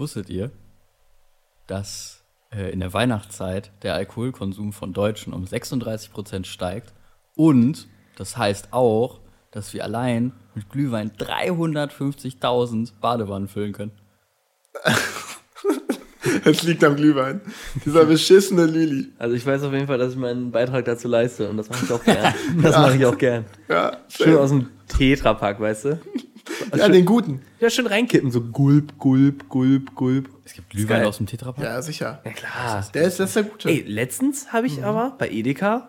Wusstet ihr, dass äh, in der Weihnachtszeit der Alkoholkonsum von Deutschen um 36% steigt? Und das heißt auch, dass wir allein mit Glühwein 350.000 Badewannen füllen können. Es liegt am Glühwein. Dieser beschissene Lili. Also ich weiß auf jeden Fall, dass ich meinen Beitrag dazu leiste und das mache ich auch gern. Das mache ich auch gern. Ja, Schön aus dem Tetrapack, weißt du? Ja den guten. Ja, schön reinkippen, so gulp, gulp, gulp, gulp. Es gibt Glühwein aus dem Tetrapack. Ja, sicher. Ja klar. Der ist, das ist der gute. Ey, letztens habe ich aber bei Edeka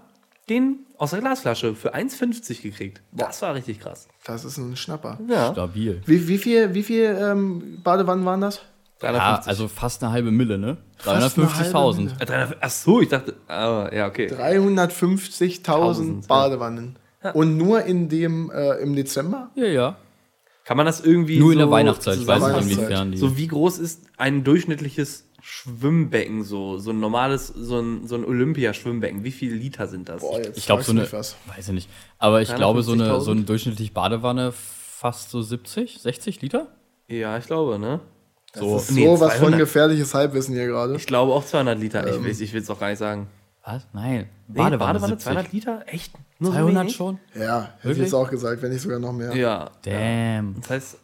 den aus der Glasflasche für 1,50 gekriegt. Das war richtig krass. Das ist ein Schnapper. Ja. Stabil. Wie, wie viel, wie viel ähm, Badewannen waren das? Ja, 350. also fast eine halbe Mille, ne? Fast eine halbe 350.000. Mille. Äh, 300 Ach so, ich dachte, ah, ja, okay. 350.000 Tausend, ja. Badewannen. Und nur in dem, äh, im Dezember? Ja, ja. Kann man das irgendwie Nur in der so Weihnachtszeit. Ich weiß nicht, inwiefern die. So wie groß ist ein durchschnittliches Schwimmbecken so? So ein normales, so ein, so ein Olympia-Schwimmbecken. Wie viele Liter sind das? Boah, jetzt ich glaube, so eine. Weiß ich nicht. Aber ich glaube, so eine, 350.000? so eine durchschnittliche Badewanne fast so 70, 60 Liter? Ja, ich glaube, ne? So. Das ist Nee, so was von 200. gefährliches Halbwissen hier gerade. Ich glaube auch 200 Liter. Ich will ich will es auch gar nicht sagen. Was? Nein. Nee, Badewanne, Badewanne 70. 200 Liter? Echt? Nur so 200 wenig? schon? Ja, hätte ich Wirklich? jetzt auch gesagt, wenn nicht sogar noch mehr. Ja. Damn. Das heißt,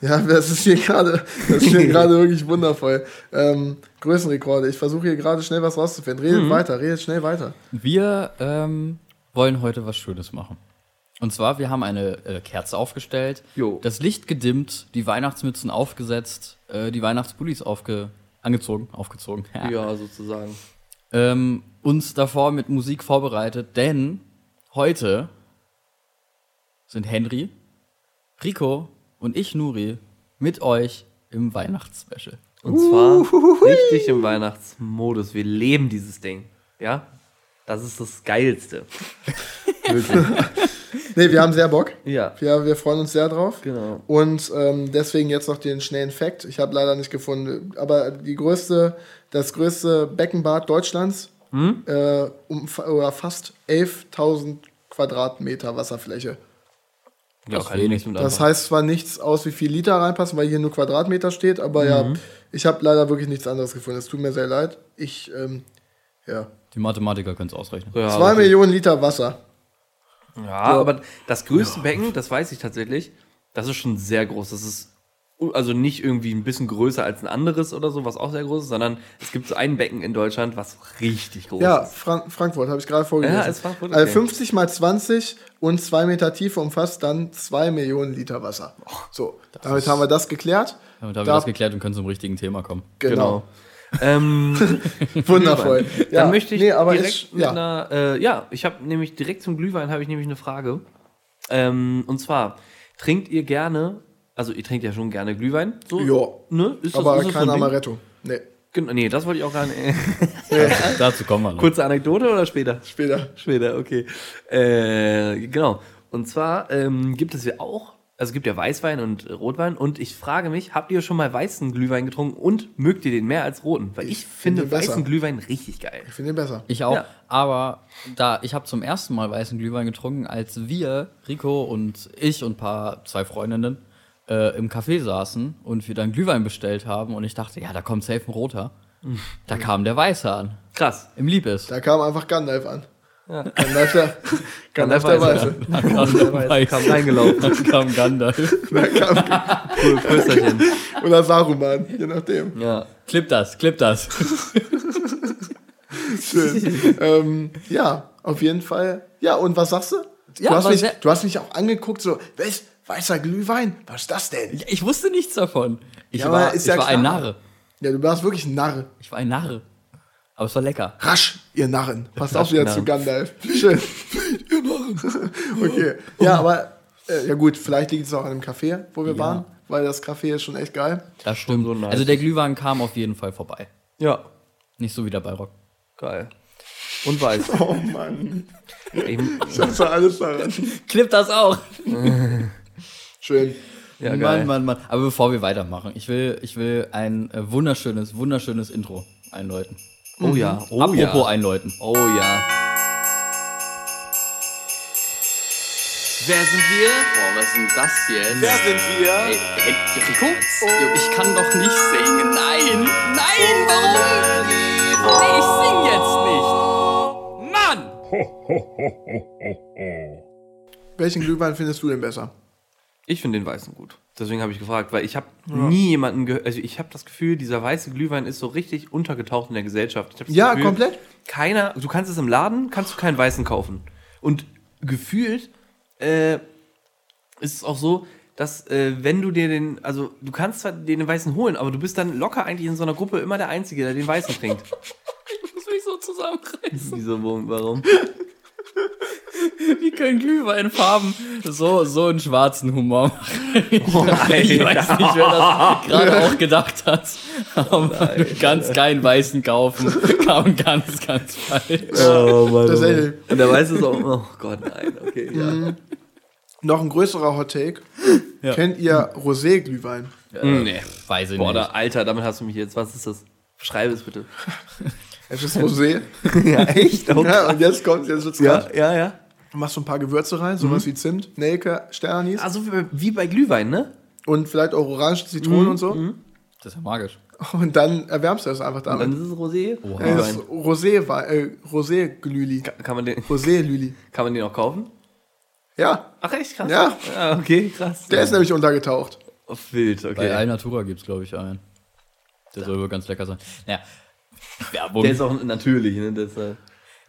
Ja, das ist hier gerade, das ist hier gerade wirklich wundervoll. Ähm, Größenrekorde. Ich versuche hier gerade schnell was rauszufinden. Redet Mhm. weiter, redet schnell weiter. Wir ähm, wollen heute was Schönes machen. Und zwar, wir haben eine äh, Kerze aufgestellt, Jo. das Licht gedimmt, die Weihnachtsmützen aufgesetzt, äh, die Weihnachtspullis aufge angezogen, aufgezogen. ja, sozusagen. Ähm, uns davor mit Musik vorbereitet, denn heute sind Henry, Rico und ich, Nuri, mit euch im Weihnachtsspecial. Und zwar richtig im Weihnachtsmodus. Wir leben dieses Ding. Ja? Das ist das Geilste. Nee, wir haben sehr Bock. Ja. Wir, wir freuen uns sehr drauf. Genau. Und ähm, deswegen jetzt noch den schnellen Fact. Ich habe leider nicht gefunden, aber die größte, das größte Beckenbad Deutschlands Hm? äh, um, oder fast 11.000 Quadratmeter Wasserfläche. Ja, Das wenig. Das heißt zwar nichts aus, wie viel Liter reinpassen, weil hier nur Quadratmeter steht, aber Mhm. ja, ich habe leider wirklich nichts anderes gefunden. Es tut mir sehr leid. Ich, ähm, ja. Die Mathematiker können es ausrechnen. Ja, Zwei Millionen Liter Wasser. Ja, aber das größte Becken, das weiß ich tatsächlich, das ist schon sehr groß. Das ist also nicht irgendwie ein bisschen größer als ein anderes oder so, was auch sehr groß ist, sondern es gibt so ein Becken in Deutschland, was richtig groß Ja, ist. Fran Frankfurt, habe ich gerade vorgelesen. Ja, ist Frankfurt, Also okay. 50 mal 20 und 2 Meter Tiefe umfasst dann 2 Millionen Liter Wasser. So, damit haben wir das geklärt. Damit haben wir Da- das geklärt und können zum richtigen Thema kommen. Genau. Ähm, Wundervoll. Ja, Dann möchte ich nee, aber direkt ich, mit ja. einer, äh, ja, ich habe nämlich direkt zum Glühwein habe ich nämlich eine Frage. Ähm, und zwar, trinkt ihr gerne, also ihr trinkt ja schon gerne Glühwein, so, Ja. ne? Ist aber ist so kein ein Ding? Amaretto. Nee, Genau, nee, das wollte ich auch gar nicht. Dazu kommen wir noch. Kurze Anekdote oder später? später. Später, okay. Äh, genau. Und zwar ähm, gibt es ja auch, also es gibt ja Weißwein und Rotwein und ich frage mich, habt ihr schon mal weißen Glühwein getrunken und mögt ihr den mehr als roten? Weil ich, finde finde besser. weißen Glühwein richtig geil. Ich finde ihn besser. Ich auch. Ja. Aber da, ich habe zum ersten Mal weißen Glühwein getrunken, als wir, Rico und ich und ein paar, zwei Freundinnen, äh, im Café saßen und wir dann Glühwein bestellt haben und ich dachte, ja, da kommt safe ein roter. Da kam der Weiße an. Krass. Im Liebes. Da kam einfach Gandalf an. Der, Gandalf Gandalf der Weiße. Der Weiße. Kam reingelaufen. Dann kam Gandalf. Da kam, Cool, Prösterchen. oder Saruman, je nachdem. Ja. Clip das, clip das. Schön. ähm, ja, auf jeden Fall. Ja, und was sagst du? Ja, du, hast mich, du hast mich auch angeguckt, so, was? Weißer Glühwein? Was ist das denn? Ich wusste nichts davon. Ich Ja, war, ich ja war ein. Narre. Ja, du warst wirklich ein Narr. Ich war ein Narre. Aber es war lecker. Rasch, ihr Narren. Passt Rasch, auch wieder Narren. zu Gandalf. Schön. ihr Narren. okay. Ja, aber, äh, ja gut, vielleicht liegt es auch an dem Café, wo wir Ja. waren, weil das Café ist schon echt geil. Das stimmt. so nice. Also der Glühwein kam auf jeden Fall vorbei. Ja. Nicht so wie der Bayrock. Geil. Und weiß. Oh Mann. Ich, Ich alles daran. Clip das auch. Schön. ja, geil. Mann, Mann, Mann. Aber bevor wir weitermachen, ich will, ich will ein äh, wunderschönes, wunderschönes Intro einläuten. Oh ja. Oh Apropos ja. einläuten. Oh ja. Wer sind wir? Boah, was ist denn das jetzt? Wer sind wir? Ey, hey, Rico? Jo, ich kann doch nicht singen. Nein! Nein, warum? Nee, ich sing jetzt nicht. Mann! Welchen Glühwein findest du denn besser? Ich finde den weißen gut. Deswegen habe ich gefragt, weil ich habe nie jemanden gehört. Also ich habe das Gefühl, dieser weiße Glühwein ist so richtig untergetaucht in der Gesellschaft. Ja, Gefühl, komplett. Keiner, du kannst es im Laden, kannst du keinen weißen kaufen. Und gefühlt äh, ist es auch so, dass äh, wenn du dir den, also du kannst zwar den weißen holen, aber du bist dann locker eigentlich in so einer Gruppe immer der Einzige, der den weißen trinkt. Ich muss mich so zusammenreißen. Wieso, warum? Wie können Glühweinfarben so, so einen schwarzen Humor machen? ich weiß nicht, wer das gerade auch gedacht hat. Aber du kannst keinen weißen kaufen. Kam ganz, ganz falsch. Oh Mann. Tatsächlich. Und der Weiße ist auch, oh Gott, nein, okay, ja. Noch ein größerer Hot Take. Kennt ihr Rosé-Glühwein? Mm, nee. Weiß ich Boah, nicht. da, Alter, damit hast du mich jetzt, was ist das? Schreibe es bitte. Es ist Rosé. ja, echt? ja, und jetzt kommt, jetzt wird's Ja, krass. ja, ja. Du machst so ein paar Gewürze rein, sowas wie Zimt, Nelke, Sternis Also wie bei, wie bei Glühwein, ne? und vielleicht auch Orange, Zitronen und so. Das ist ja magisch. Und dann erwärmst du das einfach Und dann damit. ist es Rosé. Oha. Ist Rosé, äh, Rosé-Glühli. Ka- Kann man, den, Rosé-Lüli. kann man den auch kaufen? Ja, Ach echt, krass. Ja. ja okay, krass. der ist nämlich untergetaucht. Auf Wild, Bei okay. Alnatura gibt es, glaube ich, einen. Der soll wohl ganz lecker sein. Naja. Werbung. Der ist auch natürlich, ne? Äh,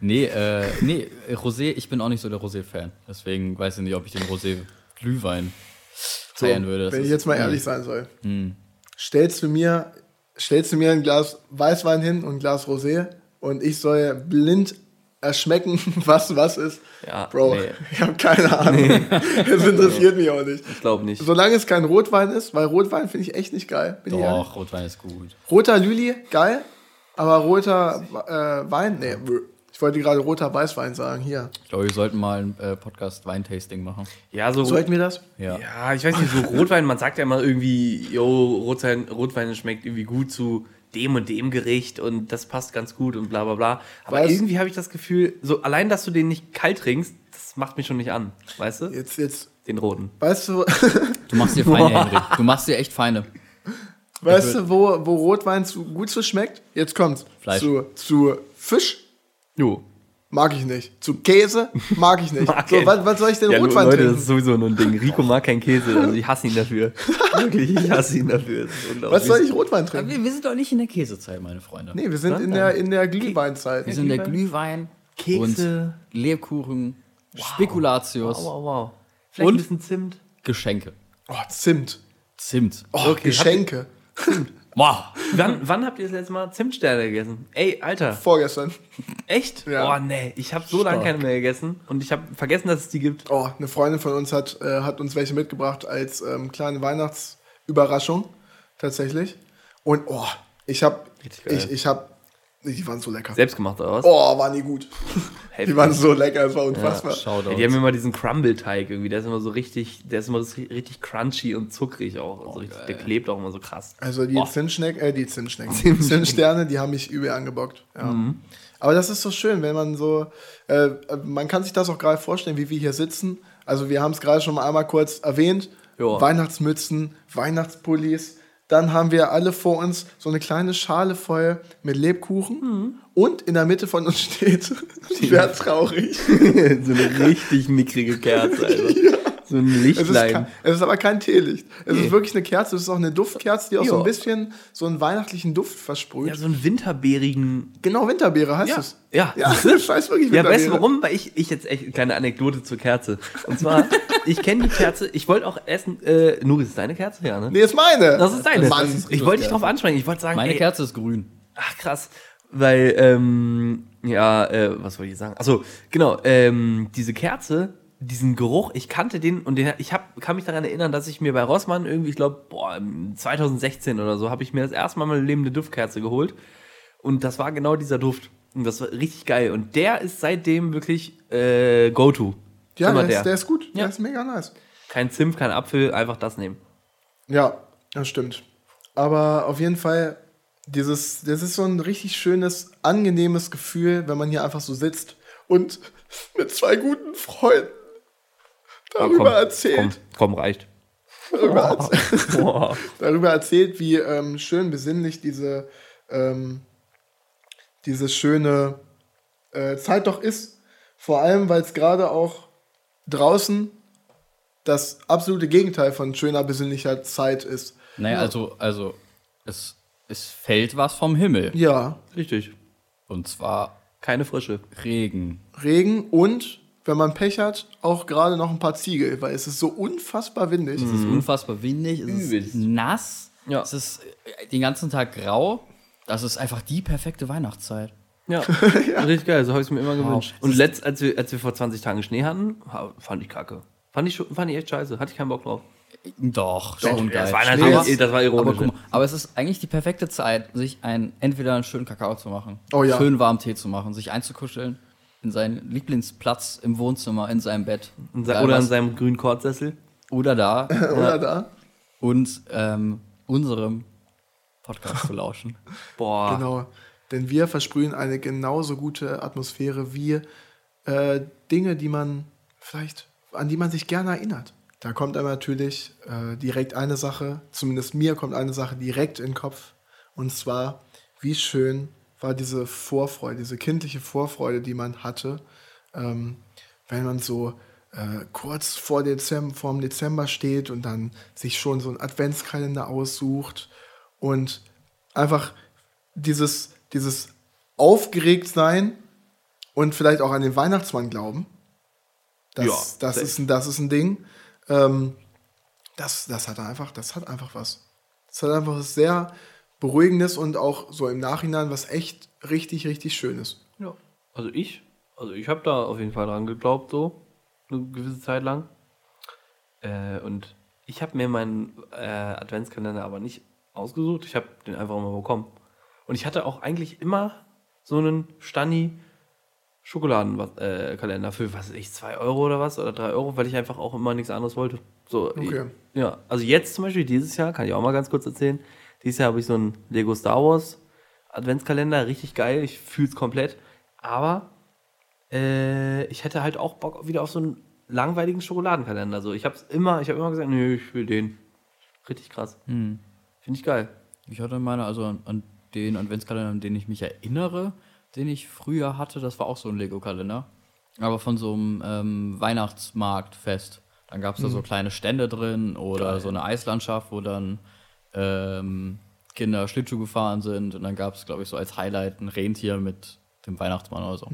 Nee, äh, nee, Rosé, ich bin auch nicht so der Rosé-Fan. Deswegen weiß ich nicht, ob ich den Rosé-Glühwein feiern würde. Das Wenn ich jetzt mal ehrlich sein soll. Stellst du mir, stellst du mir ein Glas Weißwein hin und ein Glas Rosé und ich soll blind erschmecken, was was ist? Ja, Bro, nee. ich habe keine Ahnung. Das interessiert mich auch nicht. ich glaube nicht. Solange es kein Rotwein ist, weil Rotwein finde ich echt nicht geil. Bin. Doch, Rotwein ist gut. Roter Lüli, geil, aber roter äh, Wein, nee, brr. Ich wollte gerade roter Weißwein sagen, hier. Ich glaube, wir sollten mal ein äh, Podcast Weintasting machen. Ja, so. Sollten wir das? Ja. Ja, ich weiß nicht, so Rotwein, man sagt ja immer irgendwie, yo, Rotwein, Rotwein schmeckt irgendwie gut zu dem und dem Gericht und das passt ganz gut und bla bla bla. Aber Weißt- irgendwie habe ich das Gefühl, so allein, dass du den nicht kalt trinkst, das macht mich schon nicht an, weißt du? Jetzt, jetzt, Den roten. weißt du, Du machst dir Feinde, Henrik. Du machst dir echt Feinde. weißt du, wo, wo Rotwein zu, gut zu schmeckt? Jetzt kommt's. Fleisch. Zu, zu Fisch Jo. mag ich nicht. Zu Käse mag ich nicht. Mag so, was, was soll ich denn Ja, Rotwein Leute, trinken? das ist sowieso nur ein Ding. Rico mag keinen Käse, also ich hasse ihn dafür. Wirklich, ich hasse ihn dafür. Was soll ich Rotwein Aber trinken? wir, wir sind doch nicht in der Käsezeit, meine Freunde. Nee, wir sind in der, in der Glühweinzeit. Wir sind in der Glühwein, Kekse. und Lebkuchen, Spekulatius, Wow, wow, wow. Vielleicht Und? ein bisschen Zimt. Geschenke. Oh, Zimt. Zimt. Oh, Okay, Geschenke. Wow. Wann, wann habt ihr das letzte Mal Zimtsterne gegessen? Ey, Alter. Vorgestern. Echt? Ja. Oh, nee. Ich habe so lange keine mehr gegessen und ich habe vergessen, dass es die gibt. Oh, eine Freundin von uns hat, äh, hat uns welche mitgebracht als ähm, kleine Weihnachtsüberraschung. Tatsächlich. Und oh, ich hab, Richtig geil. ich, ich hab, die waren so lecker. Selbstgemacht oder was? Oh, waren die gut. Die waren so lecker, es war unfassbar. Ja, die haben immer diesen Crumble-Teig irgendwie. Der ist immer so richtig, der ist immer so richtig crunchy und zuckrig auch. Also richtig, der klebt auch immer so krass. Also die Oh. Zinsschnecken, äh, die Zinsschnecken, die Zinssterne, die haben mich übel angebockt. Ja. Mhm. Aber das ist so schön, wenn man so, äh, man kann sich das auch gerade vorstellen, wie wir hier sitzen. Also wir haben es gerade schon mal einmal kurz erwähnt. Ja. Weihnachtsmützen, Weihnachtspullis. Dann haben wir alle vor uns so eine kleine Schale voll mit Lebkuchen. Mhm. Und in der Mitte von uns steht, wer traurig. so eine richtig mickrige Kerze, Alter. So ein Es ist, Lichtlein. kein, es ist aber kein Teelicht. Es Nee. ist wirklich eine Kerze. Es ist auch eine Duftkerze, die auch so Ja. ein bisschen so einen weihnachtlichen Duft versprüht. Ja, so einen winterbeerigen. Genau, Winterbeere heißt Ja, es. ja. Ja, das heißt wirklich Ja, weißt du warum? Weil ich, ich jetzt echt eine kleine Anekdote zur Kerze. Und zwar, ich kenne die Kerze, ich wollte auch essen, äh, Nuri, ist es deine Kerze? Ja, ne? Nee, ist meine. Das ist deine. Mann. ich wollte dich drauf ansprechen. Ich wollte sagen, Meine ey, Kerze ist grün. Ach, krass. Weil, ähm, ja, äh, was wollte ich sagen? Achso, genau, ähm, diese Kerze, diesen Geruch, ich kannte den und den, ich hab, kann mich daran erinnern, dass ich mir bei Rossmann irgendwie, ich glaube, boah, im 2016 oder so, habe ich mir das erste Mal meine lebende Duftkerze geholt. Und das war genau dieser Duft. Und das war richtig geil. Und der ist seitdem wirklich äh, Go-To. ja, Immer der ist, der ist gut. Ja. Der ist mega nice. Kein Zimt, kein Apfel, einfach das nehmen. Ja, das stimmt. Aber auf jeden Fall, dieses, das ist so ein richtig schönes, angenehmes Gefühl, wenn man hier einfach so sitzt und mit zwei guten Freunden darüber komm, erzählt. Komm, komm reicht. Darüber, erzählt Boah. darüber erzählt, wie ähm, schön besinnlich diese, ähm, diese schöne äh, Zeit doch ist. Vor allem, weil es gerade auch draußen das absolute Gegenteil von schöner besinnlicher Zeit ist. Naja, also, also es, es fällt was vom Himmel. Ja, Richtig. Und zwar Keine Frische. Regen. Regen und, wenn man Pech hat, auch gerade noch ein paar Ziegel, weil es ist so unfassbar windig. Es ist unfassbar windig, es Übelst. ist nass, Ja. es ist äh, den ganzen Tag grau. Das ist einfach die perfekte Weihnachtszeit. Ja, richtig geil, so habe ich es mir immer gewünscht. Und letzt, als wir, als wir vor 20 Tagen Schnee hatten, ha- fand ich kacke. Fand ich, schon- fand ich echt scheiße, hatte ich keinen Bock drauf. Doch, schon geil. das war Schnee natürlich, ist- das war aber, ironisch. guck mal, aber es ist eigentlich die perfekte Zeit, sich einen, entweder einen schönen Kakao zu machen, Oh ja. schön warmen Tee zu machen, sich einzukuscheln, in seinen Lieblingsplatz im Wohnzimmer, in seinem Bett. In se- oder in seinem grünen Kordsessel. oder da Oder da? und ähm, unserem Podcast zu lauschen. Boah. Genau. Denn wir versprühen eine genauso gute Atmosphäre wie äh, Dinge, die man vielleicht, an die man sich gerne erinnert. Da kommt einem natürlich äh, direkt eine Sache, zumindest mir kommt eine Sache direkt in den Kopf. Und zwar, wie schön war diese Vorfreude, diese kindliche Vorfreude, die man hatte, ähm, wenn man so äh, kurz vor, Dezember, vor dem Dezember steht und dann sich schon so einen Adventskalender aussucht und einfach dieses, dieses aufgeregt sein und vielleicht auch an den Weihnachtsmann glauben. Das, Ja, das, ist, ein- das ist ein Ding. Ähm, das, das hat einfach, das hat einfach was. Das hat einfach was sehr Beruhigendes und auch so im Nachhinein was echt richtig, richtig Schönes. Ja. Also ich, also ich habe da auf jeden Fall dran geglaubt, so eine gewisse Zeit lang. Äh, und ich habe mir meinen äh, Adventskalender aber nicht ausgesucht. Ich habe den einfach immer bekommen. Und ich hatte auch eigentlich immer so einen Stani Schokoladenkalender äh, für, was weiß ich, 2 Euro oder was oder 3 Euro, weil ich einfach auch immer nichts anderes wollte. So, Okay. ich, ja, also jetzt zum Beispiel dieses Jahr, kann ich auch mal ganz kurz erzählen. Dieses Jahr habe ich so einen Lego Star Wars Adventskalender, richtig geil, ich fühle es komplett. Aber äh, ich hätte halt auch Bock wieder auf so einen langweiligen Schokoladenkalender. So, ich habe immer, ich habe immer gesagt, nee, ich will den. Richtig krass. Finde ich geil. Ich hatte meine, also an, an den Adventskalender, an den ich mich erinnere, den ich früher hatte, das war auch so ein Lego-Kalender. Aber von so einem ähm, Weihnachtsmarktfest. Dann gab es da so kleine Stände drin oder so eine Eislandschaft, wo dann ähm, Kinder Schlittschuh gefahren sind. Und dann gab es, glaube ich, so als Highlight ein Rentier mit dem Weihnachtsmann oder so.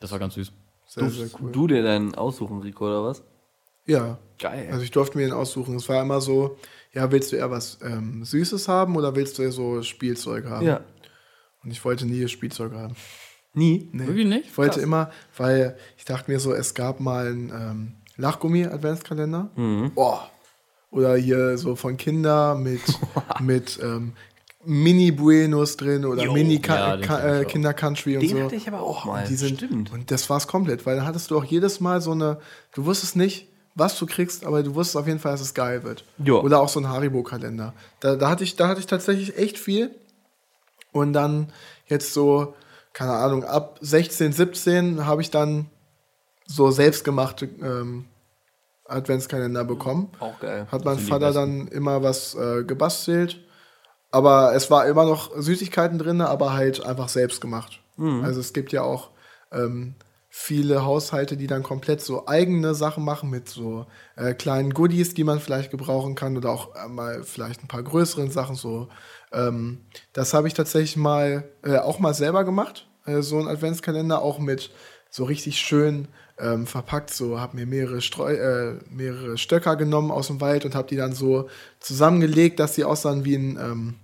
Das war ganz süß. Sehr, sehr cool. Du dir deinen aussuchen, Rico, oder was? Ja. Geil. Also ich durfte mir den aussuchen. Es war immer so, ja, willst du eher was ähm, Süßes haben oder willst du eher so Spielzeug haben? ja. Und ich wollte nie Spielzeug haben. Nie? Nee. Wirklich nicht? Ich wollte Krass. immer, weil ich dachte mir so, es gab mal einen ähm, Lachgummi-Adventskalender. Mhm. Boah. Oder hier so von Kinder mit, mit ähm, Mini-Buenos drin oder Jo. Ja, den kenn ich auch. Mini-Kinder-Country und Den so. hatte ich aber auch Oh, mal. Die sind, Stimmt. und das war's komplett, weil dann hattest du auch jedes Mal so eine, du wusstest nicht, was du kriegst, aber du wusstest auf jeden Fall, dass es geil wird. Jo. Oder auch so ein Haribo-Kalender. Da, da, hatte ich, da hatte ich tatsächlich echt viel. Und dann jetzt so, keine Ahnung, ab 16, 17 habe ich dann so selbstgemachte ähm, Adventskalender bekommen. Auch geil. Hat mein Vater dann immer was äh, gebastelt. Aber es war immer noch Süßigkeiten drin, aber halt einfach selbst gemacht. Also es gibt ja auch ähm, viele Haushalte, die dann komplett so eigene Sachen machen mit so äh, kleinen Goodies, die man vielleicht gebrauchen kann oder auch äh, mal vielleicht ein paar größeren Sachen so. Ähm, das habe ich tatsächlich mal äh, auch mal selber gemacht. Äh, so ein Adventskalender auch mit so richtig schön ähm, verpackt. So habe mir mehrere, Streu äh, mehrere Stöcker genommen aus dem Wald und habe die dann so zusammengelegt, dass sie aussahen wie ein ähm,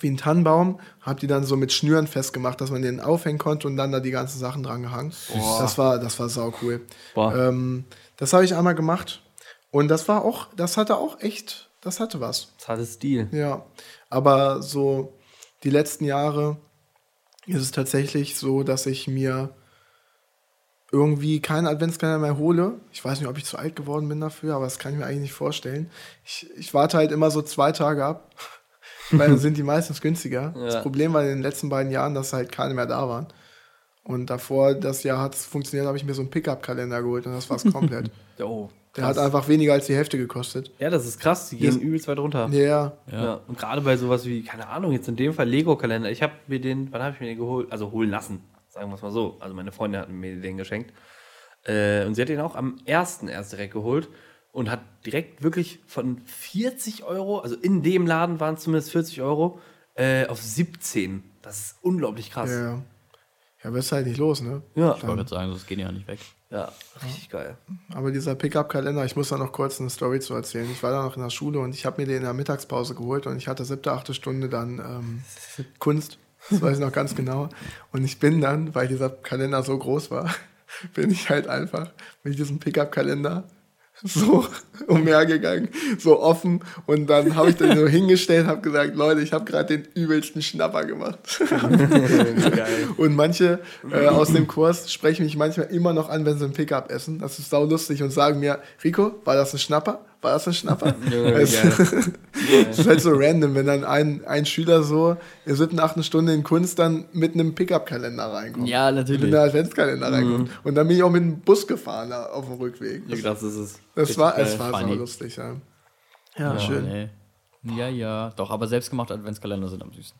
wie ein Tannenbaum, habe die dann so mit Schnüren festgemacht, dass man den aufhängen konnte und dann da die ganzen Sachen dran gehangen. Das war, das war sau cool. Ähm, das habe ich einmal gemacht und das war auch, das hatte auch echt, das hatte was. Das hatte Stil. Ja, aber so die letzten Jahre ist es tatsächlich so, dass ich mir irgendwie keinen Adventskalender mehr hole. Ich weiß nicht, ob ich zu alt geworden bin dafür, aber das kann ich mir eigentlich nicht vorstellen. Ich, ich warte halt immer so zwei Tage ab, weil dann sind die meistens günstiger. Das Ja. Problem war in den letzten beiden Jahren, dass halt keine mehr da waren. Und davor, das Jahr hat es funktioniert, habe ich mir so einen Pickup-Kalender geholt und das war es komplett. Oh, Der hat einfach weniger als die Hälfte gekostet. Ja, das ist krass. Die gehen Yes. übelst weit runter. Ja, Ja. Und gerade bei sowas wie, keine Ahnung, jetzt in dem Fall Lego-Kalender. Ich habe mir den, wann habe ich mir den geholt? Also holen lassen, sagen wir es mal so. Also meine Freundin hat mir den geschenkt. Äh, und sie hat den auch am ersten erst direkt geholt und hat direkt wirklich von 40 Euro, also in dem Laden waren es zumindest 40 Euro, äh, auf 17. Das ist unglaublich krass. ja, ja. Ja, aber ist halt nicht los, ne? Ja, Ich wollte sagen, das geht ja nicht weg. ja richtig geil. Aber dieser Pickup-Kalender, ich muss da noch kurz eine Story zu erzählen. Ich war da noch in der Schule und ich habe mir den in der Mittagspause geholt und ich hatte siebte, achte Stunde dann ähm, Kunst. Das weiß ich noch ganz genau. Und ich bin dann, weil dieser Kalender so groß war, bin ich halt einfach mit diesem Pickup-Kalender so umhergegangen, so offen. Und dann habe ich den so hingestellt, habe gesagt, Leute, ich habe gerade den übelsten Schnapper gemacht. Und manche äh, aus dem Kurs sprechen mich manchmal immer noch an, wenn sie ein Pickup essen. Das ist sau lustig und sagen mir, Rico, war das ein Schnapper? War das ein Schnapper? Es, geil. es ist halt so random, wenn dann ein, ein Schüler so in der siebten, achten Stunde in Kunst dann mit einem Pickup-Kalender reinkommt. Ja, Mit natürlich. einem Adventskalender reinkommt. Und dann bin ich auch mit dem Bus gefahren da auf dem Rückweg. Ja, das ist es. Das war, es war funny. so lustig, ja. Ja, Ja, schön. nee. Ja, ja. Doch, aber selbstgemachte Adventskalender sind am süßen.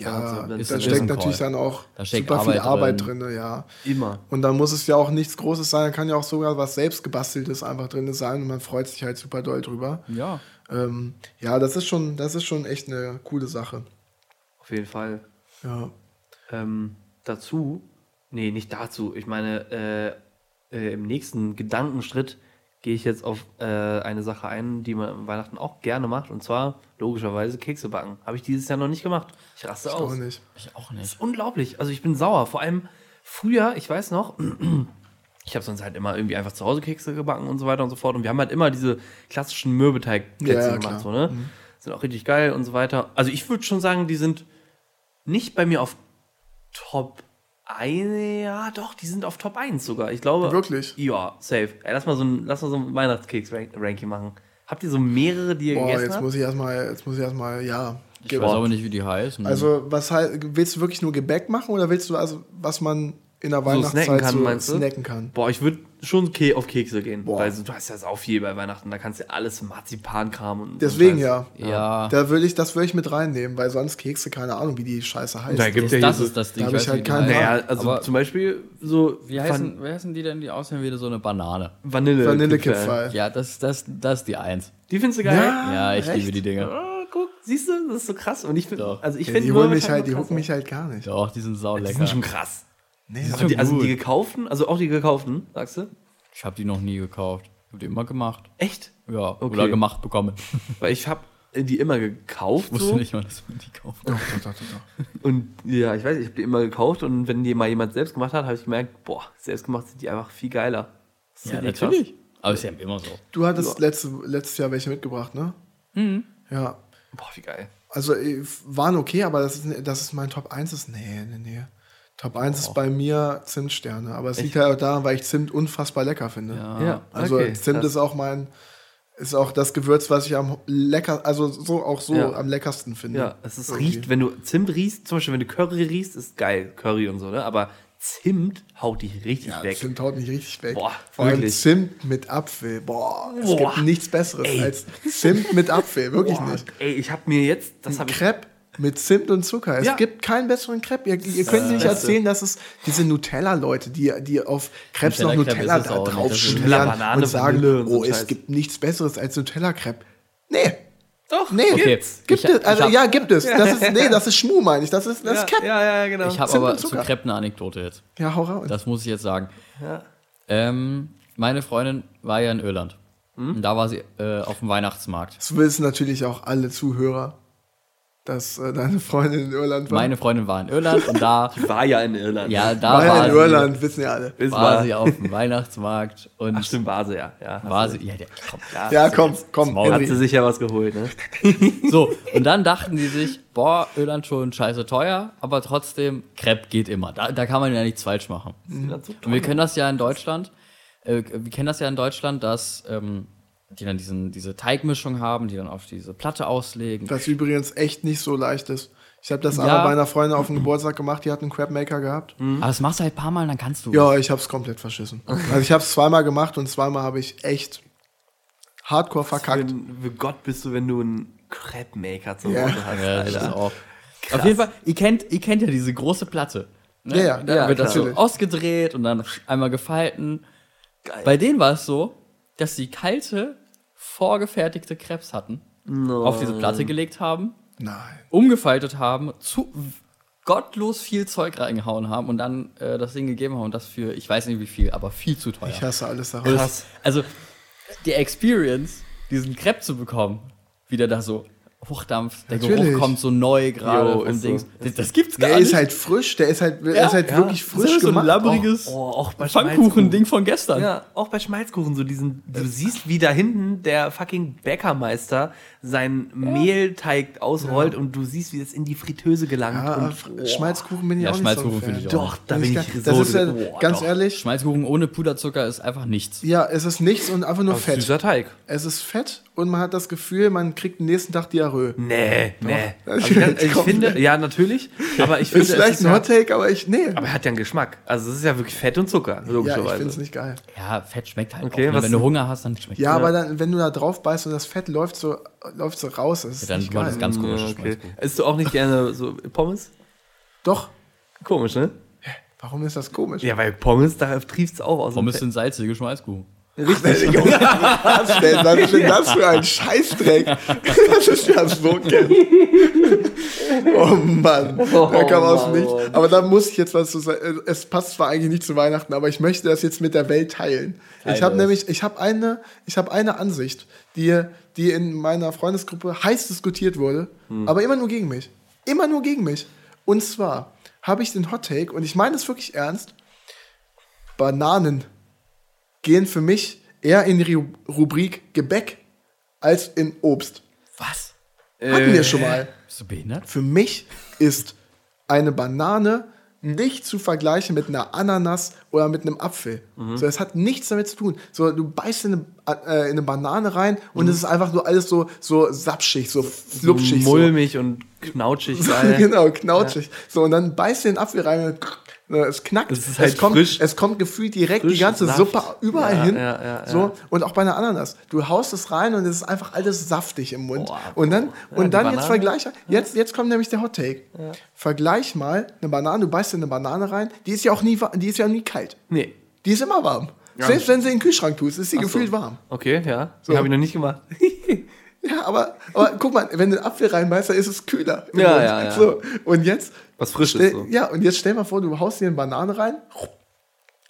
Ja, Also, da steckt natürlich dann auch Da super viel Arbeit Arbeit drin. drin, ja. Immer. Und dann muss es ja auch nichts Großes sein, da kann ja auch sogar was selbstgebasteltes einfach drin sein und man freut sich halt super doll drüber. Ja. Ähm, ja, das ist schon, das ist schon echt eine coole Sache. Auf jeden Fall. Ja. Ähm, dazu, nee, nicht dazu. Ich meine, äh, äh, im nächsten Gedankenschritt gehe ich jetzt auf äh, eine Sache ein, die man an Weihnachten auch gerne macht. Und zwar logischerweise Kekse backen. Habe ich dieses Jahr noch nicht gemacht. Ich raste Auch aus. nicht. Ich auch nicht. Unglaublich. Also ich bin sauer. Vor allem früher, ich weiß noch, ich habe sonst halt immer irgendwie einfach zu Hause Kekse gebacken und so weiter und so fort. Und wir haben halt immer diese klassischen Mürbeteigplätzchen Ja, ja, gemacht. So, ne? Sind auch richtig geil und so weiter. Also ich würde schon sagen, die sind nicht bei mir auf Top 1. Ja, doch, die sind auf Top 1 sogar. Ich glaube. Wirklich? Ja, safe. Ey, lass mal so ein, lass mal so ein Weihnachtskeks-Ranking machen. Habt ihr so mehrere, die ihr Boah, gegessen jetzt habt? muss ich erstmal, jetzt muss ich erstmal, ja. Ich Ge- weiß aber nicht, wie die heißen. Also, was willst du wirklich nur Gebäck machen oder willst du also, was man in der So Weihnachtszeit snacken kann, so snacken kann? Boah, ich würde schon ke auf Kekse gehen. Boah. Weil so, du hast ja auch viel bei Weihnachten. Da kannst du ja alles Marzipankram und Deswegen und Scheiß. ja. ja. Da würde ich, das würde ich mit reinnehmen, weil sonst Kekse, keine Ahnung, wie die Scheiße heißt. Da gibt das, ja das ist das Ding. da hab weiß ich halt die heißen. Naja, also aber zum Beispiel so wie heißen, wie heißen die denn, die aussehen wie so eine Banane? Vanille. Vanillekipferl. Ja, das, das, das ist die Eins. Die findest du geil? Ja, ich echt? liebe die Dinge. Ah, guck, siehst du, das ist so krass. Und ich finde, Doch. also ich Ja, finde die holen mich halt, die hucken mich halt gar nicht. Doch, die sind sau Die lecker. sind schon krass. Nee, schon Die, also gut. die gekauften, also auch die gekauften, sagst du? Ich habe die noch nie gekauft. Ich habe die immer gemacht. Echt? Ja, Okay. oder gemacht bekommen. Weil ich habe die immer gekauft. Ich wusste So. nicht mal, dass man die kauft. doch, doch, doch, doch. Und ja, ich weiß, ich habe die immer gekauft und wenn die mal jemand selbst gemacht hat, habe ich gemerkt, boah, selbst gemacht sind die einfach viel geiler. Das Ja, natürlich. Aber ist ja immer so. Du hattest letzte, letztes Jahr welche mitgebracht, ne? Mhm. Ja. Krass. Boah, wie geil. Also äh, waren okay, aber das ist, das ist mein Top 1 ist. Nee, nee, nee. Top 1 ist bei mir Zimtsterne. Aber es liegt halt auch daran, weil ich Zimt unfassbar lecker finde. Ja. Ja, Also okay, Zimt krass. ist auch mein, ist auch das Gewürz, was ich am lecker, also so auch so Ja. am leckersten finde. Ja, es ist, Irgendwie. riecht, wenn du Zimt riechst, zum Beispiel wenn du Curry riechst, ist geil, Curry und so, ne? Aber Zimt haut dich richtig Ja, weg. Zimt haut mich richtig weg. Boah, Vor allem wirklich. Zimt mit Apfel. Boah, es Boah. gibt nichts Besseres Ey. als Zimt mit Apfel. Wirklich Boah, nicht. ey, ich habe mir jetzt, das habe ich Crepe mit Zimt und Zucker. Es Ja. gibt keinen besseren Crepe. Ihr, ihr könnt mir nicht Beste. erzählen, dass es diese Nutella-Leute, die, die auf Crepes noch Nutella da drauf schmieren und sagen, und oh, es gibt nichts Besseres als Nutella-Crepe. Nee, Doch, nee. Okay, Gibt ich- es. Also hab- ja, gibt es. Das ist, nee, das ist Schmu, meine ich. Das ist, das ja, ist Cap. ja, ja, genau. Ich habe Zimt aber und zu Zucker. Crepe eine Anekdote jetzt. Ja, hau raus. Das muss ich jetzt sagen. Ja. Ähm, meine Freundin war ja in Irland. Hm? Und da war sie äh, auf dem Weihnachtsmarkt. Das wissen natürlich auch alle Zuhörer, dass äh, deine Freundin in Irland war. Meine Freundin war in Irland und da, war ja in Irland. ja, da war ja war, in sie, Irland, wissen ja alle. War wir. sie auf dem Weihnachtsmarkt und Ach, stimmt, war sie ja. ja war sie, ja, der, komm, Ja, komm, komm. Maul. Hat sie sich ja was geholt, ne? So, und dann dachten die sich, boah, Irland schon scheiße teuer, aber trotzdem, Crepe geht immer. Da, da kann man ja nichts falsch machen. Und wir kennen das ja in Deutschland, äh, wir kennen das ja in Deutschland, dass ähm, die dann diesen, diese Teigmischung haben, die dann auf diese Platte auslegen. Was übrigens echt nicht so leicht ist. Ich habe das Ja. einmal bei einer Freundin auf dem Geburtstag gemacht, die hat einen Crab Maker gehabt. Aber das machst du halt ein paar Mal, dann kannst du. Ja, ich habe es komplett verschissen. Also ich habe es zweimal gemacht und zweimal habe ich echt hardcore verkackt. Wenn, für Gott bist du, wenn du einen Crepe Maker zu Ja. Hause hast, Ja, das ist Alter. auch. Auf jeden Fall, ihr kennt, ihr kennt ja diese große Platte. Ne? Ja, ja, da ja, wird das so ausgedreht und dann einmal gefalten. Bei denen war es so, dass sie kalte, vorgefertigte Krebs hatten, auf diese Platte gelegt haben, Nein. umgefaltet haben, zu gottlos viel Zeug reingehauen haben und dann äh, das Ding gegeben haben und das für, ich weiß nicht wie viel, aber viel zu teuer. Ich hasse alles Und daran. das- Also, die Experience, diesen Crepe zu bekommen, wie der da so hochdampft, der Natürlich. Geruch kommt so neu gerade ist so. Dings. Das, das gibt's gar Der nicht. ist halt frisch, der ist halt, der Ja, ist halt ja. wirklich Das frisch ist so ein gemacht. labbriges Oh, auch bei Pfannkuchen-Ding von gestern. Ja, auch bei Schmalzkuchen, so diesen, du siehst, wie da hinten der fucking Bäckermeister seinen Mehlteig ausrollt und du siehst, wie das in die Fritteuse gelangt. Ja, und, Fr- Schmalzkuchen bin ich Ja, auch Schmalzkuchen nicht so ein finde ich auch. Doch, da bin gar- ich Das so ist ja, ganz doch. ehrlich, Schmalzkuchen ohne Puderzucker ist einfach nichts. ja, es ist nichts und einfach nur Das ist Fett. Süßer Teig. Es ist Fett und man hat das Gefühl, man kriegt den nächsten Tag Diarrhoe. Nee, nee. Das Also, ganz- ich kommt- finde, ja, natürlich, aber ich finde, Ist es vielleicht ist ein ja, Hot Take, aber ich, nee. aber er hat ja einen Geschmack. Also, es ist ja wirklich Fett und Zucker, Ja, ich logischerweise. finde es nicht geil. Ja, Fett schmeckt halt Okay, auch. Was- Wenn du Hunger hast, dann schmeckt Ja, aber dann, wenn du da drauf beißt und das Fett läuft so, läuft so raus, ist dann nicht geil. das ganz komisch. Ja, okay. Isst du auch nicht gerne so Pommes? Doch. Komisch, ne? Warum ist das komisch? Ja, weil Pommes, da trieft es auch aus. dem Pommes sind salzige Schmalzkuchen. Richtig. Was ist denn das für ein Scheißdreck? Das ist ja so Ken. Oh Mann, da kam aus Mann, nichts. Aber da muss ich jetzt was zu sagen. Es passt zwar eigentlich nicht zu Weihnachten, aber ich möchte das jetzt mit der Welt teilen. Ich habe nämlich, ich habe eine, ich habe eine Ansicht, die, die in meiner Freundesgruppe heiß diskutiert wurde, aber immer nur gegen mich. Immer nur gegen mich. Und zwar habe ich den Hot Take, und ich meine es wirklich ernst, Bananen gehen für mich eher in die Ru- Rubrik Gebäck als in Obst. Was? Hatten wir schon mal. Bist du behindert? Für mich ist eine Banane nicht zu vergleichen mit einer Ananas oder mit einem Apfel. So, das hat nichts damit zu tun. So, du beißt in eine, äh, in eine Banane rein und es ist einfach nur alles so, so sapschig, so flupschig. so mulmig und knautschig genau, knautschig. So, und dann beißt du den Apfel rein und äh, es knackt. Es halt es, kommt, es kommt gefühlt direkt die Frisch ganze Saft. Suppe überall Ja, hin. ja, ja, so, und auch bei einer Ananas. Du haust es rein und es ist einfach alles saftig im Mund. Boah, und dann, und dann die jetzt vergleich, jetzt, jetzt kommt nämlich der Hot Take. Vergleich mal eine Banane, du beißt in eine Banane rein, die ist ja auch nie, die ist ja nie kalt. Nee. Die ist immer warm. Selbst wenn sie in den Kühlschrank tust, ist sie Ach so. gefühlt warm. Okay, ja. So. So. Habe ich noch nicht gemacht. Ja, aber, aber guck mal, wenn du einen Apfel reinbeißt, dann ist es kühler. Ja, Mund. ja, ja. So, und jetzt Was Frisches. So. Ja, und jetzt stell mal vor, du haust dir eine Banane rein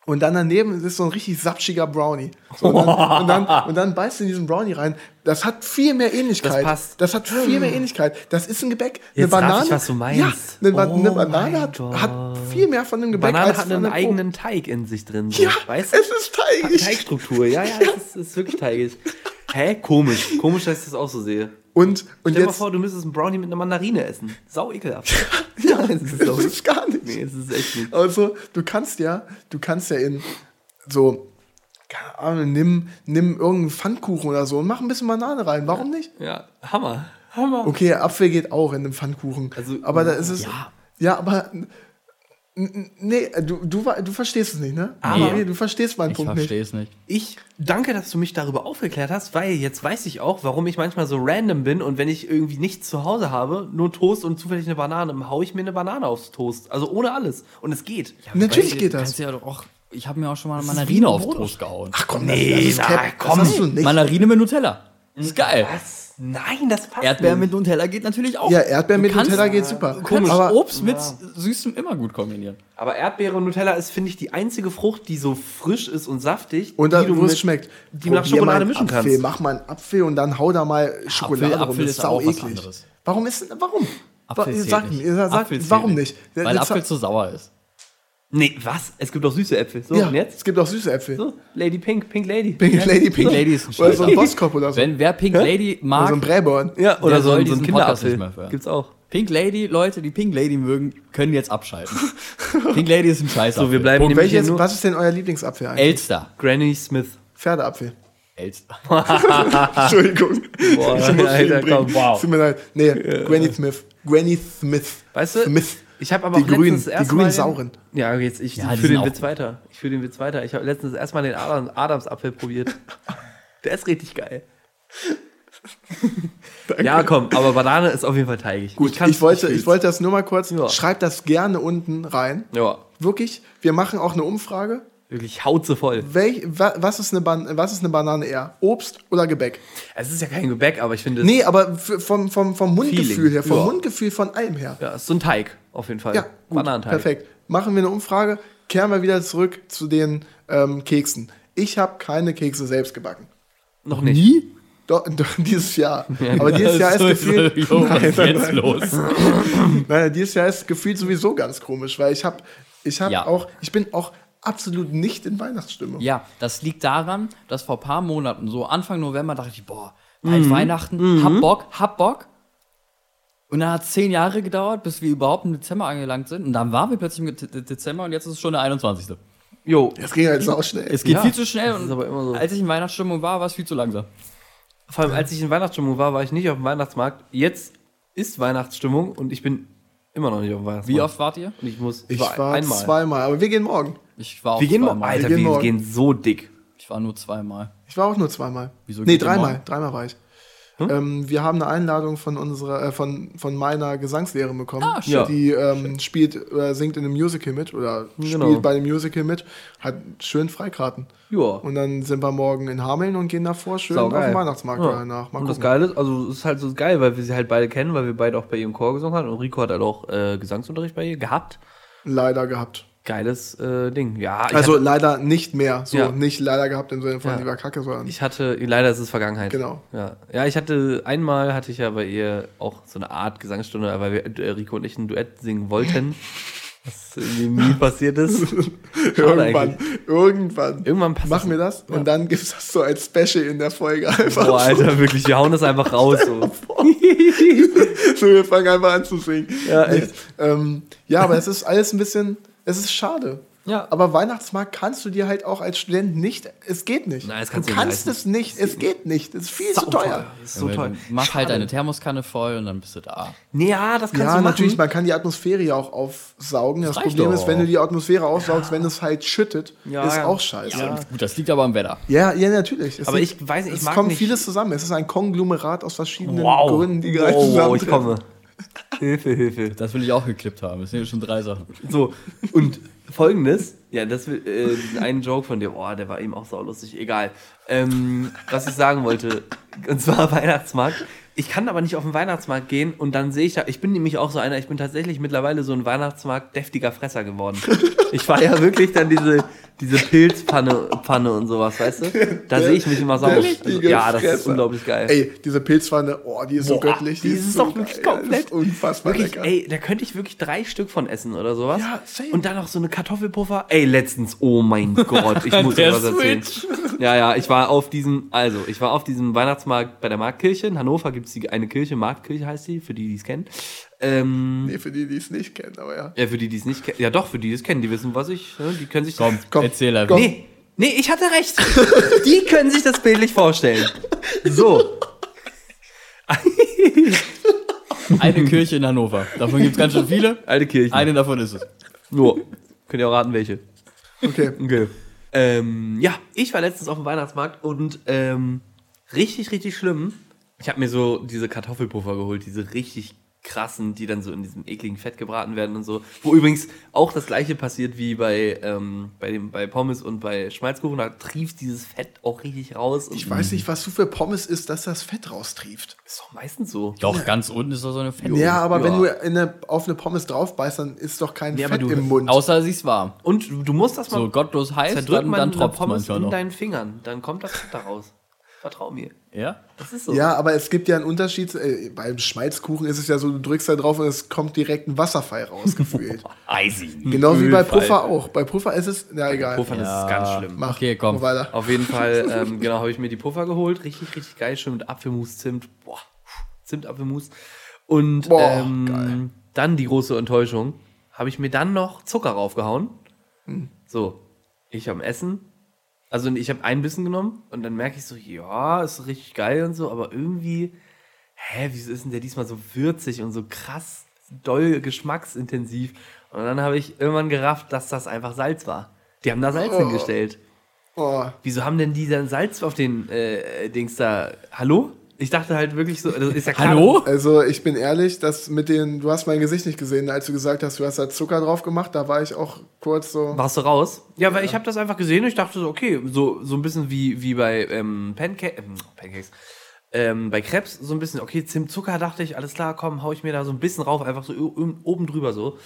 und dann daneben ist so ein richtig sapschiger Brownie. So, und, dann, und, dann, und dann beißt du in diesen Brownie rein. Das hat viel mehr Ähnlichkeit. Das passt. Das hat viel mehr Ähnlichkeit. Das ist ein Gebäck. Jetzt raff ich, was du meinst. Ja, eine, Ba- Oh eine Banane hat, hat viel mehr von einem Gebäck Banane als hat einen eigenen Teig in sich drin. So. Ja, weißt es ist teigig. Teigstruktur, ja, ja, es ist, es ist wirklich teigig. Hä? Komisch. Komisch, dass ich das auch so sehe. Und, und Stell dir mal vor, du müsstest einen Brownie mit einer Mandarine essen. Sau ekelhaft. ja, es ist ist gar nicht. Nee, es ist echt nicht. Also, du kannst ja, du kannst ja in so, keine Ahnung, nimm, nimm irgendeinen Pfannkuchen oder so und mach ein bisschen Banane rein. Warum nicht? Ja, Hammer. Hammer. Okay, Apfel geht auch in einem Pfannkuchen. Also, aber da ist es. ja. Ja, aber. Nee, du, du, wa- du verstehst es nicht, ne? Aber- nee, du verstehst meinen Ich Punkt nicht. verstehe es nicht. Ich danke, dass du mich darüber aufgeklärt hast, weil jetzt weiß ich auch, warum ich manchmal so random bin und wenn ich irgendwie nichts zu Hause habe, nur Toast und zufällig eine Banane, haue ich mir eine Banane aufs Toast. Also ohne alles. Und es geht. Natürlich Weißt du, geht das. Du ja auch, ich habe mir auch schon mal eine Mandarine ein auf Brot. Toast gehauen. Ach komm, Nee, das, das na, komm. Das hast du nicht. Mandarine mit Nutella. Das ist geil. Was? Nein, das passt Erdbeeren nicht. mit Nutella geht natürlich auch. ja, Erdbeeren Du mit kannst- Nutella geht super. Du kannst aber Obst mit Süßem immer gut kombinieren. Aber Erdbeere und Nutella ist, finde ich, die einzige Frucht, die so frisch ist und saftig. und die dann, du wo es mit- schmeckt. die du nach Probier Schokolade mischen Apfel, kannst. Mach mal einen Apfel und dann hau da mal Schokolade Apfel- rum. Apfel Das ist auch was eklig. anderes. Warum ist warum? Apfel sag sag, Apfel zählt warum nicht? Weil Apfel zu sauer ist. Nee, was? Es gibt auch süße Äpfel. So, ja, und jetzt? es gibt auch süße Äpfel. So, Lady Pink, Pink Lady. Pink Lady, Pink Lady ist ein Oder so ein Scheiß. Boskop oder so. Wenn wer Pink Lady oder mag, so ein Bräborn. Ja, oder Der so, soll ein- so ein Kinderapfel. Gibt's auch. Pink Lady, Leute, die Pink Lady mögen, können jetzt abschalten. Pink Lady ist ein Scheiß. So, wir bleiben hier nur was ist denn euer Lieblingsapfel eigentlich? Elster. Granny Smith. Pferdeapfel. Elster. Entschuldigung. Boah, Ich muss Alter, komm, wow. Tut mir leid. Nee, Granny Smith. Granny Smith. Weißt du, Smith. Ich habe aber Die auch letztens grünen, die Mal sauren. Ja, jetzt ich Ja, führe sind den Witz weiter. Ich führe den Witz weiter. Ich habe letztens erstmal den Adam, Adamsapfel probiert. Der ist richtig geil. ja, komm, aber Banane ist auf jeden Fall teigig. Gut, ich, kann's- wollte, ich wollte das nur mal kurz. Ja. Schreibt das gerne unten rein. Ja, Wirklich. Wir machen auch eine Umfrage. Wirklich hautze voll. Welch, wa, was, ist eine Ban was ist eine Banane eher? Obst oder Gebäck? Es ist ja kein Gebäck, aber ich finde es. Nee, aber vom, vom, vom Mundgefühl Feeling. her, vom Ja. Mundgefühl von allem her. Ja, ist so ein Teig, auf jeden Fall. Ja, gut, Bananenteig. perfekt. Machen wir eine Umfrage, kehren wir wieder zurück zu den ähm, Keksen. Ich habe keine Kekse selbst gebacken. Noch nicht. Nie? Doch, doch, dieses Jahr. Aber dieses Jahr ist gefühlt. Jo, was ist Nein, jetzt nein, los? Nein, dieses Jahr ist gefühlt sowieso ganz komisch, weil ich habe ich hab Ja. auch, ich bin auch absolut nicht in Weihnachtsstimmung. Ja, das liegt daran, dass vor ein paar Monaten, so Anfang November, dachte ich, boah, bald Weihnachten, hab Bock, hab Bock. Und dann hat es zehn Jahre gedauert, bis wir überhaupt im Dezember angelangt sind. Und dann waren wir plötzlich im De- Dezember und jetzt ist es schon der 21. Jo, Das ging halt sau schnell. Es geht Ja, viel zu schnell und ist aber immer so. als ich in Weihnachtsstimmung war, war es viel zu langsam. vor allem als ich in Weihnachtsstimmung war, war ich nicht auf dem Weihnachtsmarkt. Jetzt ist Weihnachtsstimmung und ich bin immer noch nicht auf dem Weihnachtsmarkt. Wie oft wart ihr? Ich muss Ich war war einmal. zweimal, aber wir gehen morgen. Ich war auch Wir gehen morgen. zweimal. Alter, Wir wir gehen gehen, morgen. so dick. Ich war nur zweimal. Ich war auch nur zweimal. Wieso nee, dreimal. Dreimal war ich. Ähm, wir haben eine Einladung von unserer, äh, von, von meiner Gesangslehrerin bekommen. Ah, schön. Die ähm, spielt oder singt in einem Musical mit oder Genau. spielt bei einem Musical mit, hat schön Freikarten. Ja. Und dann sind wir morgen in Hameln und gehen davor schön auf Saugeil. den Weihnachtsmarkt Ja. danach. Mal und das. Geile ist, also es ist halt so geil, weil wir sie halt beide kennen, weil wir beide auch bei ihrem Chor gesungen haben. Und Rico hat halt auch äh, Gesangsunterricht bei ihr gehabt. Leider gehabt. Geiles äh, Ding. Ja, Also hatte, leider nicht mehr. So, Ja. nicht leider gehabt im Sinne von Ja. lieber Kacke, sondern. ich hatte, leider ist es Vergangenheit. Genau. Ja. ja, ich hatte, einmal hatte ich ja bei ihr auch so eine Art Gesangsstunde, weil wir, äh, Rico und ich ein Duett singen wollten. Was irgendwie nie passiert ist. Irgendwann, irgendwann. Irgendwann passt Machen wir das und dann gibt es das so als Special in der Folge einfach. Boah, Alter, wirklich, wir hauen das einfach raus. So. so, wir fangen einfach an zu singen. Ja, echt. ähm, ja, aber es ist alles ein bisschen, es ist schade. Ja. Aber Weihnachtsmarkt kannst du dir halt auch als Student nicht, es geht nicht. Nein, das kannst du kannst es nicht, es geht nicht, es ist viel zu teuer. Das ist so Ja, du Mach halt Schade. deine Thermoskanne voll und dann bist du da. Nee, ja, das kannst Ja, du machen. natürlich, man kann die Atmosphäre ja auch aufsaugen. Das, reicht Problem ist, wenn du die Atmosphäre aufsaugst, wenn es halt schüttet, Ja, ist ja. auch scheiße. Ja, Ja, gut, das liegt aber am Wetter. ja, natürlich. Es Aber liegt- ich weiß nicht, ich es mag kommt nicht- vieles zusammen. Es ist ein Konglomerat aus verschiedenen Wow. Gründen, die gerade wow, wow, ich komme. Hilfe, Hilfe. Das will ich auch geklippt haben. Das sind ja schon drei Sachen. So, und folgendes, ja, das will, äh, ein Joke von dir, oh, der war eben auch saulustig, egal. Ähm, was ich sagen wollte, und zwar Weihnachtsmarkt. Ich kann aber nicht auf den Weihnachtsmarkt gehen und dann sehe ich da, ich bin nämlich auch so einer, ich bin tatsächlich mittlerweile so ein Weihnachtsmarkt deftiger Fresser geworden. Ich war ja wirklich dann diese, diese Pilzpfanne Pfanne und sowas, weißt du? Da sehe ich mich immer sauer. Deftige Ja, das ist unglaublich geil. Ey, diese Pilzpfanne, oh, die ist so Boah, göttlich. die ist so doch wirklich geil. komplett- ist unfassbar Wirklich, lecker. ey, da könnte ich wirklich drei Stück von essen oder sowas. Ja, same. Und dann noch so eine Kartoffelpuffer. Ey, letztens, oh mein Gott, ich muss dir Der was erzählen. Ja, ja, ich war auf diesem, also, ich war auf diesem Weihnachtsmarkt bei der Marktkirche. In Hannover gibt es eine Kirche, Marktkirche heißt die, für die, die es kennen. Ähm, Nee, für die, die es nicht kennen, aber ja. ja, für die, die es nicht kennen. Ja, doch, für die, die es kennen, die wissen, was ich, ne, die können sich Komm, Komm, erzähl einfach. Nee, nee, ich hatte recht. Die können sich das bildlich vorstellen. So. Eine Kirche in Hannover. Davon gibt es ganz schön viele. Alte Kirchen. Eine davon ist es. Nur. Könnt ihr auch raten, welche. Okay. Okay. Ähm, ja, ich war letztens auf dem Weihnachtsmarkt und ähm, richtig, richtig schlimm. Ich habe mir so diese Kartoffelpuffer geholt, diese richtig krassen, die dann so in diesem ekligen Fett gebraten werden und so. Wo übrigens auch das gleiche passiert wie bei, ähm, bei, dem, bei Pommes und bei Schmalzkuchen. Da trieft dieses Fett auch richtig raus. Und Ich weiß nicht, was du für Pommes isst, dass das Fett raustrieft. Ist doch meistens so. Doch, ganz unten ist da so eine Fett. Ja, aber ja. wenn du in eine, auf eine Pommes drauf beißt, dann ist doch kein Ja, Fett du- im Mund. Außer sie ist warm. Und du musst das mal So gottlos heiß, zerdrücken, dann, man dann tropft Pommes in noch. deinen Fingern. Dann kommt das Fett da raus. Vertrau mir. Ja? Das ist so. Ja, aber es gibt ja einen Unterschied. Äh, beim Schmalzkuchen ist es ja so, du drückst da drauf und es kommt direkt ein Wasserfall raus, gefühlt. Eisy. Genau wie bei. Puffer auch. Bei Puffer ist es, na egal. Puffern Ja. ist ganz schlimm. Mach, Okay, komm. weiter. Auf jeden Fall, ähm, genau, habe ich mir die Puffer geholt. Richtig, richtig geil. Schön mit Apfelmus, Zimt. Boah, Zimt-Apfelmus. Und Boah, ähm, dann die große Enttäuschung. Habe ich mir dann noch Zucker raufgehauen. Hm. So, ich am Essen. Also ich habe ein Bissen genommen und dann merke ich so, ja, ist richtig geil und so, aber irgendwie, hä, wieso ist denn der diesmal so würzig und so krass doll geschmacksintensiv? Und dann habe ich irgendwann gerafft, dass das einfach Salz war. Die haben da Salz Oh. hingestellt. Oh, Wieso haben denn die dann Salz auf den äh, Dings da? Hallo? Ich dachte halt wirklich so, das ist ja klar. Hallo? also ich bin ehrlich, dass mit den, du hast mein Gesicht nicht gesehen, als du gesagt hast, du hast da Zucker drauf gemacht, da war ich auch kurz so. Warst du raus? Ja, weil ich habe das einfach gesehen und ich dachte so, okay, so, so ein bisschen wie, wie bei ähm, Panca ähm, Pancakes. Ähm, bei Krebs so ein bisschen, okay, Zimt, Zucker, dachte ich, alles klar, komm, hau ich mir da so ein bisschen rauf, einfach so oben drüber so.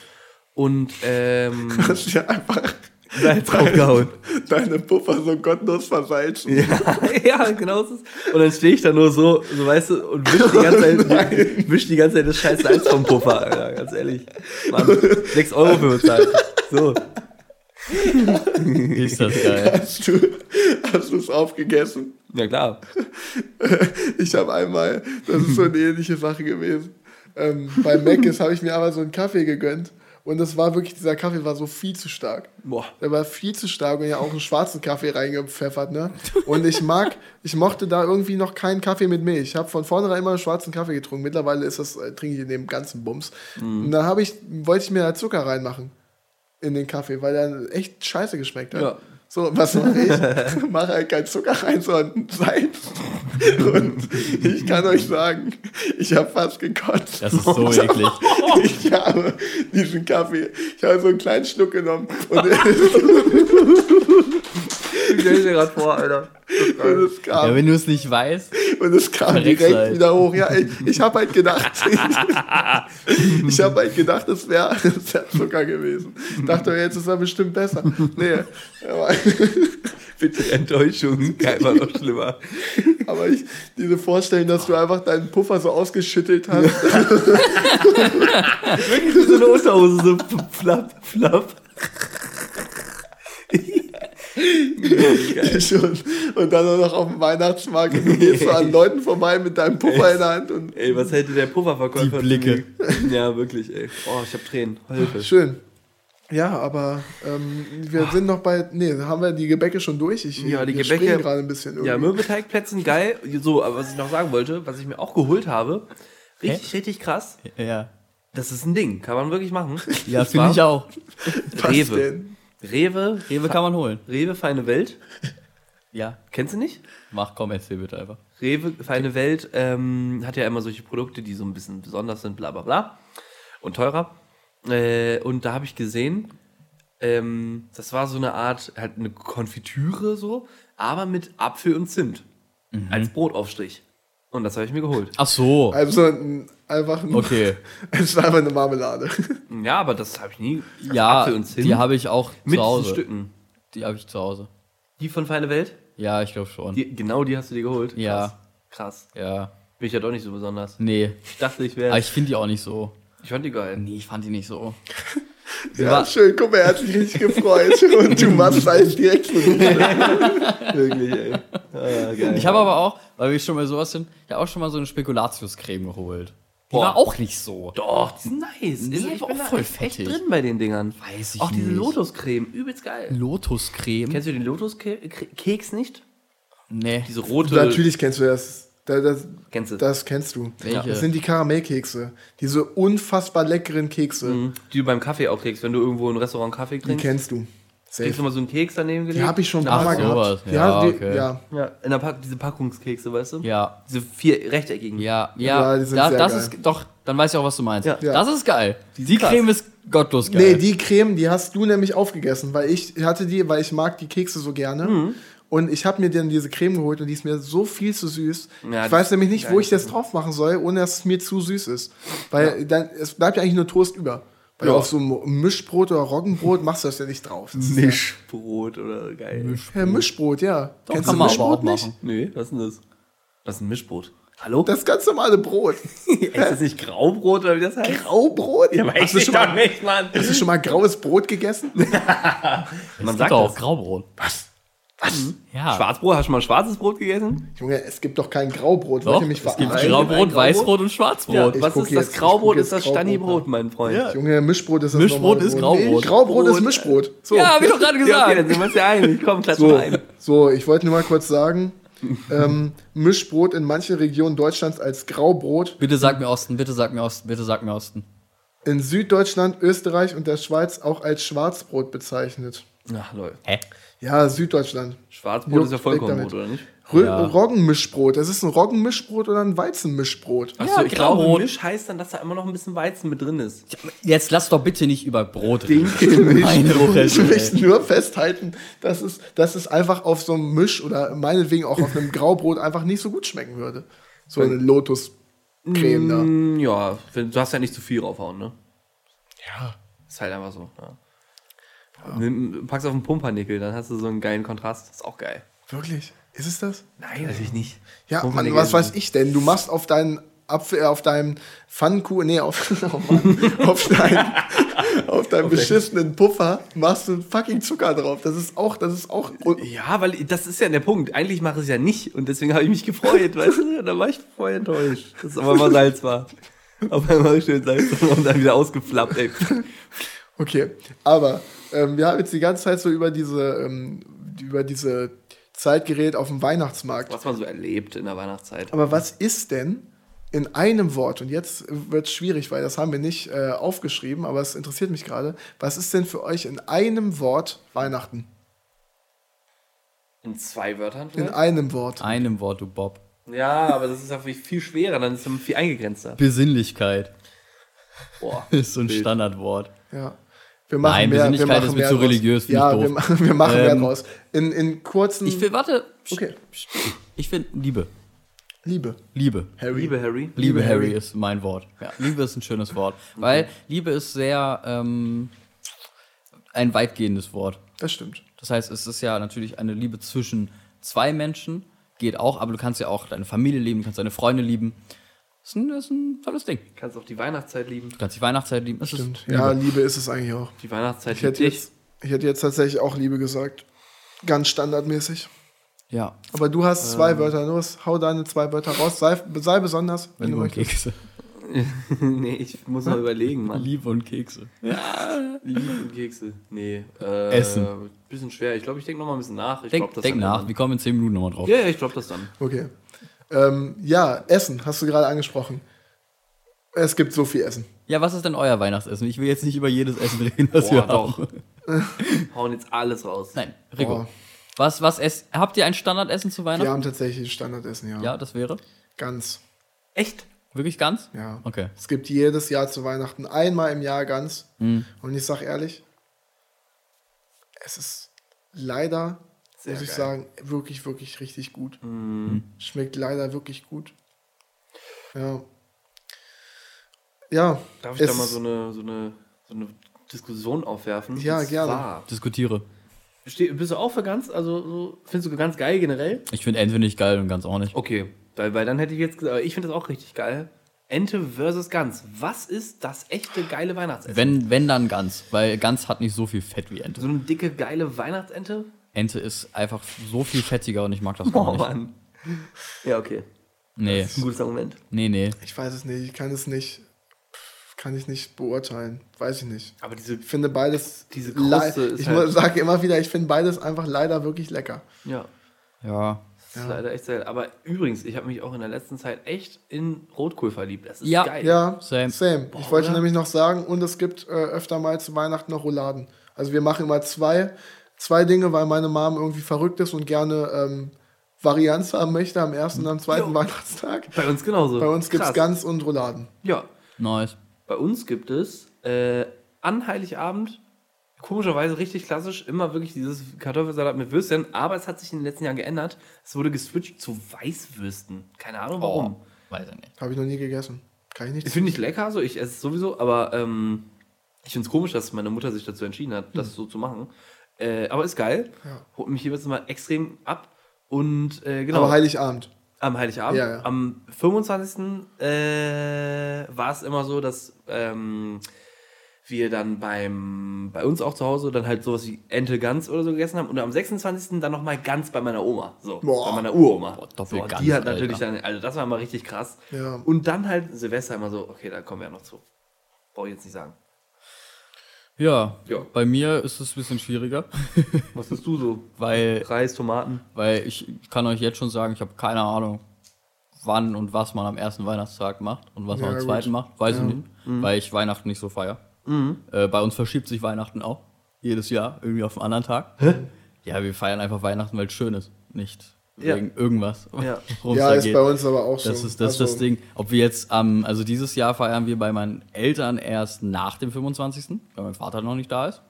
Und ähm, hast ja einfach Salz draufgehauen. deine Puffer so gottlos versalzen. Ja, ja, genau ist es. Und dann stehe ich da nur so, so weißt du, und wisch die ganze Zeit, Nein. wisch die ganze Zeit das scheiß Salz vom Puffer, Alter, ganz ehrlich. Mann, 6 Euro für bezahlt. So. Ist das geil. Hast du hast du es aufgegessen? Ja, klar. Ich habe einmal, das ist so eine ähnliche Sache gewesen. Ähm, bei Mc's habe ich mir aber so einen Kaffee gegönnt. Und das war wirklich, dieser Kaffee war so viel zu stark. Boah. Der war viel zu stark und ja auch einen schwarzen Kaffee reingepfeffert, ne? Und ich mag, ich mochte da irgendwie noch keinen Kaffee mit Milch. Ich habe von vornherein immer einen schwarzen Kaffee getrunken. Mittlerweile ist das, äh, trinke ich in dem ganzen Bums. Und da habe ich, wollte ich mir da Zucker reinmachen in den Kaffee, weil der echt scheiße geschmeckt hat. Ja. So, was mache ich? mache halt kein Zucker rein, sondern Salz. Und ich kann euch sagen, ich habe fast gekotzt. Das ist so eklig. Ich habe diesen Kaffee, ich habe so einen kleinen Schluck genommen und, Ich stell dir gerade vor, Alter. und es kam, Ja, wenn du es nicht weißt, und es kam direkt halt. wieder hoch. Ja, ich, ich habe halt gedacht, ich habe halt gedacht, es wäre wär Zucker gewesen. Dachte, jetzt ist er bestimmt besser. Nee, aber, Bitte Enttäuschung, einfach noch schlimmer. aber ich, diese Vorstellung, dass du einfach deinen Puffer so ausgeschüttelt hast, Wirklich so eine Unterhose, so flapp, flapp. schon. Und dann auch noch auf dem Weihnachtsmarkt und du gehst so an Leuten vorbei mit deinem Puffer in der Hand und Ey, was hätte der Pufferverkäufer Die Blicke. Ja, wirklich, ey. Oh, ich hab Tränen. Hilfe. schön. Ja, aber ähm, wir sind noch bei. Nee, haben wir die Gebäcke schon durch? Ich, Ja, die Gebäcke- gerade ein bisschen irgendwie. Ja, Mürbeteigplätzchen, geil. So, aber was ich noch sagen wollte, was ich mir auch geholt habe, richtig, richtig krass. ja. Das ist ein Ding, kann man wirklich machen. Ja, finde ich auch. Was Rewe. denn? Rewe, Rewe kann man holen. Rewe, feine Welt. Ja. Kennst du nicht? Mach, komm, erzähl bitte einfach. Rewe, feine Welt, ähm, hat ja immer solche Produkte, die so ein bisschen besonders sind, bla bla bla. Und teurer. Äh, und da habe ich gesehen, ähm, das war so eine Art, halt eine Konfitüre so, aber mit Apfel und Zimt. Als Brotaufstrich. Und das habe ich mir geholt. Ach so. Also ein, einfach ein, Okay. Es war einfach eine Marmelade. Ja, aber das habe ich nie. Ja, Apfel und die habe ich auch mit zu Hause. Stücken. Die habe ich zu Hause. Die von Feine Welt? Ja, ich glaube schon. Die, genau die hast du dir geholt? Ja. Krass. Krass. Ja. Bin ich ja doch nicht so besonders. Nee. Ich dachte, ich Aber wäre. ich finde die auch nicht so. Ich fand die geil. Nee, ich fand die nicht so. Ja, war- schön. Guck mal, er hat sich richtig gefreut. Und du machst alles direkt dich. Wirklich, ey. Ah, geil. Ich habe aber auch, weil wir schon mal sowas sind, ja auch schon mal so eine Spekulatiuscreme geholt. Die Boah. war auch nicht so. Doch, die sind nice. Die Ich sind bin auch da voll echt fettig. drin bei den Dingern. Weiß ich Auch diese nicht. Lotuscreme, übelst geil. Lotuscreme? Kennst du den Lotuskeks nicht? Nee. Diese rote. Natürlich kennst du das. Das, das, Kennst du. das kennst du. Welche? Das sind die Karamellkekse. Diese unfassbar leckeren Kekse. Mhm. Die du beim Kaffee auch kriegst, wenn du irgendwo im Restaurant Kaffee Die trinkst. kennst du. Kriegst du Safe. mal so einen Keks daneben gelegt? Die habe ich schon ein paar Mal sowas. gehabt. Ja, die, okay. ja. Ja, in der Pack diese Packungskekse, weißt du? Ja. Diese vier rechteckigen. Ja, Ja, ja, die sind da, sehr das geil. ist doch, dann weiß ich auch, was du meinst. Ja. Ja. Das ist geil. Die, krass. Creme ist gottlos geil. Nee, die Creme, die hast du nämlich aufgegessen, weil ich hatte die, weil ich mag die Kekse so gerne. Mhm. Und ich habe mir dann diese Creme geholt und die ist mir so viel zu süß. Ja, ich weiß das- nämlich nicht, wo ich ja, das drauf machen soll, ohne dass es mir zu süß ist. Weil dann, es bleibt ja eigentlich nur Toast über. Weil Ja. auf so einem Mischbrot oder Roggenbrot machst du das ja nicht drauf. Das ist Mischbrot oder geil. Ja, Mischbrot, ja. Doch, Kennst kann du man aber Mischbrot auch nicht? machen. Nee, was ist denn das? Was ist ein Mischbrot? Hallo? Das ganz normale Brot. ist das nicht Graubrot oder wie das heißt? Graubrot? hast, du schon mal, nicht, Mann. hast du schon mal graues Brot gegessen? Man Man sagt sagt auch das. Graubrot. Was? Ja. Schwarzbrot, hast du mal schwarzes Brot gegessen? Junge, es gibt doch kein Graubrot. Doch, Wollt ihr mich es gibt? Graubrot, Graubrot? Weißbrot und Schwarzbrot. Ich Was ist das jetzt- ich Graubrot? Ist das Graubrot mein Freund. Ja. Junge, Mischbrot ist das Mischbrot normale ist Brot. Graubrot. Nee, Graubrot Brot. ist Mischbrot. So, Ja, hab ich doch gerade Ja, gesagt. okay, dann sind wir uns ja einig. Komm, klatsch so, mal ein. so, ich wollte nur mal kurz sagen, ähm, Mischbrot in manchen Regionen Deutschlands als Graubrot, Bitte sag mir Osten, bitte sag mir Osten, bitte sag mir Osten. in Süddeutschland, Österreich und der Schweiz auch als Schwarzbrot bezeichnet. Ach, lol. Hä? Ja, Süddeutschland. Schwarzbrot Juckt, ist ja Vollkornbrot, damit. oder nicht? Rö Ja. Roggenmischbrot. Das ist ein Roggenmischbrot oder ein Weizenmischbrot. Achso, ich Graubrot. glaube, Misch heißt dann, dass da immer noch ein bisschen Weizen mit drin ist. Jetzt lass doch bitte nicht über Brot reden. Ich möchte nur festhalten, dass es, dass es einfach auf so einem Misch oder meinetwegen auch auf einem Graubrot einfach nicht so gut schmecken würde. So eine Lotus-Creme da. Mm, ja, wenn- du hast ja nicht zu viel draufhauen, ne? Ja. Ist halt einfach so. Ja. Nimm- Packst auf den Pumpernickel, dann hast du so einen geilen Kontrast. Das ist auch geil. Wirklich? Ist es das? Nein, natürlich nicht. Ja, Mann, was weiß ich denn? Du machst auf deinen Apfel, äh, auf deinem Pfannkuchen, nee, auf, oh auf deinen, auf deinem beschissenen Puffer machst du fucking Zucker drauf. Das ist auch, das ist auch, Ja, weil das ist ja der Punkt. Eigentlich mache ich es ja nicht und deswegen habe ich mich gefreut, weißt du? Da war ich voll enttäuscht, dass es aber mal Salz war. Auf einmal schön Salz und dann wieder ausgeflappt, ey. okay. Aber ähm, wir haben jetzt die ganze Zeit so über diese, ähm, über diese Zeit geredet auf dem Weihnachtsmarkt. Was man so erlebt in der Weihnachtszeit. Aber was ist denn in einem Wort, und jetzt wird es schwierig, weil das haben wir nicht äh, aufgeschrieben, aber es interessiert mich gerade, was ist denn für euch in einem Wort Weihnachten? In zwei Wörtern In vielleicht? einem Wort. Einem Wort, du Bob. Ja, aber das ist ja viel viel schwerer, dann ist es viel eingegrenzter. Besinnlichkeit Boah. ist so ein Wild. Standardwort. Ja. Wir machen Nein, mehr, wir Besinnlichkeit machen ist mir mehr zu religiös, Ja, ich wir, doof. machen- wir machen mehr Ähm, draus. In, in kurzen. Ich will, warte. Okay. Ich finde Liebe. Liebe. Liebe. Harry. Liebe Harry. Liebe Liebe Harry Harry. ist mein Wort. Ja, Liebe ist ein schönes Wort. Weil Liebe ist sehr ähm, ein weitgehendes Wort. Das stimmt. Das heißt, es ist ja natürlich eine Liebe zwischen zwei Menschen. Geht auch, aber du kannst ja auch deine Familie lieben, du kannst deine Freunde lieben. Das ist ein, das ist ein tolles Ding. Du kannst auch die Weihnachtszeit lieben. Du kannst die Weihnachtszeit lieben. Es Stimmt. Ist Ja, Liebe. Liebe ist es eigentlich auch. Die Weihnachtszeit Ich hätte, dich. jetzt, ich hätte jetzt tatsächlich auch Liebe gesagt. Ganz standardmäßig. ja. Aber du hast zwei Ähm. Wörter. Los, hau deine zwei Wörter raus. Sei, sei besonders, wenn, Wenn du und möchtest. Kekse. nee, ich muss noch überlegen, Mann. Liebe und Kekse. Liebe und Kekse. Nee. Äh, Essen. Bisschen schwer. Ich glaube, ich denke noch mal ein bisschen nach. Ich Denk, glaub, das denk nach, Dann. wir kommen in 10 Minuten nochmal drauf. Ja, ja, ich glaube das dann. Okay. Ähm, ja, Essen hast du gerade angesprochen. Es gibt so viel Essen. Ja, was ist denn euer Weihnachtsessen? Ich will jetzt nicht über jedes Essen reden, was Boah, wir doch. haben. Hauen jetzt alles raus. Nein, Rico. Boah. Was, was ess habt ihr ein Standardessen zu Wir Weihnachten? haben tatsächlich Standardessen, ja. Ja, das wäre. Ganz. Echt? Wirklich ganz? Ja. Okay. Es gibt jedes Jahr zu Weihnachten einmal im Jahr ganz. Mhm. Und ich sag ehrlich, es ist leider, Sehr muss ich geil. sagen, wirklich, wirklich richtig gut. Mhm. Schmeckt leider wirklich gut. Ja. Ja. Darf ich da mal so eine, so eine, so eine Diskussion aufwerfen? Ja, Und gerne. zwar, Diskutiere. Steh, bist du auch für ganz, also so, findest du ganz geil generell? Ich finde Ente nicht geil und ganz auch nicht. Okay, weil, weil dann hätte ich jetzt gesagt, ich finde das auch richtig geil. Ente versus Gans. Was ist das echte geile Weihnachtsessen? Wenn, wenn dann Gans, weil Gans hat nicht so viel Fett wie Ente. so eine dicke, geile Weihnachtsente? Ente ist einfach so viel fettiger und ich mag das gar Oh nicht. Mann. Ja, okay. Nee, Das ist ein gutes Argument. nee, nee. Ich weiß es nicht, ich kann es nicht, kann ich nicht beurteilen. Weiß ich nicht. Aber diese, Ich finde beides. Diese Kruste ist Ich halt- sage immer wieder, ich finde beides einfach leider wirklich lecker. ja, Ja. das ist leider echt sehr. Aber übrigens, ich habe mich auch in der letzten Zeit echt in Rotkohl verliebt. Das ist Ja. geil. Ja, Same. same. ich wollte oder? nämlich noch sagen, und es gibt äh, öfter mal zu Weihnachten noch Rouladen. Also wir machen immer zwei, zwei Dinge, weil meine Mom irgendwie verrückt ist und gerne ähm, Varianz haben möchte am ersten und am zweiten Jo. Weihnachtstag. Bei uns genauso. Bei uns gibt es. Gans und Rouladen. Ja. Nice. Bei uns gibt es äh, an Heiligabend, komischerweise richtig klassisch, immer wirklich dieses Kartoffelsalat mit Würstchen, aber es hat sich in den letzten Jahren geändert. Es wurde geswitcht zu Weißwürsten. Keine Ahnung warum. Oh, weiß ich nicht. Habe ich noch nie gegessen. Kann ich nicht. Ich finde ich lecker, so ich esse es sowieso, aber ähm, ich finde es komisch, dass meine Mutter sich dazu entschieden hat, das so zu machen. Äh, aber ist geil. Ja. Holt mich jeweils mal extrem ab. Und äh, genau. Aber Heiligabend. Am Heiligabend. Ja, ja. Am 25. Äh, war es immer so, dass ähm, wir dann beim, bei uns auch zu Hause dann halt sowas wie Ente Gans oder so gegessen haben und am 26. dann nochmal Gans bei meiner Oma. So, Boah. bei meiner Uroma. Boah, so, Doppelgans, die hat Alter. natürlich dann, also das war mal richtig krass. Ja. Und dann halt Silvester immer so, okay, da kommen wir ja noch zu. Brauche ich jetzt nicht sagen. Ja, Ja. bei mir ist es ein bisschen schwieriger, Was bist du so? weil, Reis, Tomaten? weil ich kann euch jetzt schon sagen, ich habe keine Ahnung, wann und was man am ersten Weihnachtstag macht und was Ja, man am gut. zweiten macht. Weiß Ja. ich nicht, weil ich Weihnachten nicht so feier. Äh, bei uns verschiebt sich Weihnachten auch. Jedes Jahr, irgendwie auf einen anderen Tag. Ja, wir feiern einfach Weihnachten, weil es schön ist. Nicht Ja. wegen irgendwas. Ja. Ja, ist geht. bei uns aber auch so. Das ist das, ist das Also, Ding. Ob wir jetzt am, also dieses Jahr feiern wir bei meinen Eltern erst nach dem 25., weil mein Vater noch nicht da ist.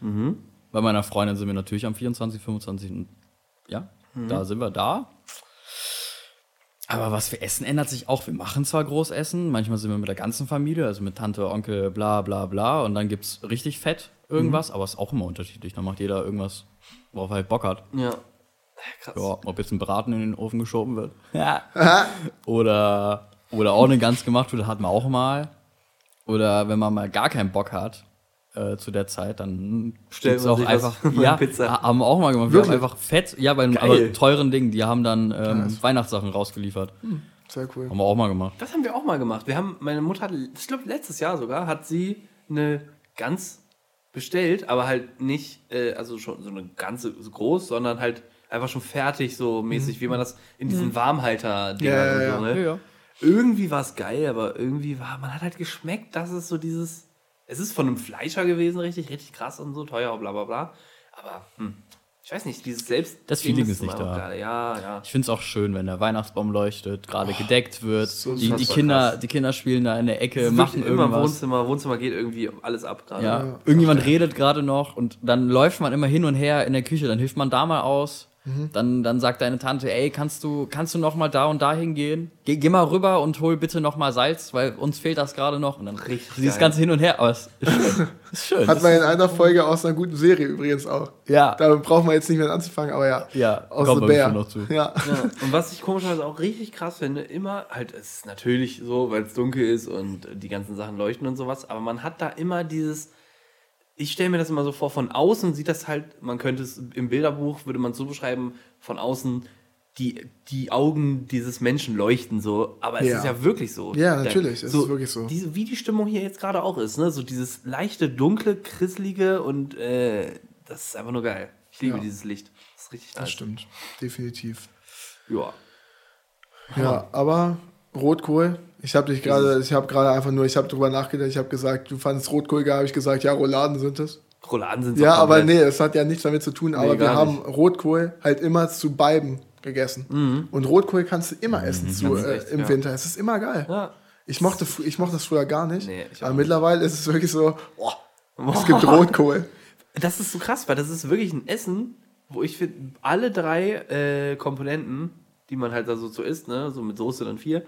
Mhm. Bei meiner Freundin sind wir natürlich am 24., 25. Ja, Mhm. da sind wir da. Aber was wir essen, ändert sich auch. Wir machen zwar Großessen, manchmal sind wir mit der ganzen Familie, also mit Tante, Onkel, bla bla bla. Und dann gibt es richtig fett irgendwas, Mhm. aber es ist auch immer unterschiedlich. Dann macht jeder irgendwas, worauf er halt Bock hat. Ja. Krass. Ja, ob jetzt ein Braten in den Ofen geschoben wird. Ja. oder, oder auch eine Gans gemacht wird, hat man auch mal. Oder wenn man mal gar keinen Bock hat äh, zu der Zeit, dann Stellt man auch einfach. Ja, Pizza. ha- haben wir auch mal gemacht. Wir Wirklich? haben einfach fett, ja, bei einem aber teuren Ding, die haben dann ähm, Weihnachtssachen rausgeliefert. Sehr cool. Haben wir auch mal gemacht. Das haben wir auch mal gemacht. Wir haben, meine Mutter, hat, ich glaube letztes Jahr sogar, hat sie eine Gans bestellt, aber halt nicht, äh, also schon so eine ganze so groß, sondern halt einfach schon fertig, so mäßig, wie man das in diesen warmhalter Ja, ja, ja. und so, ne? Ja, ja. Irgendwie war es geil, aber irgendwie war, man hat halt geschmeckt, dass es so dieses, es ist von einem Fleischer gewesen, richtig, richtig krass und so teuer, bla bla bla. Aber, hm, ich weiß nicht, dieses Selbst. Das Feeling ist nicht da. Geil. Ja, ja. Ich finde es auch schön, wenn der Weihnachtsbaum leuchtet, gerade gedeckt wird. so die, die, Kinder, krass. die Kinder spielen da in der Ecke, ist machen immer irgendwas. Wohnzimmer, Wohnzimmer geht irgendwie alles ab gerade. Ja, Ja. irgendjemand redet gerade noch und dann läuft man immer hin und her in der Küche, dann hilft man da mal aus. Mhm. Dann, dann sagt deine Tante, ey, kannst du, kannst du noch mal da und da hingehen? Geh, geh mal rüber und hol bitte noch mal Salz, weil uns fehlt das gerade noch. Und dann Richtig dieses geil. ganze hin und her, aber es ist schön. Hat man in einer Folge aus einer guten Serie übrigens auch. ja, Da braucht man jetzt nicht mehr anzufangen, aber ja. ja, Aus kommen The Bear. noch zu. Ja. Ja, und was ich komischerweise auch richtig krass finde, immer, halt, es ist natürlich so, weil es dunkel ist und die ganzen Sachen leuchten und sowas, aber man hat da immer dieses, ich stelle mir das immer so vor, von außen sieht das halt, man könnte es im Bilderbuch, würde man es so beschreiben, von außen, die, die Augen dieses Menschen leuchten so, aber es Ja. ist ja wirklich so. Ja, natürlich, es ist wirklich so. Diese, wie die Stimmung hier jetzt gerade auch ist, ne? so dieses leichte, dunkle, krisselige und äh, das ist einfach nur geil. Ich liebe Ja. dieses Licht. Das ist richtig Das nice. stimmt. Definitiv. Ja. Ja, aber Rotkohl, ich habe dich gerade, ich habe gerade einfach nur, ich habe drüber nachgedacht, ich habe gesagt, du fandest Rotkohl geil, habe ich gesagt, ja, Rouladen sind es. Rouladen sind Ja, auch aber nee, es hat ja nichts damit zu tun, aber wir haben nicht. Rotkohl halt immer zu beiden gegessen. Und Rotkohl kannst du immer essen zu, Kannst du äh, im ja. Winter. Es ist immer geil. Ja. Ich, mochte, ich mochte das früher gar nicht, Nee, aber nicht. mittlerweile ist es wirklich so, boah, es gibt Rotkohl. Das ist so krass, weil das ist wirklich ein Essen, wo ich finde, alle drei äh, Komponenten, die man halt da so, so isst, ne, so mit Soße dann vier,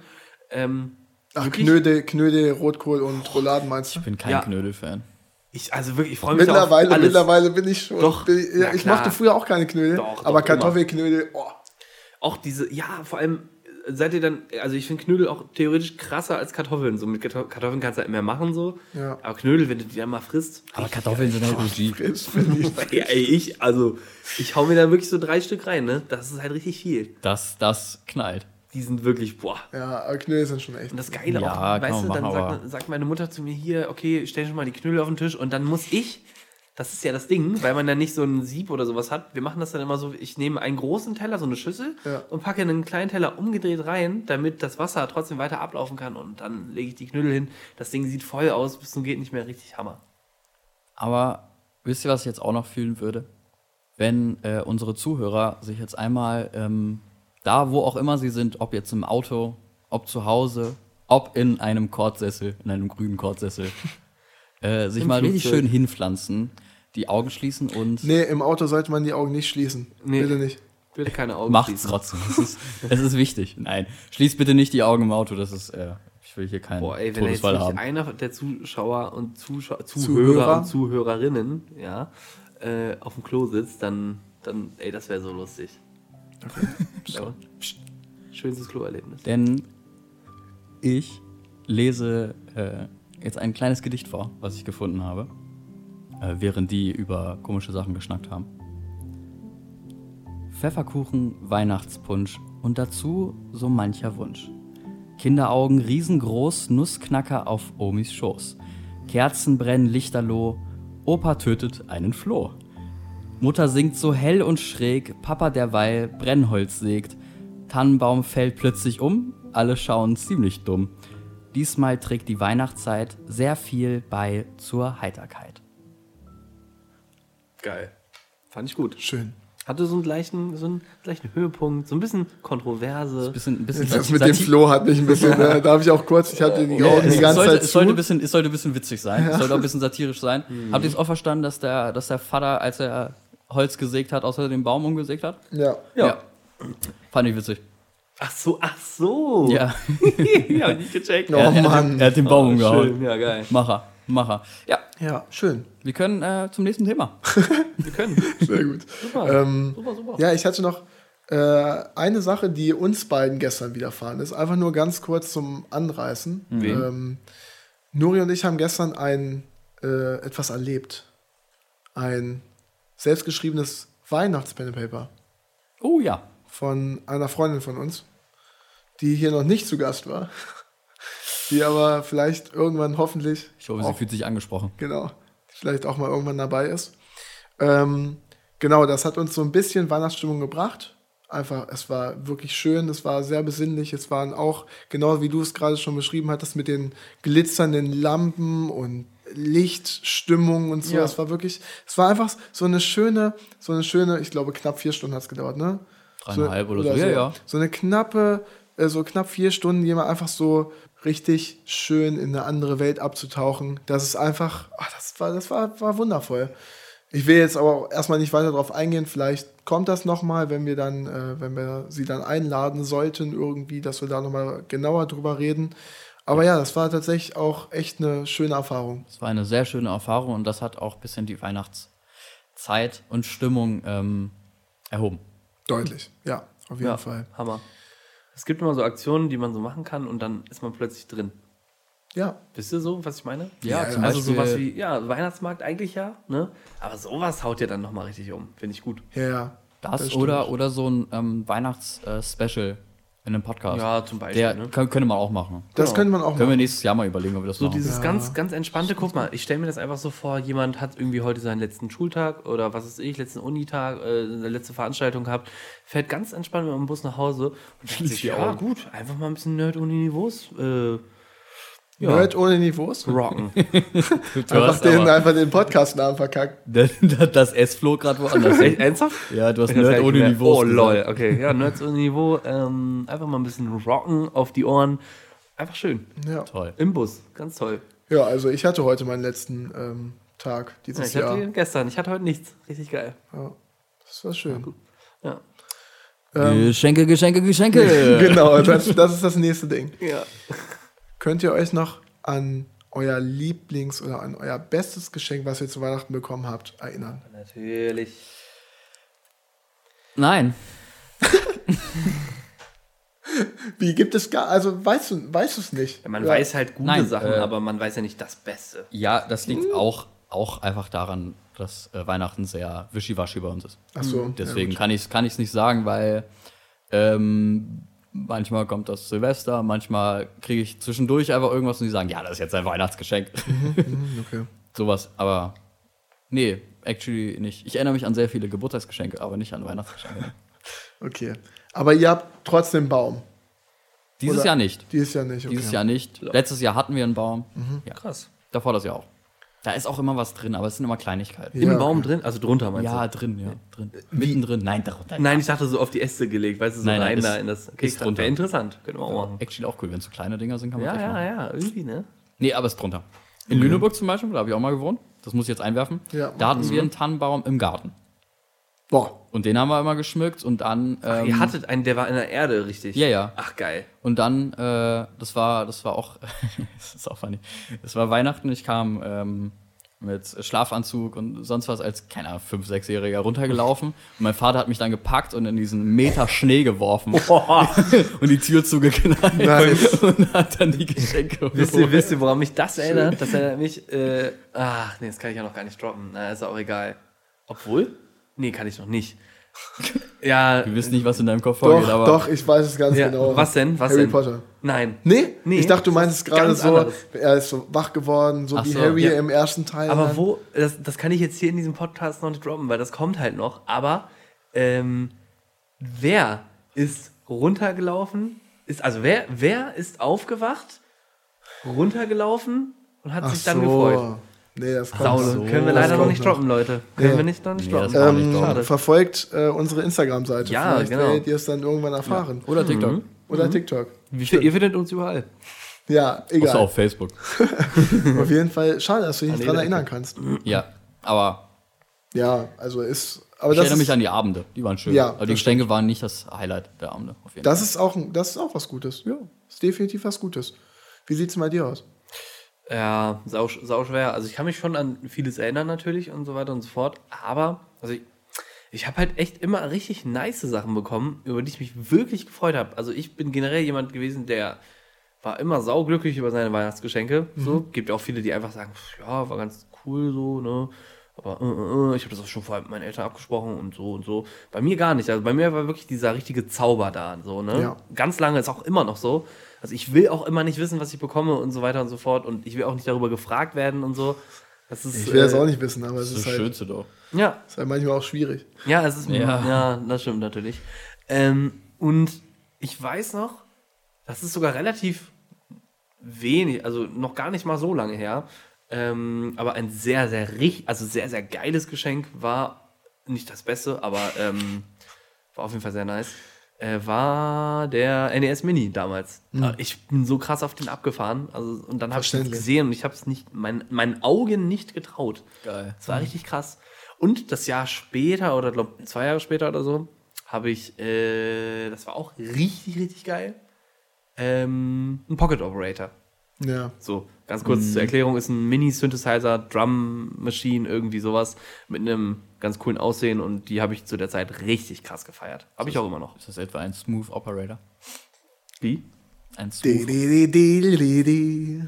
ähm, Ach, wirklich- Knödel, Knödel, Rotkohl und Rouladen meinst du? Ich bin kein Ja. Knödel-Fan. ich, also wirklich, ich freue mich Mittlerweile, auf alles. mittlerweile bin ich schon. Doch, bin ich, ja, ich klar. mochte früher auch keine Knödel, Doch, doch, aber immer. Kartoffelknödel, oh. Auch diese, ja, vor allem seid ihr dann, also ich finde Knödel auch theoretisch krasser als Kartoffeln. So mit Karto- Kartoffeln kannst du halt mehr machen, so. Ja. Aber Knödel, wenn du die dann mal frisst. Aber Kartoffeln sind halt OG. Finde ich. Ja, ey, ich, also, ich hau mir da wirklich so drei Stück rein, ne? Das ist halt richtig viel. Das, das knallt. Die sind wirklich, boah. Ja, Knödel sind schon echt. Und das Geile Ja, auch, weißt du, dann machen, sagt, sagt meine Mutter zu mir hier, okay, stell schon mal die Knödel auf den Tisch und dann muss ich, das ist ja das Ding, weil man ja nicht so ein Sieb oder sowas hat, wir machen das dann immer so, ich nehme einen großen Teller, so eine Schüssel Ja. und packe einen kleinen Teller umgedreht rein, damit das Wasser trotzdem weiter ablaufen kann und dann lege ich die Knödel hin. Das Ding sieht voll aus, bis zum geht nicht mehr richtig Hammer. Aber wisst ihr, was ich jetzt auch noch fühlen würde? Wenn äh, unsere Zuhörer sich jetzt einmal ähm, da, wo auch immer sie sind, ob jetzt im Auto, ob zu Hause, ob in einem Kordsessel, in einem grünen Kordsessel, äh, sich Im mal richtig Flugzeug. schön hinpflanzen, die Augen schließen und Nee, im Auto sollte man die Augen nicht schließen. Nee. Bitte nicht. Bitte keine Augen macht's schließen. trotzdem. Es ist, es ist wichtig. Nein, schließt bitte nicht die Augen im Auto, das ist, äh, ich will hier keinen Boah, ey, wenn jetzt Todesfall nicht haben. einer der Zuschauer und Zuschau Zuhörer, Zuhörer? und Zuhörerinnen, ja, äh, auf dem Klo sitzt, dann, dann ey, das wäre so lustig. Ja. Schönstes Kloerlebnis. Denn ich lese äh, jetzt ein kleines Gedicht vor, was ich gefunden habe, äh, während die über komische Sachen geschnackt haben. Pfefferkuchen, Weihnachtspunsch und dazu so mancher Wunsch. Kinderaugen riesengroß, Nussknacker auf Omis Schoß. Kerzen brennen lichterloh, Opa tötet einen Floh. Mutter singt so hell und schräg, Papa derweil Brennholz sägt. Tannenbaum fällt plötzlich um, alle schauen ziemlich dumm. Diesmal trägt die Weihnachtszeit sehr viel bei zur Heiterkeit. Geil. Fand ich gut. Schön. Hatte so einen gleichen, so einen gleichen Höhepunkt, so ein bisschen Kontroverse. Bisschen, ein bisschen Das mit dem Flo hat mich ein bisschen, äh, da habe ich auch kurz, ich hatte die Augen die es, ganze sollte, Zeit es, sollte ein bisschen, es sollte ein bisschen witzig sein. Es sollte auch ein bisschen satirisch sein. Habt ihr es auch verstanden, dass der, dass der Vater, als er Holz gesägt hat, außer den Baum umgesägt hat? Ja. Ja. Fand ich witzig. Ach so, ach so. Ja. ja, hab ich nicht gecheckt. Oh er, er, Mann. er hat den Baum Oh, umgehauen. schön, ja, geil. Macher. Macher. Ja, Ja, schön. wir können äh, zum nächsten Thema. Wir können. Sehr gut. Super. Ähm, super, super. Ja, ich hatte noch äh, eine Sache, die uns beiden gestern widerfahren ist. Einfach nur ganz kurz zum Anreißen. Wen? Ähm, Nuri und ich haben gestern ein äh, etwas erlebt. Ein selbstgeschriebenes Weihnachts-Pen Paper Oh ja. von einer Freundin von uns, die hier noch nicht zu Gast war. Die aber vielleicht irgendwann hoffentlich Ich hoffe, sie auch fühlt sich angesprochen. Genau. Vielleicht auch mal irgendwann dabei ist. Ähm, genau, das hat uns so ein bisschen Weihnachtsstimmung gebracht. Einfach, es war wirklich schön, es war sehr besinnlich. Es waren auch, genau wie du es gerade schon beschrieben hattest, mit den glitzernden Lampen und Lichtstimmung und so. Ja. Es war wirklich, es war einfach so eine schöne, so eine schöne, ich glaube, knapp vier Stunden hat es gedauert, ne? Dreieinhalb oder so. Ja, ja. So eine knappe, äh, so knapp vier Stunden, jemand einfach so richtig schön in eine andere Welt abzutauchen. Das ist einfach, ach, das war, das war, war wundervoll. Ich will jetzt aber auch erstmal nicht weiter darauf eingehen. Vielleicht kommt das nochmal, wenn wir dann, äh, wenn wir sie dann einladen sollten, irgendwie, dass wir da nochmal genauer drüber reden. Aber ja, das war tatsächlich auch echt eine schöne Erfahrung. Es war eine sehr schöne Erfahrung und das hat auch ein bisschen die Weihnachtszeit und Stimmung ähm, erhoben. Deutlich, ja, auf jeden ja, Fall. Hammer. Es gibt immer so Aktionen, die man so machen kann und dann ist man plötzlich drin. Ja, Wisst ihr so, was ich meine? Ja, zum also Beispiel- sowas wie, ja, Weihnachtsmarkt eigentlich ja, ne? Aber sowas haut ja dann nochmal richtig um. Finde ich gut. ja, ja. Das, stimmt. oder, oder so ein ähm, Weihnachts-Special in einem Podcast. Ja, zum Beispiel. Der ne? könnte man auch machen. Das Genau. könnte man auch Können wir machen. nächstes Jahr mal überlegen, ob wir das So machen. dieses Ja. ganz, ganz entspannte, guck mal, ich stelle mir das einfach so vor, jemand hat irgendwie heute seinen letzten Schultag oder was weiß ich, letzten Unitag, äh, letzte Veranstaltung gehabt, fährt ganz entspannt mit dem Bus nach Hause und denkt Schließt sich, ja gut, einfach mal ein bisschen Nerd ohne Niveaus äh, ja, Nerd ohne Niveaus. rocken. Du Einfach hast den, einfach den Podcast-Namen verkackt. das S flog gerade woanders Echt, ernsthaft? Ja, du hast Ich Nerd ohne gemerkt. Niveau. Oh lol, okay, ja, Nerds ohne Niveau, ähm, einfach mal ein bisschen rocken auf die Ohren. Einfach schön. Ja. Toll. Im Bus, ganz toll. Ja, also ich hatte heute meinen letzten ähm, Tag Ja, dieses ich hatte Jahr. den gestern, ich hatte heute nichts. Richtig geil. Ja, das war schön. Ja. Geschenke, Geschenke, Geschenke. Genau, das, das ist das nächste Ding. ja. Könnt ihr euch noch an euer Lieblings- oder an euer bestes Geschenk, was ihr zu Weihnachten bekommen habt, erinnern? Natürlich. Nein. Wie gibt es gar, also weißt du weißt du es nicht? Ja, man Ja. weiß halt gute Nein, Sachen, äh, aber man weiß ja nicht das Beste. Ja, das liegt auch, auch einfach daran, dass äh, Weihnachten sehr wischiwaschi bei uns ist. Ach so, Deswegen ja, kann ich es kann ich's nicht sagen, weil ähm, manchmal kommt das Silvester, manchmal kriege ich zwischendurch einfach irgendwas und die sagen, ja, das ist jetzt ein Weihnachtsgeschenk. gut. okay. Sowas, aber nee, actually nicht. Ich erinnere mich an sehr viele Geburtstagsgeschenke, aber nicht an Weihnachtsgeschenke. Okay. Aber ihr habt trotzdem einen Baum. Dieses Oder- Jahr nicht. Dieses Jahr nicht. Okay. Dieses Jahr nicht. Letztes Jahr hatten wir einen Baum. Ja. Krass. Davor das Jahr auch. Da ist auch immer was drin, aber es sind immer Kleinigkeiten. Ja, Im Baum drin? Also drunter meinst Ja, du? drin, ja. Drin. Mittendrin. Nein, darunter. Nein, ich dachte so auf die Äste gelegt, weißt du, so Nein, nein, rein ist- da in das. Okay, ist drunter. Wäre interessant. Können wir auch machen. Actually auch cool, wenn es so kleine Dinger sind, kann man Ja, ja, machen. ja, irgendwie, ne? Nee, aber es ist drunter. In Lüneburg zum Beispiel, da habe ich auch mal gewohnt. Das muss ich jetzt einwerfen. Ja. Da hatten wir einen Tannenbaum im Garten. Boah. Und den haben wir immer geschmückt und dann. Ähm, Ihr hattet einen, der war in der Erde, richtig? Ja, ja. Ach, geil. Und dann, äh, das war, das war auch, das ist auch funny. Es war Weihnachten, ich kam, ähm, mit Schlafanzug und sonst was als, keine Ahnung, 5-, 6-Jähriger runtergelaufen. Und mein Vater hat mich dann gepackt und in diesen Meter Schnee geworfen. und die Tür zugeknallt. Nice. Und hat dann die Geschenke Wisst ihr, wisst ihr, woran mich das erinnert? Das erinnert mich, äh, ach, nee, das kann ich ja noch gar nicht droppen. Na, ist auch egal. Obwohl? Nee, kann ich noch nicht. Ja, Wir wissen nicht, was in deinem Kopf Doch, vorgeht, aber doch, ich weiß es ganz ja genau. was denn? Was Harry denn? Potter. Nein. Nee? Nee, ich dachte, du meinst es gerade so, anderes. er ist so wach geworden, so Ach wie so, Harry ja. im ersten Teil. Aber dann. wo, das, das kann ich jetzt hier in diesem Podcast noch nicht droppen, weil das kommt halt noch. Aber ähm, wer ist runtergelaufen? Ist, also wer, wer ist aufgewacht, runtergelaufen und hat Ach sich dann so. gefreut? Nee, das kommt Saule. so. Können wir Das leider noch nicht noch. droppen, Leute. Können Nee. wir nicht noch nicht Nee, droppen. das Ähm, nicht verfolgt äh, unsere Instagram-Seite. Ja, Vielleicht genau. werdet ihr es dann irgendwann erfahren. Oder TikTok. Mhm. Oder TikTok. Wie viel, ihr findet uns überall. Ja, Außer egal. auf Facebook. Auf jeden Fall schade, dass du dich nicht dran erinnern kannst. Ja, aber Ja, also ist. Aber ich das erinnere mich an die Abende. Die waren schön. Ja, aber die das Geschenke waren nicht das Highlight der Abende. Auf jeden das ist auch, ein- das ist auch was Gutes. Ja. Ist definitiv was Gutes. Wie sieht's bei dir aus? Ja, sau, sau schwer. Also ich kann mich schon an vieles erinnern natürlich und so weiter und so fort. Aber, also ich, ich habe halt echt immer richtig nice Sachen bekommen, über die ich mich wirklich gefreut habe. Also ich bin generell jemand gewesen, der war immer sauglücklich über seine Weihnachtsgeschenke. So, gibt ja auch viele, die einfach sagen, ja, war ganz cool so, ne? Aber äh, äh, äh, ich habe das auch schon vorher mit meinen Eltern abgesprochen und so und so. Bei mir gar nicht. Also bei mir war wirklich dieser richtige Zauber da. So, ne? Ja. Ganz lange ist auch immer noch so. Also ich will auch immer nicht wissen, was ich bekomme und so weiter und so fort. Und ich will auch nicht darüber gefragt werden und so. Das ist, Ich will das äh, auch nicht wissen, aber es Das ist, ist das halt, Schönste doch. Ja, ist halt manchmal auch schwierig. ja, es ist ja. Ja. das stimmt natürlich. Ähm, und ich weiß noch, das ist sogar relativ wenig, also noch gar nicht mal so lange her. Ähm, aber ein sehr, sehr richtig, also sehr, sehr geiles Geschenk war nicht das Beste, aber ähm, war auf jeden Fall sehr nice. Äh, war der NES Mini damals. Äh, Ich bin so krass auf den abgefahren. Also, und dann habe ich Verständlich. gesehen und ich habe es nicht, mein, meinen Augen nicht getraut. Geil. Das war richtig krass. Und das Jahr später, oder glaube zwei Jahre später oder so, habe ich, äh, das war auch richtig, richtig geil, ähm, ein Pocket Operator. Ja. So, ganz kurz zur Erklärung, ist ein Mini-Synthesizer, Drum-Machine, irgendwie sowas, mit einem ganz coolen Aussehen und die habe ich zu der Zeit richtig krass gefeiert. Habe ich auch immer noch. Ist das etwa ein Smooth Operator? Wie? Ein Smooth, di, di, di, di, di.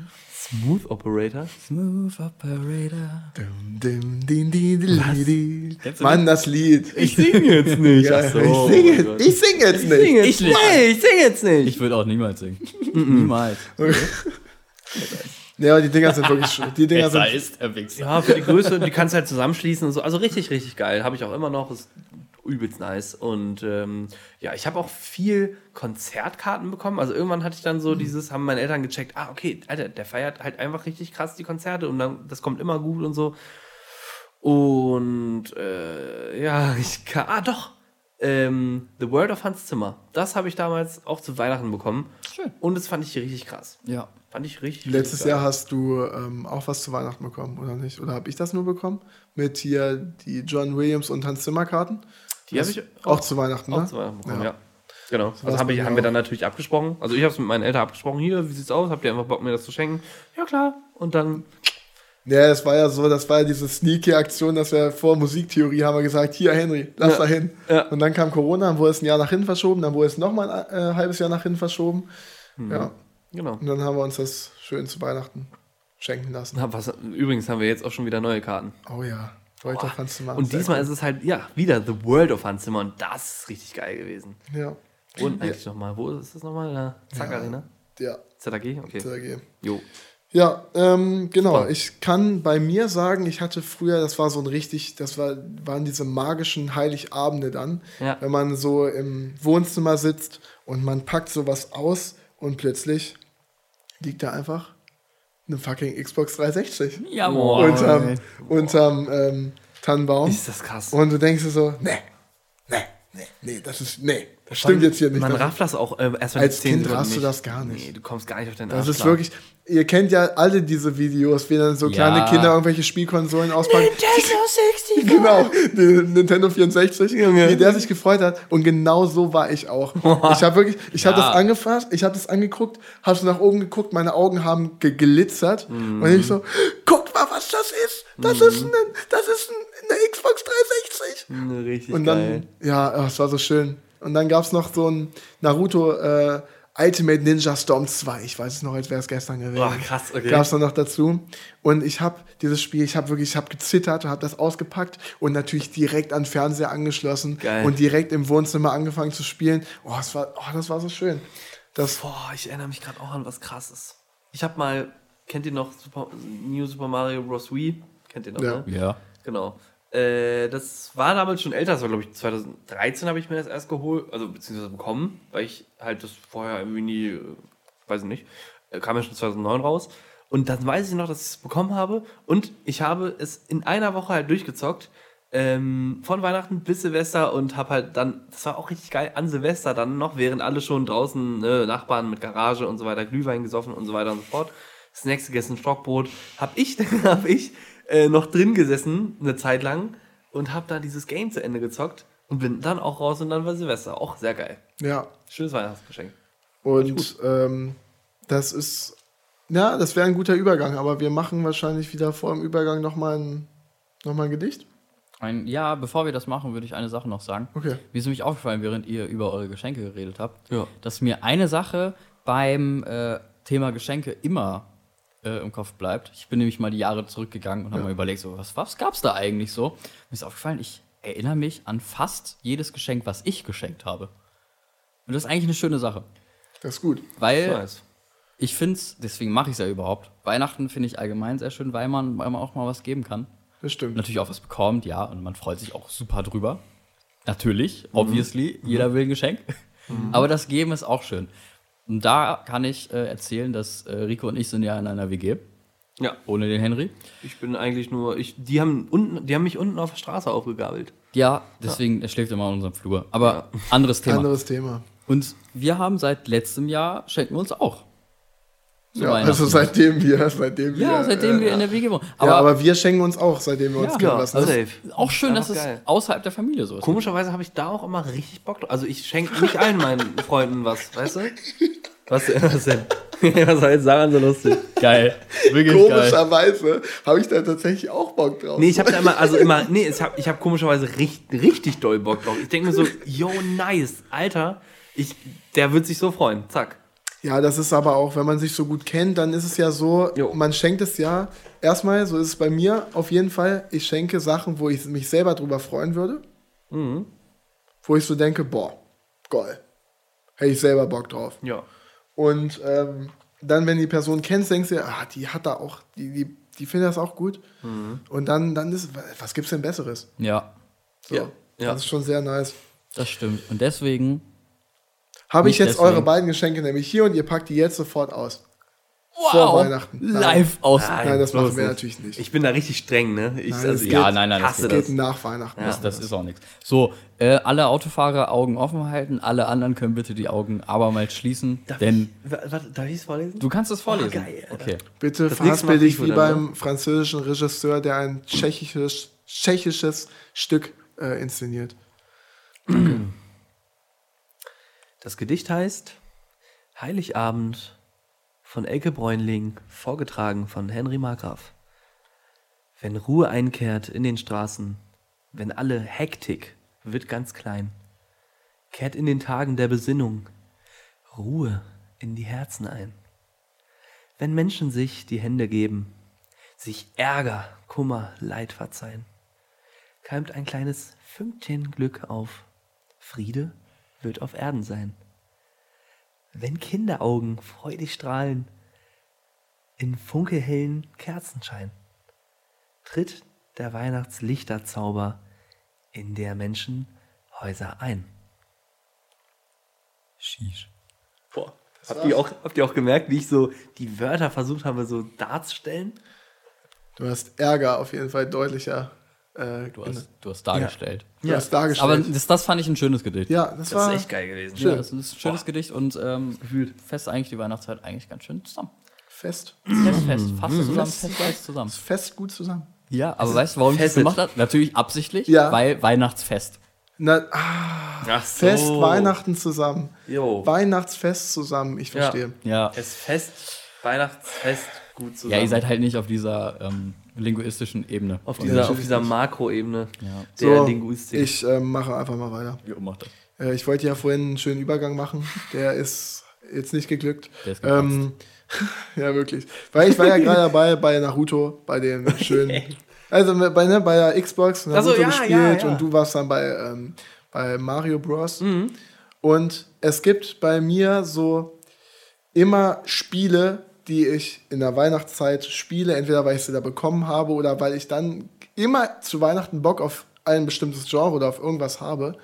Smooth Operator? Smooth Operator. Dum, dim, di, di, di, di, di. Kennst du Mann, das Lied. Ich singe jetzt nicht. Ja, ich singe ich sing jetzt nicht. Ich, nee, ich singe jetzt nicht. Ich würde auch niemals singen. niemals. Ja, die Dinger sind wirklich schön. Die Dinger Besser sind, ist der Wichser. Ja, für die Größe, die kannst du halt zusammenschließen und so. Also richtig, richtig geil. Habe ich auch immer noch. Ist übelst nice. Und ähm, ja, ich habe auch viel Konzertkarten bekommen. Also irgendwann hatte ich dann so dieses, haben meine Eltern gecheckt, ah, okay, Alter, der feiert halt einfach richtig krass die Konzerte und dann, das kommt immer gut und so. Und äh, ja, ich kann. Ah, doch. Ähm, The World of Hans Zimmer. Das habe ich damals auch zu Weihnachten bekommen. Schön. Und das fand ich richtig krass. Ja. Fand ich richtig. letztes richtig Jahr geil. hast du ähm, auch was zu Weihnachten bekommen, oder nicht? Oder habe ich das nur bekommen? Mit hier die John Williams und Hans Zimmer Karten? Die habe Das- ich auch zu Weihnachten, Auch ne? zu Weihnachten bekommen, Ja. ja. Genau. war's Also hab ich, haben wir auch. dann natürlich abgesprochen. Also ich habe es mit meinen Eltern abgesprochen. Hier, wie sieht's aus? Habt ihr einfach Bock, mir das zu schenken? Ja, klar. Und dann, Ja, das war ja so, das war ja diese sneaky Aktion, dass wir vor Musiktheorie haben wir gesagt, hier Henry, lass Ja. da hin. Ja. Und dann kam Corona, dann wurde es ein Jahr nach hinten verschoben, dann wurde es nochmal ein äh, halbes Jahr nach hinten verschoben. Mhm. Ja. genau. Und dann haben wir uns das schön zu Weihnachten schenken lassen. Na, was, übrigens haben wir jetzt auch schon wieder neue Karten. Oh ja, Leute, kannst du machen. Und diesmal ist es halt, ja, wieder The World of Hans Zimmer. Und das ist richtig geil gewesen. Ja, Und eigentlich nochmal, wo ist das nochmal? Ja, Zack Ja. Arena? ja, ZAG? Okay. TAG. Jo. Ja, ähm, genau. Super. Ich kann bei mir sagen, ich hatte früher, das war so ein richtig, das war, waren diese magischen Heiligabende dann, Ja. wenn man so im Wohnzimmer sitzt und man packt sowas aus und plötzlich liegt da einfach eine fucking Xbox 360 Jawohl. unterm, unterm ähm, Tannenbaum. Ist das krass. Und du denkst dir so, nee, nee, nee, nee, das ist, nee, das stimmt jetzt hier nicht. Man rafft das auch äh, erst wenn Als Kind drin raffst du das gar nicht. Nee, du kommst gar nicht auf den Das Arsch ist klar. wirklich, ihr kennt ja alle diese Videos, wie dann so kleine Ja. Kinder irgendwelche Spielkonsolen auspacken. Nintendo 60! Genau, die Nintendo 64, Junge. wie der sich gefreut hat. Und genau so war ich auch. Ich habe wirklich, ich habe Ja. das angefasst, ich habe das angeguckt, habe so nach oben geguckt, meine Augen haben geglitzert. Mhm. Und ich so, guck mal, was das ist. das ist, ein, das ist ein, eine Xbox 360. Hm, Richtig Und geil. dann, ja, ach, es war so schön. Und dann gab es noch so ein Naruto äh, Ultimate Ninja Storm 2. Ich weiß es noch, als wäre es gestern gewesen. Boah, krass, okay. Gab es dann noch dazu. Und ich habe dieses Spiel, ich habe wirklich, ich habe gezittert und habe das ausgepackt und natürlich direkt an den Fernseher angeschlossen Geil. und direkt im Wohnzimmer angefangen zu spielen. Oh, das war, oh, das war so schön. Das, Boah, ich erinnere mich gerade auch an was krasses. Ich habe mal, kennt ihr noch Super, New Super Mario Bros. Wii? Kennt ihr noch, Ja. ne? Ja. Genau. Äh, das war damals schon älter, das war glaube ich 2013 habe ich mir das erst geholt, also beziehungsweise bekommen, weil ich halt das vorher irgendwie nie, äh, weiß ich nicht, äh, kam ja schon 2009 raus. Und dann weiß ich noch, dass ich es bekommen habe und ich habe es in einer Woche halt durchgezockt. Ähm, von Weihnachten bis Silvester und habe halt dann, das war auch richtig geil, an Silvester dann noch, während alle schon draußen, ne, Nachbarn mit Garage und so weiter, Glühwein gesoffen und so weiter und so fort, Snacks gegessen, Stockbrot, hab ich, hab ich äh, noch drin gesessen, eine Zeit lang, und hab da dieses Game zu Ende gezockt und bin dann auch raus und dann war Silvester. Auch sehr geil. ja. Schönes Weihnachtsgeschenk. Und ähm, das ist, ja, das wäre ein guter Übergang, aber wir machen wahrscheinlich wieder vor dem Übergang nochmal ein, noch mal ein Gedicht. Ein, ja, bevor wir das machen, würde ich eine Sache noch sagen. Okay. Mir ist nämlich aufgefallen, während ihr über eure Geschenke geredet habt, Ja. dass mir eine Sache beim äh, Thema Geschenke immer äh, im Kopf bleibt. Ich bin nämlich mal die Jahre zurückgegangen und habe mal überlegt, so, was, was gab es da eigentlich so? Mir ist aufgefallen, ich erinnere mich an fast jedes Geschenk, was ich geschenkt habe. Und das ist eigentlich eine schöne Sache. Das ist gut. Weil Nice. ich finde es, deswegen mache ich es ja überhaupt. Weihnachten finde ich allgemein sehr schön, weil man, weil man auch mal was geben kann. Das stimmt. Natürlich auch was bekommt, ja, und man freut sich auch super drüber. Natürlich, obviously, jeder will ein Geschenk. Aber das Geben ist auch schön. Und da kann ich äh, erzählen, dass äh, Rico und ich sind ja in einer WG, Ja, ohne den Henry. ich bin eigentlich nur, ich, die haben unten, die haben mich unten auf der Straße aufgegabelt. Ja, deswegen, er schläft immer in unserem Flur. Aber anderes Thema. Anderes Thema. Und wir haben seit letztem Jahr, schenken wir uns auch. Ja, also seitdem wir, seitdem wir. ja, seitdem äh, wir in der WG wohnen. Aber, ja, aber wir schenken uns auch, seitdem wir uns Ja, ja, lassen. also- auch schön, dass es geil. außerhalb der Familie so ist. Komischerweise habe ich da auch immer richtig Bock drauf. Also ich schenke nicht allen meinen Freunden was, weißt du? Was, was denn? was soll jetzt sagen so lustig? Geil. Wirklich geil. Komischerweise habe ich da tatsächlich auch Bock drauf. Nee, ich habe da immer, also immer, nee, ich habe ich hab komischerweise richtig, richtig doll Bock drauf. Ich denke mir so, yo, nice, Alter, ich, der wird sich so freuen. Zack. Ja, das ist aber auch, wenn man sich so gut kennt, dann ist es ja so, Jo. man schenkt es ja, erstmal, so ist es bei mir auf jeden Fall, ich schenke Sachen, wo ich mich selber drüber freuen würde. Mhm. Wo ich so denke, boah, geil. Hätte ich selber Bock drauf. Ja. Und ähm, dann, wenn die Person kennst, denkst du, ah, die hat da auch, die, die, die findet das auch gut. Mhm. Und dann, dann ist, was gibt's denn Besseres? Ja, So, Ja, ja. Das ist schon sehr nice. das stimmt. Und deswegen Habe ich jetzt deswegen. eure beiden Geschenke nämlich hier und ihr packt die jetzt sofort aus. Vor Weihnachten. Nein. Live aus. Nein, das bloß machen wir nicht. natürlich nicht. Ich bin da richtig streng, ne? Ich, Nein, also, es ja, geht- nein, nein, das geht. Geht das. nach Weihnachten. Das, das ist auch nichts. So, äh, alle Autofahrer Augen offen halten, alle anderen können bitte die Augen abermals schließen, denn Warte, darf ich es vorlesen? du kannst es vorlesen. geil, Alter. okay. Bitte Das verhaspel dich wie beim französischen Regisseur, der ein tschechisches, tschechisches Stück äh, inszeniert. Das Gedicht heißt Heiligabend von Elke Bräunling, vorgetragen von Henry Markgraf. Wenn Ruhe einkehrt in den Straßen, wenn alle Hektik wird ganz klein, kehrt in den Tagen der Besinnung Ruhe in die Herzen ein. Wenn Menschen sich die Hände geben, sich Ärger, Kummer, Leid verzeihen, keimt ein kleines Fünkchen Glück auf. Friede wird auf Erden sein. Wenn Kinderaugen freudig strahlen in funkelhellen Kerzenschein, tritt der Weihnachtslichterzauber in der Menschen Häuser ein. Sheesh. Boah. Habt ihr, auch, habt ihr auch gemerkt, wie ich so die Wörter versucht habe, so darzustellen? Du hast Ärger auf jeden Fall deutlicher. Äh, Du hast, du hast dargestellt. du hast dargestellt. Aber das, das fand ich ein schönes Gedicht. ja, das, Das war ist echt geil gewesen. Ja, das ist ein schönes Gedicht und ähm, fest eigentlich die Weihnachtszeit eigentlich ganz schön zusammen. fest. Fest, fest, fast zusammen, fest, fest zusammen. Ist fest gut zusammen. Ja, aber weißt du, warum ich das gemacht habe? Natürlich absichtlich, Ja. weil Weihnachtsfest. Na, ah, Ach so. Fest, Weihnachten zusammen. Jo. Weihnachtsfest zusammen, ich verstehe. Ja. Es fest, Weihnachtsfest, gut zusammen. Ja, ihr seid halt nicht auf dieser ähm, linguistischen Ebene. Auf dieser, auf dieser. Makroebene Ja. der So, Linguistik. Ich äh, mache einfach mal weiter. Jo, mach das. Äh, ich wollte ja vorhin einen schönen Übergang machen. Der ist jetzt nicht geglückt. Der ist ähm, ja, wirklich. Weil ich war ja gerade dabei bei Naruto, bei dem schönen. Also mit- bei, ne, bei der Xbox Naruto Ach so, ja, gespielt ja, ja. und du warst dann bei, ähm, bei Mario Bros. Mhm. Und es gibt bei mir so immer Spiele, die ich in der Weihnachtszeit spiele, entweder weil ich sie da bekommen habe oder weil ich dann immer zu Weihnachten Bock auf ein bestimmtes Genre oder auf irgendwas habe.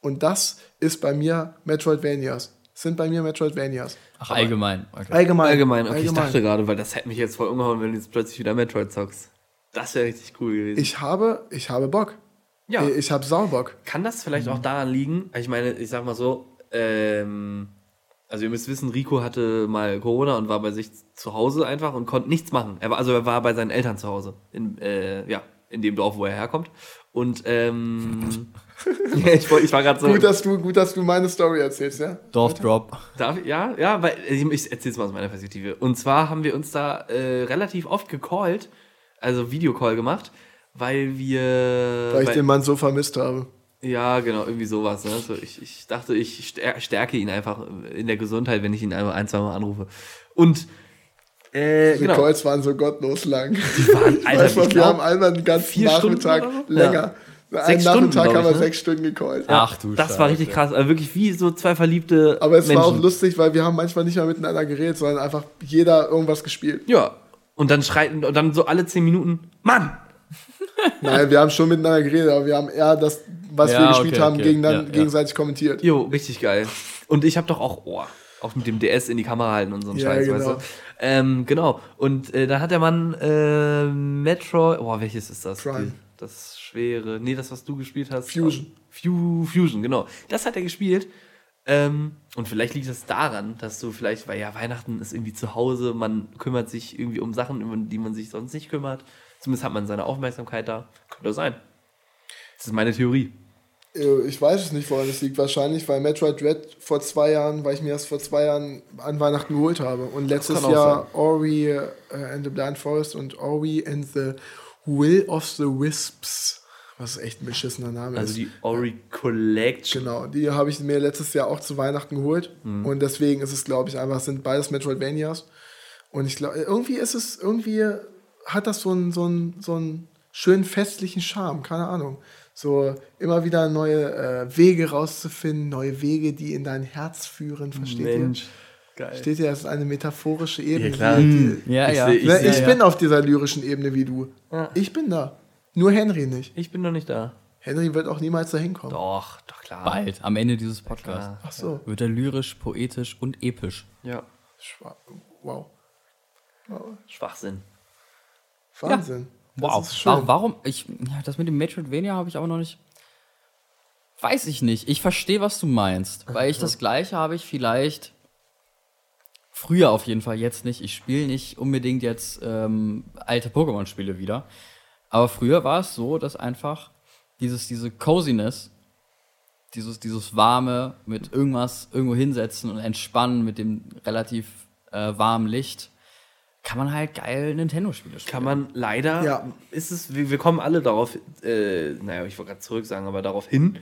Und das ist bei mir Metroidvanias. Sind bei mir Metroidvanias. Ach, allgemein. Okay. Allgemein. Allgemein, okay, ich dachte gerade, weil das hätte mich jetzt voll umgehauen, wenn du jetzt plötzlich wieder Metroid zockst. Das wäre richtig cool gewesen. Ich habe, ich habe Bock. ja, Ich habe Saubock. kann das vielleicht auch daran liegen? Ich meine, ich sag mal so, ähm, also ihr müsst wissen, Rico hatte mal Corona und war bei sich zu Hause einfach und konnte nichts machen. Er war, also er war bei seinen Eltern zu Hause, in, äh, ja, in dem Dorf, wo er herkommt. Und ähm, ja, ich, ich war gerade so. Gut, dass du, gut, dass du meine Story erzählst, ja? Dorfdrop. Darf ich? Ja, ja, weil ich, ich erzähl's mal aus meiner Perspektive. Und zwar haben wir uns da äh, relativ oft gecallt, also Videocall gemacht, weil wir. Weil ich weil- den Mann so vermisst habe. Ja, genau, irgendwie sowas. Ne? So, ich, ich dachte, ich stär- stärke ihn einfach in der Gesundheit, wenn ich ihn einmal ein, zwei Mal anrufe. Und äh, Die genau. Calls waren so gottlos lang. waren- Alter, weißt du, ich wir haben einmal den ganzen vier Stunden Nachmittag länger. Einen Sechs Stunden, Nachmittag glaub haben wir ich, ne? sechs Stunden gecallt. Ach du das war richtig Scheiße. krass. Also wirklich wie so zwei verliebte Aber es Menschen. war auch lustig, weil wir haben manchmal nicht mal miteinander geredet, sondern einfach jeder irgendwas gespielt. Ja. Und dann schreiten und dann so alle zehn Minuten, Mann! Nein, wir haben schon miteinander geredet, aber wir haben eher das, was Ja, wir gespielt okay, haben, okay. gegen dann Ja, ja. gegenseitig kommentiert. Jo, richtig geil. Und ich habe doch auch, oh, auch mit dem DS in die Kamera halten und so ein Ja, Scheiß, genau. weißt du? Ähm, genau. Und äh, da hat der Mann äh, Metro, oh, welches ist das? Prime. Die- Das schwere, nee, das, was du gespielt hast. Fusion. Fu Fusion, genau. Das hat er gespielt. Ähm, und vielleicht liegt das daran, dass du vielleicht, weil ja Weihnachten ist irgendwie zu Hause, man kümmert sich irgendwie um Sachen, um die man sich sonst nicht kümmert. Zumindest hat man seine Aufmerksamkeit da. Könnte sein. Das ist meine Theorie. Äh, Ich weiß es nicht, woran es liegt. Wahrscheinlich, weil Metroid Dread vor zwei Jahren, weil ich mir das vor zwei Jahren an Weihnachten geholt habe. Und letztes Jahr Ori äh, and the Blind Forest und Ori and the Will of the Wisps. Was echt ein beschissener Name Also ist. die Ori Collection. Genau, die habe ich mir letztes Jahr auch zu Weihnachten geholt. Mhm. Und deswegen ist es, glaube ich, einfach, es sind beides Metroidvanias. Und ich glaube, irgendwie ist es, irgendwie hat das so einen, so einen, so einen schönen festlichen Charme, keine Ahnung. So immer wieder neue äh, Wege rauszufinden, neue Wege, die in dein Herz führen, versteht Mensch. ihr? Geil. Versteht ihr, das ist eine metaphorische Ebene. Ja, klar. Die, Ja, Ich ja. seh- die, ne, ich seh- bin auf dieser lyrischen Ebene wie du. Ja. Ich bin da. Nur Henry nicht. Ich bin noch nicht da. Henry wird auch niemals dahin kommen. Doch, doch klar. Bald, am Ende dieses Podcasts. Ach so. Wird er lyrisch, poetisch und episch. Ja. Schwa- Wow. Schwachsinn. Wahnsinn. Das Wow. Warum, warum? Ich, ja, das mit dem Metroidvania habe ich aber noch nicht. Weiß ich nicht. Ich verstehe, was du meinst. Weil ich das Gleiche habe ich vielleicht. Früher auf jeden Fall, jetzt nicht. Ich spiele nicht unbedingt jetzt ähm, alte Pokémon-Spiele wieder. Aber früher war es so, dass einfach dieses, diese Coziness, dieses, dieses warme mit irgendwas irgendwo hinsetzen und entspannen mit dem relativ äh, warmen Licht, kann man halt geil Nintendo-Spiele spielen. Kann man leider, Ja. ist es, wir, wir kommen alle darauf, äh, naja, ich wollte gerade zurück sagen, aber darauf hin,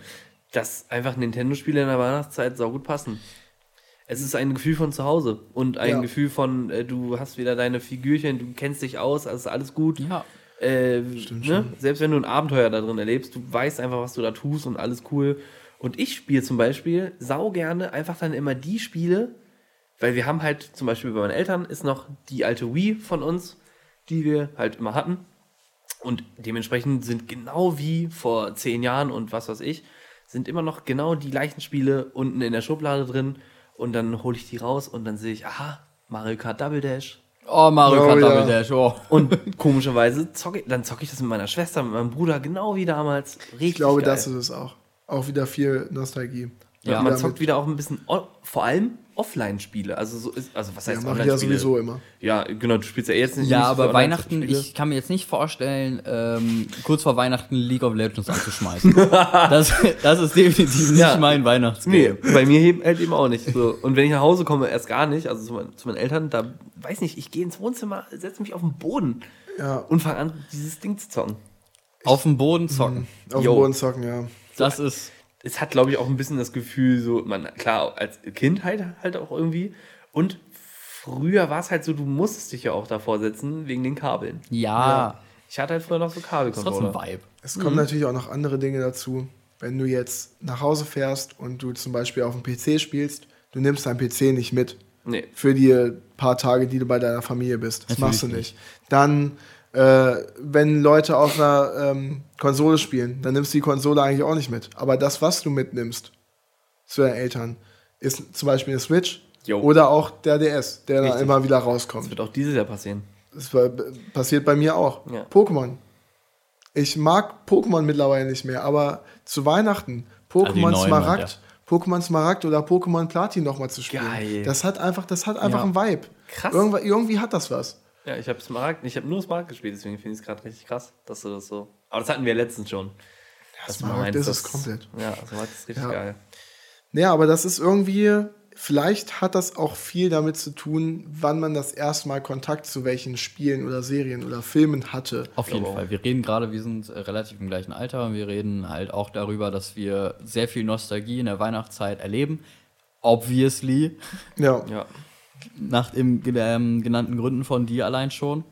dass einfach Nintendo-Spiele in der Weihnachtszeit sau gut passen. Es ist ein Gefühl von zu Hause und ein Ja. Gefühl von, äh, du hast wieder deine Figürchen, du kennst dich aus, also ist alles gut. Ja. Äh, ne? Selbst wenn du ein Abenteuer da drin erlebst, du weißt einfach, was du da tust und alles cool. Und ich spiele zum Beispiel sau gerne einfach dann immer die Spiele, weil wir haben halt zum Beispiel bei meinen Eltern ist noch die alte Wii von uns, die wir halt immer hatten. Und dementsprechend sind genau wie vor zehn Jahren und was weiß ich, sind immer noch genau die gleichen Spiele unten in der Schublade drin. Und dann hole ich die raus und dann sehe ich, aha, Mario Kart Double Dash, Oh, Mario Oh, Kart ja. Double Dash, oh. und komischerweise zocke ich, dann zocke ich das mit meiner Schwester, mit meinem Bruder, genau wie damals. Richtig Ich glaube, geil. das ist es auch. Auch wieder viel Nostalgie. Ja. man zockt wieder auch ein bisschen, o- vor allem Offline-Spiele. Also, so ist, also was Ja, heißt ich ja Online-Spiele? sowieso immer. Ja, genau, du spielst ja jetzt nicht Ja, aber Weihnachten, ich kann mir jetzt nicht vorstellen, ähm, kurz vor Weihnachten League of Legends anzuschmeißen. das, das ist definitiv nicht Ja. mein Nee, Weihnachtsgame. bei mir eben, halt eben auch nicht. So. Und wenn ich nach Hause komme, erst gar nicht, also zu, meinen- zu meinen Eltern, da weiß nicht, ich gehe ins Wohnzimmer, setze mich auf den Boden Ja, und fange an, dieses Ding zu zocken. Auf dem Boden zocken. auf Jo. dem Boden zocken, ja. Das ist. Es hat, glaube ich, auch ein bisschen das Gefühl, so, man, klar, als Kind halt, halt auch irgendwie. Und früher war es halt so, du musstest dich ja auch davor setzen, wegen den Kabeln. Ja, Ich hatte halt früher noch so ist trotzdem. Vibe. Es kommen natürlich auch noch andere Dinge dazu. Wenn du jetzt nach Hause fährst und du zum Beispiel auf dem PC spielst, du nimmst deinen PC nicht mit Nee. für die paar Tage, die du bei deiner Familie bist. Das Natürlich machst du nicht. Dann, äh, wenn Leute auf einer ähm, Konsole spielen, dann nimmst du die Konsole eigentlich auch nicht mit. Aber das, was du mitnimmst zu deinen Eltern, ist zum Beispiel eine Switch Jo. oder auch der DS, der dann Richtig. immer wieder Das rauskommt. wird auch dieses Jahr passieren. Das war, passiert bei mir auch. Ja. Pokémon. Ich mag Pokémon mittlerweile nicht mehr, aber zu Weihnachten Pokémon Also Smaragd, Pokémon Smaragd oder Pokémon Platin nochmal zu spielen. Geil. Das hat einfach, das hat einfach Ja. einen Vibe. Krass. Irgendwie, irgendwie hat das was. Ja, ich habe Smaragd, ich habe nur Smaragd gespielt, deswegen finde ich es gerade richtig krass, dass du das so. Aber das hatten wir letztens schon. Du Smaragd meinst, ist es dass- komplett. Ja, Smaragd ist richtig Ja. geil. Ja, aber das ist irgendwie, vielleicht hat das auch viel damit zu tun, wann man das erste Mal Kontakt zu welchen Spielen oder Serien oder Filmen hatte. Auf jeden glaube Fall. Wir reden gerade, wir sind äh, relativ im gleichen Alter und wir reden halt auch darüber, dass wir sehr viel Nostalgie in der Weihnachtszeit erleben. Obviously. Ja. Ja. Nach den ähm, genannten Gründen von dir allein schon.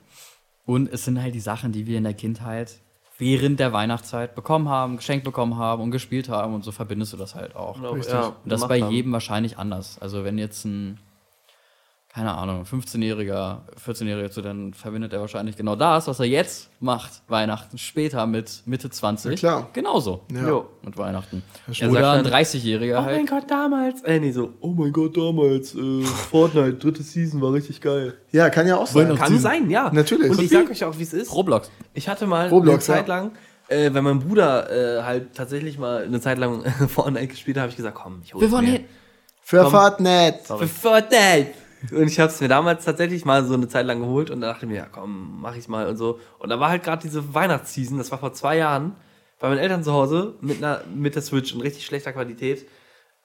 Und es sind halt die Sachen, die wir in der Kindheit während der Weihnachtszeit bekommen haben, geschenkt bekommen haben und gespielt haben und so verbindest du das halt auch. Richtig. ja, Und das ist bei haben. jedem wahrscheinlich anders. Also wenn jetzt ein, keine Ahnung, 15-Jähriger, 14-Jähriger zu, dann verbindet er wahrscheinlich genau das, was er jetzt macht, Weihnachten später mit Mitte 20. Ja, klar. Genauso. Ja. Jo. Mit Weihnachten. Er Oder ein sagt dann, 30-Jähriger Oh mein halt. Gott, damals. Äh, nee, so, oh mein Gott, damals. Äh, Fortnite, dritte Season war richtig geil. Ja, kann ja auch sein. Kann sein, ja. Natürlich. Und ich sag euch auch, wie es ist. Roblox. Ich hatte mal Roblox, eine Zeit ja. lang, äh, wenn mein Bruder äh, halt tatsächlich mal eine Zeit lang Fortnite gespielt hat, habe ich gesagt, komm, ich hol's Wir wollen mir. hin. Für Komm. Fortnite. Für Fortnite. Und ich habe es mir damals tatsächlich mal so eine Zeit lang geholt und da dachte ich mir, ja komm, mach ich's mal und so. Und da war halt gerade diese Weihnachtsseason, das war vor zwei Jahren, bei meinen Eltern zu Hause mit, einer, mit der Switch in richtig schlechter Qualität.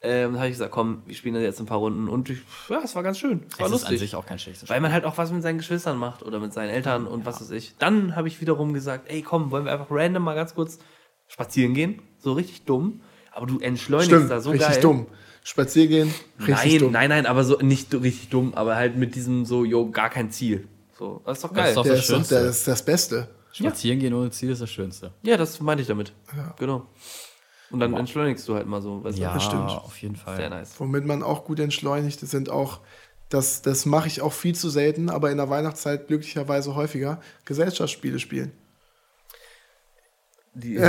Ähm, da habe ich gesagt, komm, wir spielen da jetzt ein paar Runden und ich, ja, es war ganz schön. Es war Es ist an lustig. sich auch kein schlechtes Weil man halt auch was mit seinen Geschwistern macht oder mit seinen Eltern und was weiß ich. Dann habe ich wiederum gesagt, ey komm, wollen wir einfach random mal ganz kurz spazieren gehen? So richtig dumm. Aber du entschleunigst Stimmt, da so richtig geil. dumm. Spaziergehen, richtig nein, dumm. nein, nein, aber so nicht richtig dumm, aber halt mit diesem so, jo, gar kein Ziel. So, das ist doch Das geil. ist doch das ist doch Schönste. der ist das Beste. Spazieren gehen ohne Ziel ist das Schönste. ja, das meinte ich damit. Genau. Und dann entschleunigst du halt mal so. Weißt Ja, du? stimmt. auf jeden Fall. Sehr nice. Womit man auch gut entschleunigt, das sind auch, das, das mache ich auch viel zu selten, aber in der Weihnachtszeit glücklicherweise häufiger, Gesellschaftsspiele spielen. Die,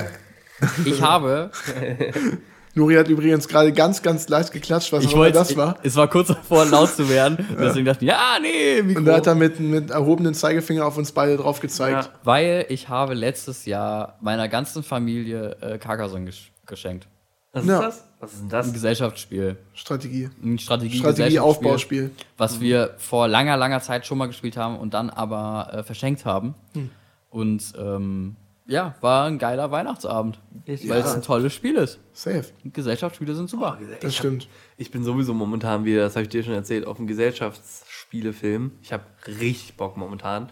Ich habe Nuri hat übrigens gerade ganz, ganz leicht geklatscht, was Ich wollte, das war. es war kurz davor, laut zu werden. Deswegen dachte ich, ja, nee, Mikro. Und da hat er mit, mit erhobenen Zeigefinger auf uns beide drauf gezeigt. Ja. Weil ich habe letztes Jahr meiner ganzen Familie äh, Carcassonne gesch geschenkt. Was ist Ja. das? Was ist denn Ein das? Strategie, Strategie. ein Strategie, Strategie-Aufbauspiel. was wir vor langer, langer Zeit schon mal gespielt haben und dann aber äh, verschenkt haben. Hm. Und ähm, ja, war ein geiler Weihnachtsabend, Ich- weil es ja. ein tolles Spiel ist. Safe. Gesellschaftsspiele sind super. Das stimmt. Ich bin sowieso momentan wieder, das habe ich dir schon erzählt, auf einen Gesellschaftsspielefilm. Ich habe richtig Bock momentan.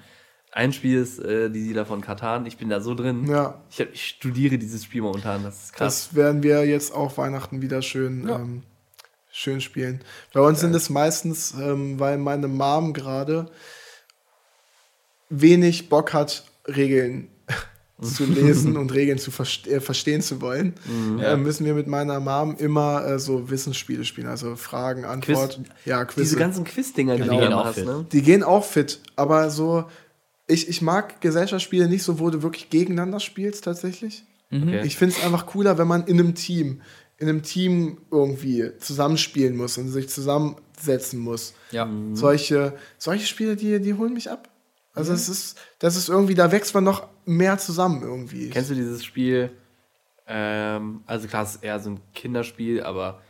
Ein Spiel ist äh, die Siedler von Katan. Ich bin da so drin. Ja. Ich, hab, ich studiere dieses Spiel momentan. Das ist krass. Das werden wir jetzt auch Weihnachten wieder schön, ähm, schön spielen. Bei uns sind es meistens, ähm, weil meine Mom gerade wenig Bock hat, Regeln zu lesen und Regeln zu verste äh, verstehen zu wollen, äh, müssen wir mit meiner Mom immer äh, so Wissensspiele spielen, also Fragen, Antwort, ja, Quiz. Diese ganzen Quiz-Dinger, die Genau. Die gehen auch fit. ne? Die gehen auch fit, aber so, ich, ich mag Gesellschaftsspiele nicht so, wo du wirklich gegeneinander spielst tatsächlich. Okay. Ich finde es einfach cooler, wenn man in einem Team, in einem Team irgendwie zusammenspielen muss und sich zusammensetzen muss. Ja. Solche, solche Spiele, die, die holen mich ab. Also es ist, das ist irgendwie, da wächst man noch mehr zusammen irgendwie. Kennst du dieses Spiel? Ähm, also klar, es ist eher so ein Kinderspiel, aber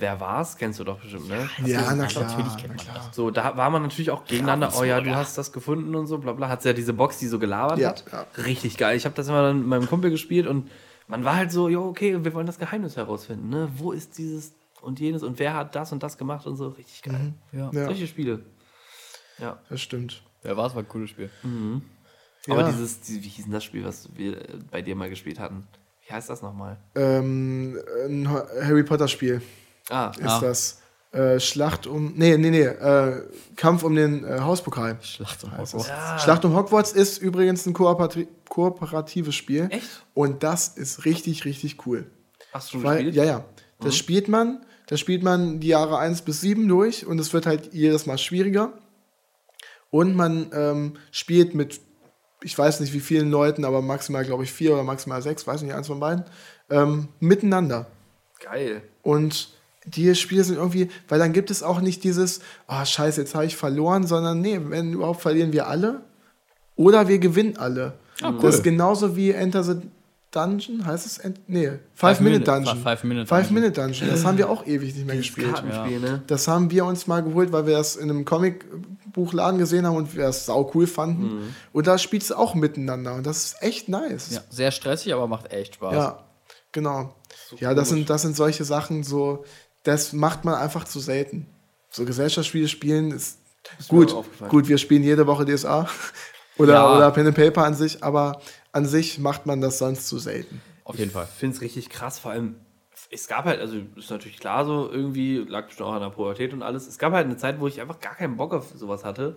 Wer war's? Kennst du doch bestimmt, ne? Ja, na ja, klar. natürlich kennt na man klar. So, da war man natürlich auch gegeneinander. Oh ja, du hast das gefunden und so, bla bla. Hat ja diese Box, die so gelabert Ja, hat. ja. Richtig geil. Ich habe das immer dann mit meinem Kumpel gespielt und man war halt so, jo, okay, wir wollen das Geheimnis herausfinden, ne? Wo ist dieses und jenes und wer hat das und das gemacht und so. Richtig geil. Ja. Ja. Solche Spiele. Ja. Das stimmt. Wer war es? War ein cooles Spiel. Aber Ja. dieses, die, wie hieß denn das Spiel, was wir äh, bei dir mal gespielt hatten? Wie heißt das nochmal? Ähm, ein Harry Potter Spiel Ah, ist Ah. das. Äh, Schlacht um. Nee, nee, nee. Äh, Kampf um den äh, Hauspokal. Schlacht um Hogwarts. Ja. Schlacht um Hogwarts ist übrigens ein kooperati kooperatives Spiel. Echt? Und das ist richtig, richtig cool. Hast du schon Weil, gespielt? ja, ja. Das spielt man, das spielt man die Jahre 1 bis 7 durch und es wird halt jedes Mal schwieriger. Und man ähm, spielt mit, ich weiß nicht wie vielen Leuten, aber maximal, glaube ich, vier oder maximal sechs, weiß nicht, eins von beiden, ähm, miteinander. Geil. Und die Spiele sind irgendwie, weil dann gibt es auch nicht dieses, ah, scheiße, jetzt habe ich verloren, sondern nee, wenn überhaupt verlieren wir alle oder wir gewinnen alle. Ah, cool. Das ist genauso wie Enter the Dungeon, heißt es? Ent nee, Five, Minute, Minute- Dungeon. Five Minute Five Dungeon. Minute Dungeon. Das haben wir auch ewig nicht mehr gespielt. Kartenspiel, ne? Das haben wir uns mal geholt, weil wir das in einem Comicbuchladen gesehen haben und wir das sau cool fanden. Mhm. Und da spielst du auch miteinander und das ist echt nice. Ja, sehr stressig, aber macht echt Spaß. Ja, genau. ja, das sind, das sind solche Sachen, so, das macht man einfach zu selten. So Gesellschaftsspiele spielen ist, mir gut. Gut, wir spielen jede Woche DSA oder, Ja. oder Pen and Paper an sich, aber an sich macht man das sonst zu selten. Auf jeden Fall. Ich finde es richtig krass, vor allem, es gab halt, also ist natürlich klar so, irgendwie, lag bestimmt auch an der Pubertät und alles. Es gab halt eine Zeit, wo ich einfach gar keinen Bock auf sowas hatte.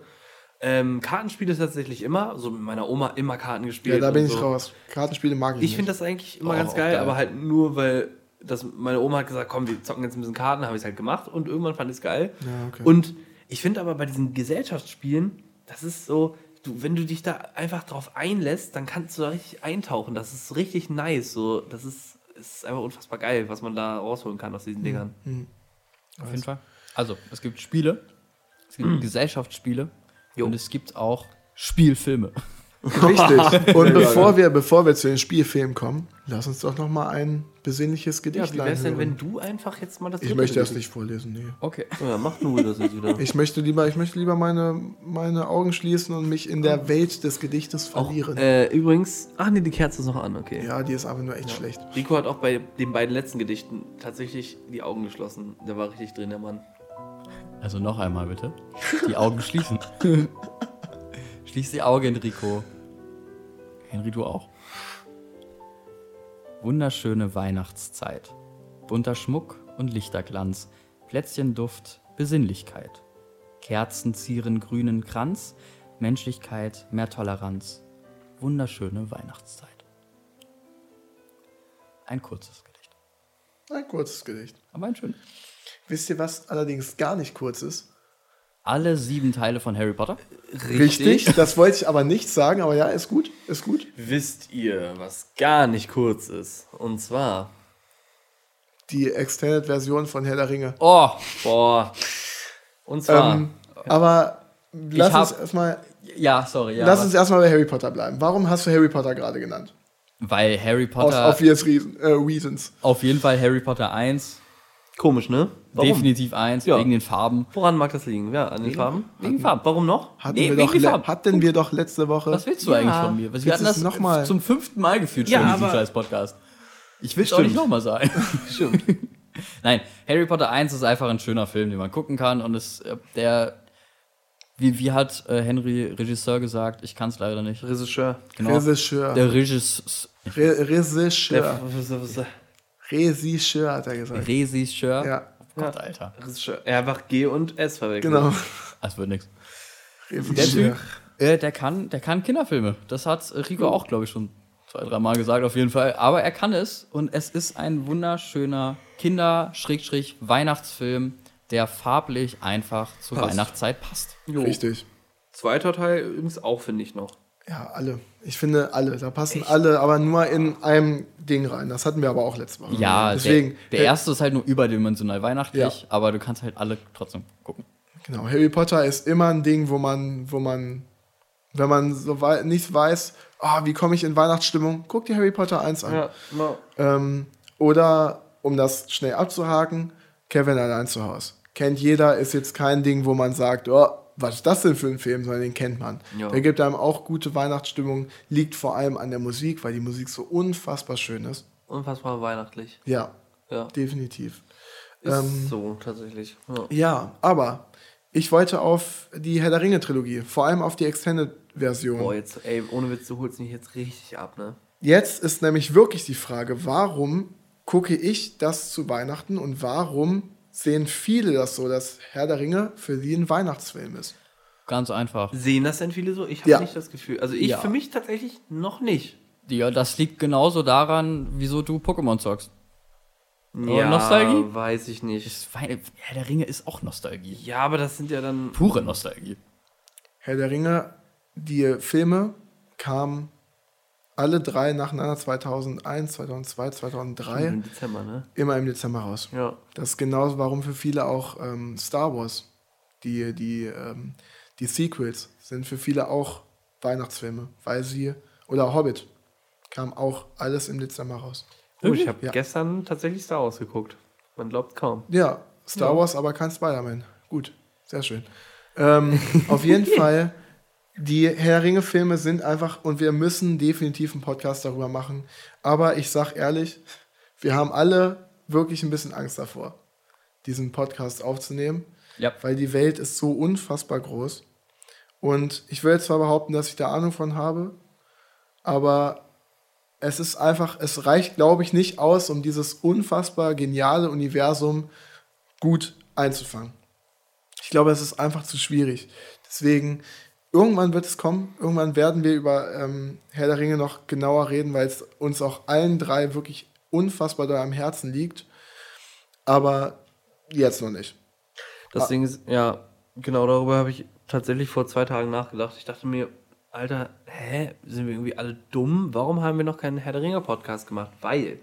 Ähm, Kartenspiele tatsächlich immer, so mit meiner Oma immer Karten gespielt. Ja, da bin ich so. raus. Kartenspiele mag ich, Ich finde das eigentlich immer Oh, ganz geil, geil. aber halt nur, weil das, meine Oma hat gesagt, komm, wir zocken jetzt ein bisschen Karten, habe ich es halt gemacht und irgendwann fand ich es geil. Ja, okay. Und ich finde aber bei diesen Gesellschaftsspielen, das ist so, du, wenn du dich da einfach drauf einlässt, dann kannst du da richtig eintauchen. Das ist richtig nice. So, das ist, ist einfach unfassbar geil, was man da rausholen kann aus diesen Dingern. Auf jeden Fall. Also, es gibt Spiele, es gibt Gesellschaftsspiele Jo. und es gibt auch Spielfilme. Richtig. Und bevor wir, bevor wir zu den Spielfilmen kommen, lass uns doch noch mal ein besinnliches Ja, Gedicht wie wäre es denn, wenn du einfach jetzt mal das Ich möchte das nicht vorlesen, nee. Okay. Ja, mach du das jetzt wieder. Ich möchte lieber, ich möchte lieber meine, meine Augen schließen und mich in der Welt des Gedichtes verlieren. Äh, übrigens, ach nee, die Kerze ist noch an, okay. ja, die ist aber nur echt schlecht. Rico hat auch bei den beiden letzten Gedichten tatsächlich die Augen geschlossen. Der war richtig drin, der Mann. Also noch einmal bitte. Die Augen schließen. Schließ die Augen, Enrico. Henry, du auch. Wunderschöne Weihnachtszeit. Bunter Schmuck und Lichterglanz. Plätzchenduft, Besinnlichkeit. Kerzen zieren grünen Kranz. Menschlichkeit, mehr Toleranz. Wunderschöne Weihnachtszeit. Ein kurzes Gedicht. Ein kurzes Gedicht. Aber ein schönes. Wisst ihr, was allerdings gar nicht kurz ist? Alle sieben Teile von Harry Potter. Das wollte ich aber nicht sagen, aber ja, ist gut. Ist gut. Wisst ihr, was gar nicht kurz ist? Und zwar. Die Extended-Version von Herr der Ringe. Oh, Boah. Und zwar. Ähm, aber lass hab- uns erstmal ja, sorry. Ja, lass was- uns erstmal bei Harry Potter bleiben. Warum hast du Harry Potter gerade genannt? Weil Harry Aus Potter, obvious reason, äh, reasons. auf jeden Fall Harry Potter 1, Komisch, ne? Warum? definitiv 1, Ja. wegen den Farben. Woran mag das liegen? Ja, an den Farben? Wegen Farben. Warum noch? Hatten, Nee, wir wegen doch Farben. hatten wir doch letzte Woche. Was willst du Ja. eigentlich von mir? Wir hatten das noch mal? zum fünften Mal gefühlt Ja, schon in diesem scheiß Podcast. Ich will es auch nicht nochmal sagen. Stimmt. Nein, Harry Potter 1 ist einfach ein schöner Film, den man gucken kann und es, äh, der, wie, wie hat äh, Henry Regisseur gesagt, ich kann es leider nicht. Regisseur. Genau. Regisseur. Der Regisseur, Re Regisseur. Regisseur hat er gesagt. Regisseur. Ja, Gott, Alter. Regisseur. Er hat einfach G und S verwechselt. genau. Das wird nichts. Der. Typ, äh, der kann, der kann Kinderfilme. Das hat Rico auch, glaube ich, schon zwei, dreimal gesagt, auf jeden Fall. Aber er kann es und es ist ein wunderschöner Kinder-Weihnachtsfilm, der farblich einfach zur Passt. Weihnachtszeit passt. Jo. Richtig. Zweiter Teil übrigens auch, finde ich noch. Ja, alle. Ich finde alle. Da passen alle, aber nur in einem Ding rein. Das hatten wir aber auch letztes Mal. Ja, deswegen. der, der erste ist halt nur überdimensional weihnachtlich, Ja. aber du kannst halt alle trotzdem gucken. Genau, Harry Potter ist immer ein Ding, wo man, wo man, wenn man so wei nicht weiß, ah, wie komme ich in Weihnachtsstimmung, guck dir Harry Potter 1 an. Ja, no. Ähm, oder, um das schnell abzuhaken, Kevin allein zu Hause. Kennt jeder, ist jetzt kein Ding, wo man sagt, oh, was ist das denn für ein Film, sondern den kennt man. Ja. Der gibt einem auch gute Weihnachtsstimmung, liegt vor allem an der Musik, weil die Musik so unfassbar schön ist. Unfassbar weihnachtlich. Ja, Ja. definitiv. Ist Ähm, so, tatsächlich. Ja. Ja, aber ich wollte auf die Herr der Ringe-Trilogie, vor allem auf die Extended-Version. Boah, jetzt, ey, ohne Witz, du holst mich jetzt richtig ab, ne? Jetzt ist nämlich wirklich die Frage, warum gucke ich das zu Weihnachten und warum sehen viele das so, dass Herr der Ringe für sie ein Weihnachtsfilm ist? Ganz einfach. Sehen das denn viele so? Ich habe Ja. nicht das Gefühl. Also ich Ja. für mich tatsächlich noch nicht. Ja, das liegt genauso daran, wieso du Pokémon zockst. Aber Nostalgie? weiß ich nicht. Das Herr der Ringe ist auch Nostalgie. Ja, aber das sind ja dann. Pure Nostalgie. Herr der Ringe, die Filme kamen alle drei nacheinander 2001, 2002, 2003, Im Dezember, ne? immer im Dezember raus. Ja. Das ist genauso, warum für viele auch ähm, Star Wars, die, die, ähm, die Sequels, sind für viele auch Weihnachtsfilme, weil sie, oder Hobbit, kam auch alles im Dezember raus. Oh, ich habe Ja. gestern tatsächlich Star Wars geguckt. Man glaubt kaum. Ja, Star Ja. Wars, aber kein Spider-Man. Gut, sehr schön. Ähm, auf jeden Fall, die Herr Ringe-Filme sind einfach, und wir müssen definitiv einen Podcast darüber machen. Aber ich sag ehrlich, wir haben alle wirklich ein bisschen Angst davor, diesen Podcast aufzunehmen. Ja. weil die Welt ist so unfassbar groß. Und ich will zwar behaupten, dass ich da Ahnung von habe, aber es ist einfach, es reicht, glaube ich, nicht aus, um dieses unfassbar geniale Universum gut einzufangen. Ich glaube, es ist einfach zu schwierig. Deswegen, irgendwann wird es kommen, irgendwann werden wir über ähm, Herr der Ringe noch genauer reden, weil es uns auch allen drei wirklich unfassbar da am Herzen liegt. Aber jetzt noch nicht. Das Ding ist, ja, genau darüber habe ich tatsächlich vor zwei Tagen nachgedacht. Ich dachte mir, Alter, hä, sind wir irgendwie alle dumm? Warum haben wir noch keinen Herr der Ringe Podcast gemacht? Weil,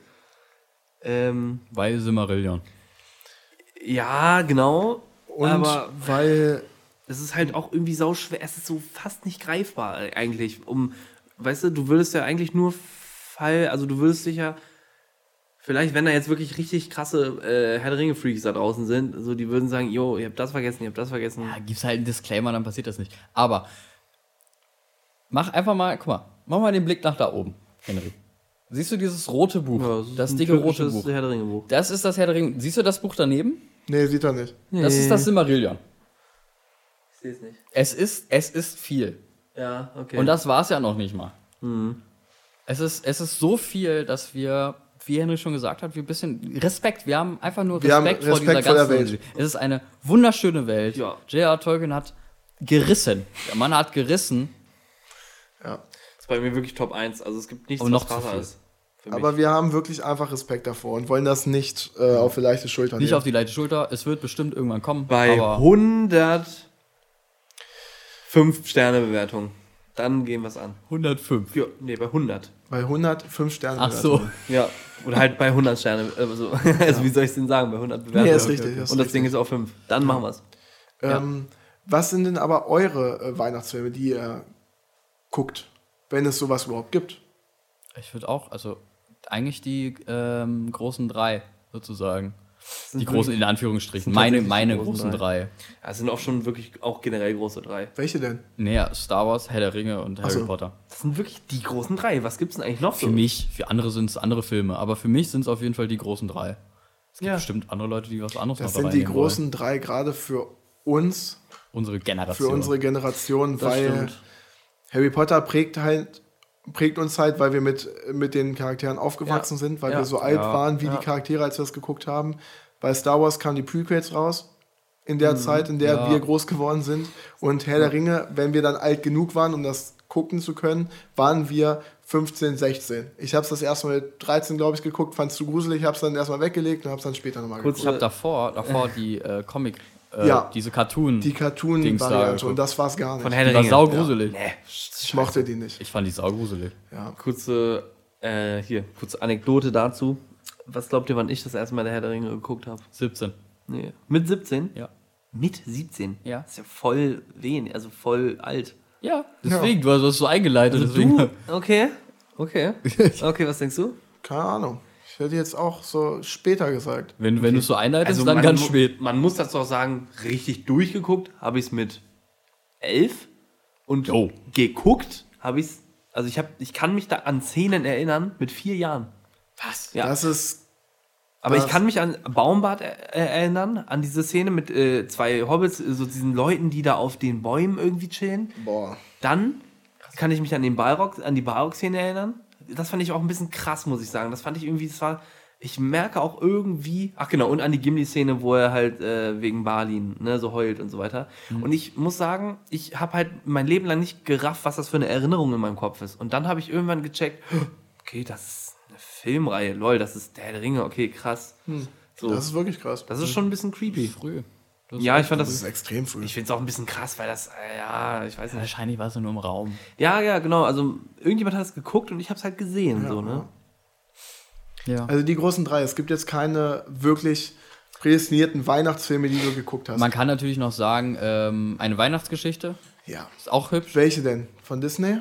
ähm, Weil Silmarillion. ja, genau. Und aber weil es ist halt auch irgendwie sau schwer. Es ist so fast nicht greifbar eigentlich. Um, weißt du, du würdest ja eigentlich nur Fall, also du würdest dich ja Vielleicht, wenn da jetzt wirklich richtig krasse äh, Herr der Ringe-Freaks da draußen sind, so die würden sagen, yo, ihr habt das vergessen, ihr habt das vergessen. Ja, gibt's halt einen Disclaimer, dann passiert das nicht. Aber mach einfach mal, guck mal, mach mal den Blick nach da oben, Henry. Siehst du dieses rote Buch? Ja, ist das ein dicke rote Buch. Herr der Ringe-Buch. Das ist das Herr der Ringe. Siehst du das Buch daneben? Nee, sieht er nicht. Das ist das Silmarillion sehe es nicht. Es ist, es ist viel. Ja, okay. Und das war es ja noch nicht mal. Mhm. Es, ist, es ist so viel, dass wir, wie Henry schon gesagt hat, wir ein bisschen Respekt, wir haben einfach nur Respekt, Respekt vor dieser vor ganzen Welt. Es ist eine wunderschöne Welt. Ja. J.R. Tolkien hat gerissen. Der Mann hat gerissen. Ja. Das ist bei mir wirklich Top 1. Also es gibt nichts, Und was krasser ist. Aber wir haben wirklich einfach Respekt davor und wollen das nicht äh, auf die leichte Schulter nehmen. Nicht auf die leichte Schulter. Es wird bestimmt irgendwann kommen. Bei 100 5-Sterne-Bewertung. Dann gehen wir es an. 105. Ja, nee, bei 100. Bei 100 5 Sterne. Ach so. Ja, oder halt bei 100 Sterne. Also, also wie soll ich es denn sagen? Bei 100 Bewertungen. Nee, ist richtig. Ist Und das richtig. Ding ist auf 5. Dann machen wir es. Ähm, was sind denn aber eure äh, Weihnachtsfilme, die ihr guckt, wenn es sowas überhaupt gibt? Ich würde auch, also eigentlich die ähm, großen drei sozusagen. Die großen in Anführungsstrichen. Meine, meine großen großen drei. drei. Ja, es sind auch schon wirklich auch generell große drei. Welche denn? Naja, Star Wars, Herr der Ringe und Harry so. Potter. Das sind wirklich die großen drei. Was gibt's denn eigentlich noch Für mich, für andere sind es andere Filme, aber für mich sind es auf jeden Fall die großen drei. Es gibt Ja. bestimmt andere Leute, die was anderes Das noch sind die reinnehmen wollen. großen drei gerade für uns, Unsere für Generation. unsere Generation, Das weil stimmt. Harry Potter prägt halt prägt uns halt, weil wir mit, mit den Charakteren aufgewachsen Ja. sind, weil Ja. wir so alt Ja. waren wie Ja. die Charaktere, als wir das geguckt haben. Bei Star Wars kamen die Prequels raus, in der Zeit, in der Ja. wir groß geworden sind. Und Herr der Ringe, wenn wir dann alt genug waren, um das gucken zu können, waren wir 15, 16. Ich habe es das erste Mal mit 13, glaube ich, geguckt, fand es zu gruselig, habe es dann erstmal weggelegt und habe es dann später nochmal Kurz- ich geguckt. habe davor, davor die äh, Comic, äh, Ja. diese Cartoon. Die da Cartoon-Variante und das war es gar nicht. Von Herr die der war Ringe. saugruselig. Nee. ich mochte die nicht. Ich fand die saugruselig. Ja. Kurze, äh, hier, kurze Anekdote dazu. Was glaubt ihr, wann ich das erste Mal der Herr der Ringe geguckt habe? 17. Nee. Mit 17? Ja. Mit 17? Ja. Das ist ja voll wenig, also voll alt. Ja, deswegen, du hast so eingeleitet. Also deswegen. du? Okay. Okay. Okay, was denkst du? Keine Ahnung. Hätte jetzt auch so später gesagt. Wenn, wenn du es so einleitest, dann Also man, ganz spät. Man muss das doch sagen, richtig durchgeguckt habe ich es mit elf und Jo. geguckt habe ich es, also ich, hab, ich kann mich da an Szenen erinnern mit vier Jahren. Was? Ja. Das ist. Aber Das- ich kann mich an Baumbad er äh, erinnern, an diese Szene mit äh, zwei Hobbits, äh, so diesen Leuten, die da auf den Bäumen irgendwie chillen. Boah. Dann kann ich mich an den Balrog, an die Balrog-Szene erinnern. Das fand ich auch ein bisschen krass, muss ich sagen. Das fand ich irgendwie, das war, ich merke auch irgendwie, ach genau, und an die Gimli-Szene, wo er halt äh, wegen Balin, ne, so heult und so weiter. Und ich muss sagen, ich habe halt mein Leben lang nicht gerafft, was das für eine Erinnerung in meinem Kopf ist. Und dann habe ich irgendwann gecheckt, okay, das ist eine Filmreihe, lol, das ist der der Ringe, okay, krass. So, Das das, ist wirklich krass. ist schon ein bisschen creepy. Früh. Ja, ich fand Das ist das, extrem früh. ich finde es auch ein bisschen krass, weil das, äh, ja, ich weiß nicht. Wahrscheinlich war es nur im Raum. Ja, ja, genau. Also irgendjemand hat es geguckt und ich habe es halt gesehen, so, ne? Ja. Also die großen drei. Es gibt jetzt keine wirklich prädestinierten Weihnachtsfilme, die du geguckt hast. Man kann natürlich noch sagen, ähm, eine Weihnachtsgeschichte ja. ist auch hübsch. Welche denn? Von Disney?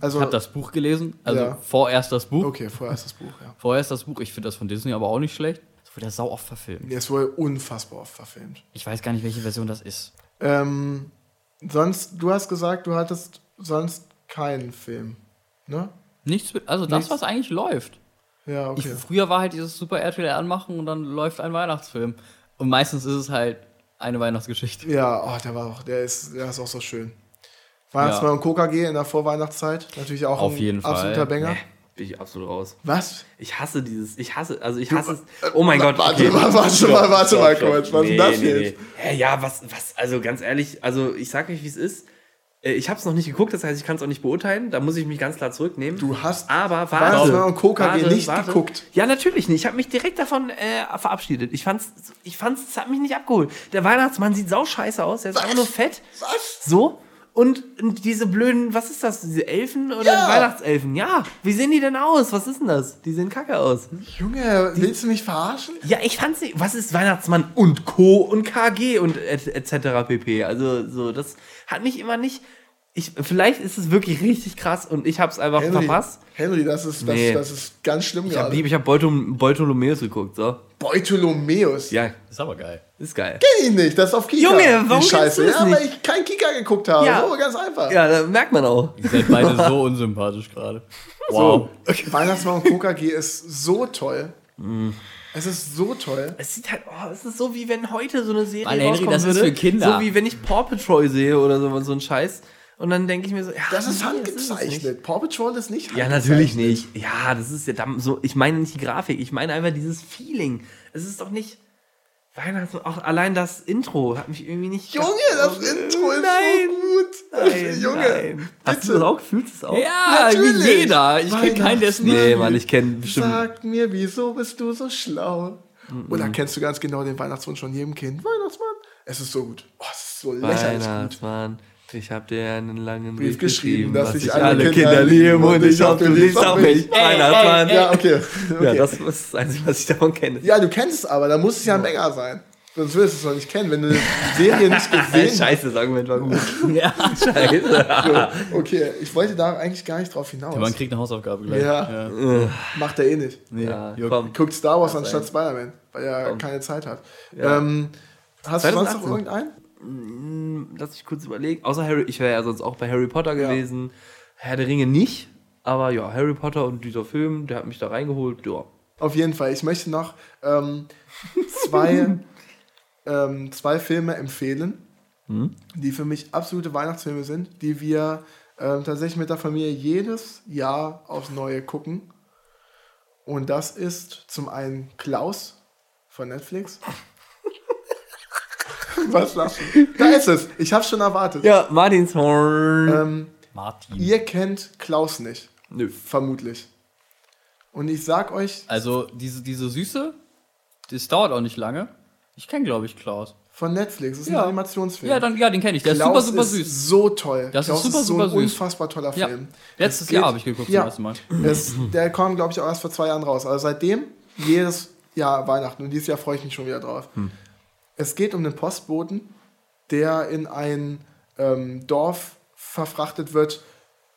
Also, Ich habe das Buch gelesen, also Ja. vorerst das Buch. okay, vorher ist das Buch, ja. Vorerst das Buch. Ich finde das von Disney aber auch nicht schlecht. Das wurde ja sau oft verfilmt. Es wurde unfassbar oft verfilmt. Ich weiß gar nicht, welche Version das ist. Ähm, sonst, du hast gesagt, du hattest sonst keinen Film, ne? Nichts, also das, Nichts. was eigentlich läuft. Ja, Ich, okay. früher war halt dieses Super RTL anmachen und dann läuft ein Weihnachtsfilm. Und meistens ist es halt eine Weihnachtsgeschichte. Ja, oh, der war auch, der ist, der ist auch so schön. Weihnachtsmann Ja. und KKG in der Vorweihnachtszeit, natürlich auch Auf ein jeden Fall. absoluter Banger. Nee, bin ich absolut raus. Was? Ich hasse dieses, ich hasse, also ich hasse es. Oh mein Gott. Warte mal, warte mal, warte Stopp, mal kurz. Was ist denn das jetzt? Hä, ja, was, was, also ganz ehrlich, also ich sag euch, wie es ist. Äh, Ich habe es noch nicht geguckt, das heißt, ich kann es auch nicht beurteilen. Da muss ich mich ganz klar zurücknehmen. Du hast aber Weihnachtsmann warte, und KKG nicht geguckt. Ja, natürlich nicht. Ich habe mich direkt davon äh, verabschiedet. Ich fand's, ich fand's, es hat mich nicht abgeholt. Der Weihnachtsmann sieht sau scheiße aus. Der ist einfach nur fett. Was? So. Und diese blöden, was ist das? Diese Elfen oder Ja. Weihnachtselfen? Ja. Wie sehen die denn aus? Was ist denn das? Die sehen kacke aus. Junge, willst du mich verarschen? Ja, ich fand's nicht. Was ist Weihnachtsmann und Co. und KG und et- etc. pp. Also, so, das hat mich immer nicht. Ich, vielleicht ist es wirklich richtig krass und ich hab's einfach Henry, verpasst. Henry, das ist, das, Nee. das ist ganz schlimm Ich hab, gerade. ich hab Beutolom- Beutolomäus geguckt, so. Beutolomäus. Ja, Ist aber geil. Ist geil. Kenn ich nicht, das ist auf Kika. Junge, die warum kennst Scheiße. du das Ja, nicht? weil ich kein Kika geguckt habe. Ja. So, ganz einfach. Ja, da merkt man auch. Ihr seid beide so unsympathisch gerade. Wow. Weihnachtsmann und KKG ist so toll. Mm. Es ist so toll. Es sieht halt, oh, es ist so wie wenn heute so eine Serie Mann, Henry, rauskommen das ist würde. für Kinder. So wie wenn ich Paw Patrol sehe oder so, so ein Scheiß. Und dann denke ich mir so, ja, Das ist nee, handgezeichnet. Paw Patrol ist nicht Ja, handgezeichnet. natürlich nicht. Ja, das ist ja dann so. Ich meine nicht die Grafik, ich meine einfach dieses Feeling. Es ist doch nicht. Weihnachten, auch allein das Intro hat mich irgendwie nicht. Junge, das Intro ist nein, so gut. Nein, Junge, nein. Hast du bitte. das auch? Fühlst du es auch? Ja, Natürlich. wie jeder. Ich kenne keinen, der es nicht. Nee, Mann, ich kenne bestimmt. Sag mir, wieso bist du so schlau? Und dann kennst du ganz genau den Weihnachtswunsch von jedem Kind. Weihnachtsmann. Es ist so gut. Oh, es ist so lächerlich gut. Ich hab dir einen langen Brief Brief geschrieben, geschrieben, dass ich ich alle Kinder Kinder liebe und ich hoffe, du liebst auch mich. Weihnachtsmann. Ja, okay. Ja, okay. das ist das Einzige, was ich davon kenne. Ja, du kennst es aber, da muss es ja ein Banger sein. Sonst würdest du es noch nicht kennen, wenn du die Serie nicht gesehen hast. Scheiße, das Argument war gut. Ja. Scheiße. Okay, ich wollte da eigentlich gar nicht drauf hinaus. Man kriegt eine Hausaufgabe gleich. Ja. Macht er eh nicht. Nee, Ja, komm. Guckt Star Wars anstatt Spider-Man, weil er keine Zeit hat. Ähm, hast du sonst noch 2018. irgendeinen? Lass ich kurz überlegen. Außer Harry, ich wäre ja sonst auch bei Harry Potter gewesen. Herr der Ringe nicht. Aber ja, Harry Potter und dieser Film, der hat mich da reingeholt. Ja. Auf jeden Fall. Ich möchte noch ähm, zwei, ähm, zwei Filme empfehlen, die für mich absolute Weihnachtsfilme sind, die wir ähm, tatsächlich mit der Familie jedes Jahr aufs Neue gucken. Und das ist zum einen Klaus von Netflix. Was lachst du? Da ist es. Ich hab's schon erwartet. Ja, Martinshorn. Ähm, Martin. ihr kennt Klaus nicht, Nö. vermutlich. Und ich sag euch, Also, diese, diese Süße, das dauert auch nicht lange. Ich kenne, glaube ich, Klaus. von Netflix, das ist Ja. ein Animationsfilm. Ja, dann, ja den kenne ich. Der ist Klaus super, super ist süß. so toll. Das ist Klaus super, so super ein süß. unfassbar toller Ja. Film. Letztes Es Jahr habe ich geguckt ja. zum ersten Mal. Es, der kam, glaube ich, auch erst vor zwei Jahren raus. Also seitdem jedes Jahr Weihnachten. Und dieses Jahr freue ich mich schon wieder drauf. Es geht um den Postboten, der in ein ähm, Dorf verfrachtet wird,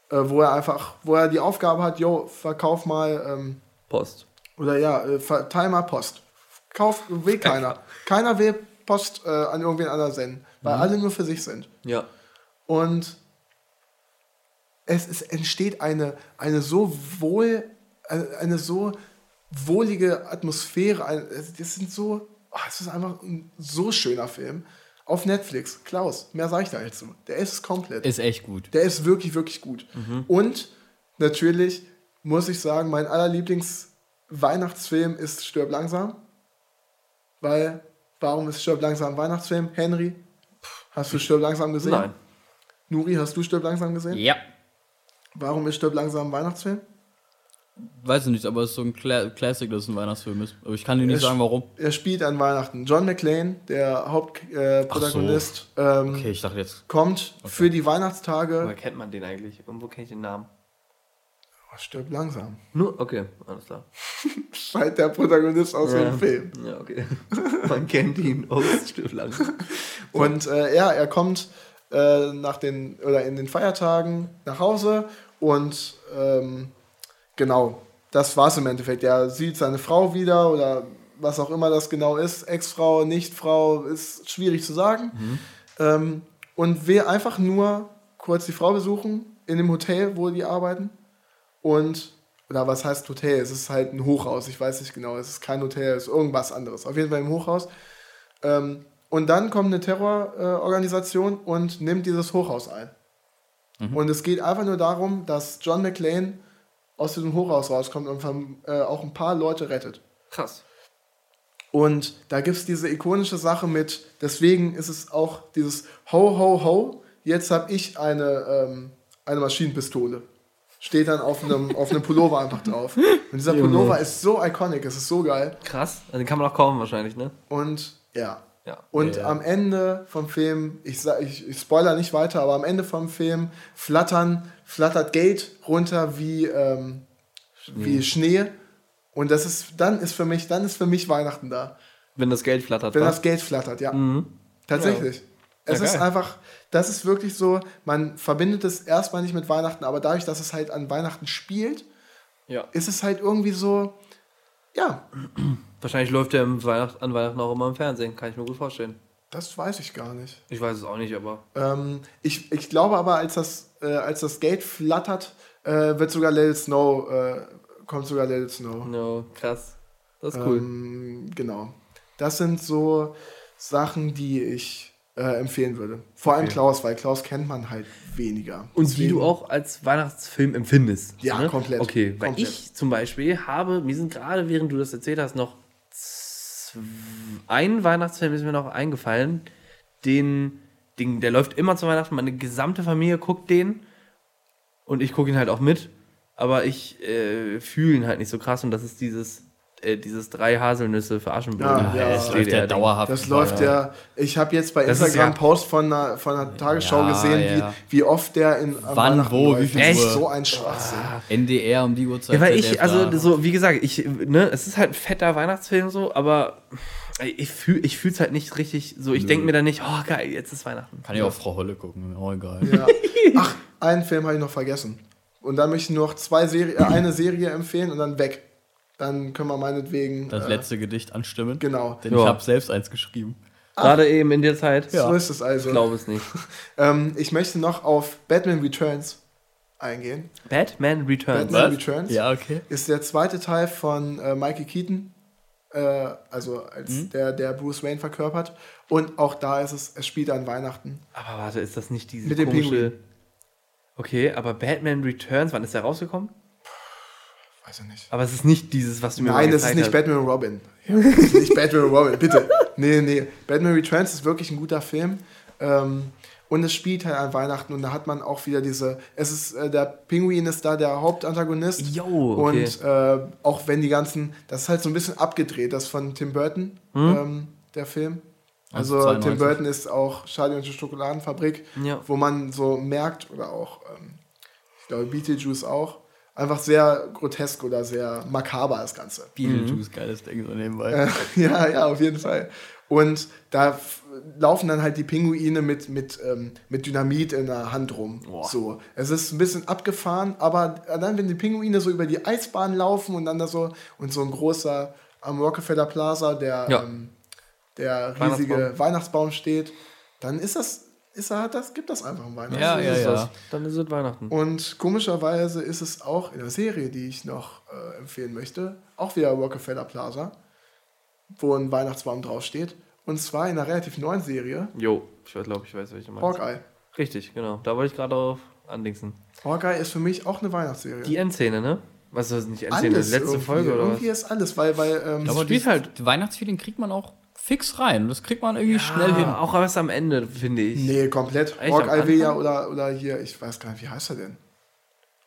äh, wo er einfach, wo er die Aufgabe hat, yo, verkauf mal ähm, Post. Oder ja, äh, verteil mal Post. Kauf, will keiner. keiner will Post äh, an irgendwen anderen senden, weil alle nur für sich sind. Ja. Und es, es entsteht eine, eine so wohl, eine, eine so wohlige Atmosphäre. Ein- es- Das sind so, oh, es ist einfach ein so schöner Film. Auf Netflix. Klaus, mehr sage ich da nicht zu. Der ist komplett. Ist echt gut. Der ist wirklich, wirklich gut. Und natürlich muss ich sagen, mein allerlieblings-Weihnachtsfilm ist Stirb langsam. Weil, warum ist Stirb langsam ein Weihnachtsfilm? Henry, hast du Stirb langsam gesehen? Nein. Nuri, hast du Stirb langsam gesehen? Ja. Warum ist Stirb langsam ein Weihnachtsfilm? Weiß ich nicht, aber es ist so ein Cla Classic, dass es ein Weihnachtsfilm ist. Aber ich kann dir nicht Es- sagen, warum. Er spielt an Weihnachten. John McClane, der Hauptprotagonist, äh, Protagonist, ähm, Okay, ich dachte jetzt. kommt für die Woher Weihnachtstage. kennt man den eigentlich? Irgendwo kenne ich den Namen. Oh, Stirb langsam. Nur, okay, alles klar. Scheint der Protagonist aus Ja. dem Film. Ja, okay. man kennt ihn aus Stirb langsam. Und äh, ja, er kommt äh, nach den oder in den Feiertagen nach Hause und ähm, genau, das war's im Endeffekt. Er sieht seine Frau wieder oder was auch immer das genau ist, Ex-Frau, Nicht-Frau, ist schwierig zu sagen. Ähm, und will einfach nur kurz die Frau besuchen in dem Hotel, wo die arbeiten. Und, oder was heißt Hotel? Es ist halt ein Hochhaus, ich weiß nicht genau. Es ist kein Hotel, es ist irgendwas anderes. Auf jeden Fall im Hochhaus. Ähm, und dann kommt eine Terrororganisation äh, und nimmt dieses Hochhaus ein. Und es geht einfach nur darum, dass John McClane aus diesem Hochhaus rauskommt und vom, äh, auch ein paar Leute rettet. Krass. Und da gibt es diese ikonische Sache mit, deswegen ist es auch dieses Ho, ho, ho, jetzt habe ich eine, ähm, eine Maschinenpistole. Steht dann auf einem, auf einem Pullover einfach drauf. Und dieser Pullover ist so iconic, es ist so geil. Krass. Also den kann man auch kaufen wahrscheinlich, ne? Und ja. Ja. Und Ja. am Ende vom Film, ich, sag, ich, ich spoiler nicht weiter, aber am Ende vom Film flattern, flattert Geld runter wie, ähm, wie Schnee. Und das ist, dann ist für mich, dann ist für mich Weihnachten da. Wenn das Geld flattert. Wenn wa? das Geld flattert, ja. Tatsächlich. Es Ja, ist geil. einfach, das ist wirklich so, man verbindet es erstmal nicht mit Weihnachten, aber dadurch, dass es halt an Weihnachten spielt, ja. ist es halt irgendwie so, ja, Wahrscheinlich läuft der im Weihnacht, an Weihnachten auch immer im Fernsehen. Kann ich mir gut vorstellen. das weiß ich gar nicht. Ich weiß es auch nicht, aber. Ähm, ich, ich glaube aber, als das, äh, als das Gate flattert, äh, wird sogar Let It Snow, äh, kommt sogar Let It Snow. No, krass. Das ist cool. Ähm, genau. Das sind so Sachen, die ich äh, empfehlen würde. Vor allem Okay. Klaus, weil Klaus kennt man halt weniger. Und wie Deswegen- du auch als Weihnachtsfilm empfindest. Ja, ne? komplett. Okay, weil Komplett. ich zum Beispiel habe, mir sind gerade, während du das erzählt hast, noch ein Weihnachtsfilm ist mir noch eingefallen, den, den, der läuft immer zu Weihnachten, meine gesamte Familie guckt den. Und ich gucke ihn halt auch mit, aber ich äh, fühle ihn halt nicht so krass. Und das ist dieses, äh, dieses drei Haselnüsse für Aschenbrödel. Ja, ja. es läuft ja dauerhaft. Das läuft ja. Ich habe jetzt bei Das Instagram ja- Post von einer, von einer Tagesschau Ja, gesehen, ja. Wie, wie oft der in Wann, wo, läuft. wie viel Das ist Uhr? so ein Schwachsinn. NDR um die Uhrzeit. Ja, weil ich, also so, wie gesagt, ich, ne, es ist halt ein fetter Weihnachtsfilm so, aber ich fühle ich fühl's halt nicht richtig so. Ich denke mir dann nicht, oh geil, jetzt ist Weihnachten. Kann ich auch Frau Holle gucken, oh egal. Ja. Ach, einen Film habe ich noch vergessen. Und dann möchte ich noch zwei Serie, äh, eine Serie empfehlen und dann weg. Dann können wir meinetwegen. Das äh, letzte Gedicht anstimmen. Genau. Denn Ja. ich habe selbst eins geschrieben. Gerade eben in der Zeit. So ist es also. Ich glaube es nicht. Ähm, ich möchte noch auf Batman Returns eingehen. Batman Returns. Batman Returns Ja, okay. ist der zweite Teil von äh, Michael Keaton, äh, also als Mhm. der, der Bruce Wayne verkörpert. Und auch da ist es, es spielt an Weihnachten. Aber warte, ist das nicht diese Mit dem komische... Pinguin. Okay, aber Batman Returns, wann ist der rausgekommen? Weiß ich nicht. Aber es ist nicht dieses, was du mir Nein, das ist nicht hast. Batman und Robin. Ja, das ist nicht Batman und Robin, bitte. Nee, nee. Batman Returns ist wirklich ein guter Film. Ähm, und es spielt halt an Weihnachten und da hat man auch wieder diese. Es ist, äh, der Pinguin ist da der Hauptantagonist. Jo, okay. Und äh, auch wenn die ganzen. Das ist halt so ein bisschen abgedreht, das von Tim Burton, ähm, der Film. Also Also Tim 92. Burton ist auch Charlie und die Schokoladenfabrik, Ja. wo man so merkt, oder auch, ähm, ich glaube, Beetlejuice auch, einfach sehr grotesk oder sehr makaber das Ganze. Beetlejuice, geiles Ding so nebenbei. Äh, ja, ja, auf jeden Fall. Und da laufen dann halt die Pinguine mit, mit, ähm, mit Dynamit in der Hand rum. So. Es ist ein bisschen abgefahren, aber dann, wenn die Pinguine so über die Eisbahn laufen und dann da so und so ein großer am Rockefeller Plaza, der, Ja. ähm, der riesige Weihnachtsbaum. steht, dann ist das, ist er, hat das, gibt das einfach ein Weihnachten. Ja, So ja, ist ja. das. Dann ist es Weihnachten. Und komischerweise ist es auch in der Serie, die ich noch äh, empfehlen möchte, auch wieder Rockefeller Plaza, wo ein Weihnachtsbaum draufsteht. Und zwar in einer relativ neuen Serie, Jo, ich glaube, ich weiß, welche du meinst. Hawkeye. Richtig, genau. Da wollte ich gerade auf andingsen. Hawkeye ist für mich auch eine Weihnachtsserie. Die Endszene, ne? Was ist das nicht Endszene? alles Letzte. Folge oder was? Irgendwie ist alles, weil, weil ähm, Aber spielt halt Weihnachtsfeeling kriegt man auch fix rein. Das kriegt man irgendwie schnell hin. Auch erst am Ende, finde ich. nee, komplett. Echt, Hawkeye will ja, oder, oder hier, ich weiß gar nicht, wie heißt er denn?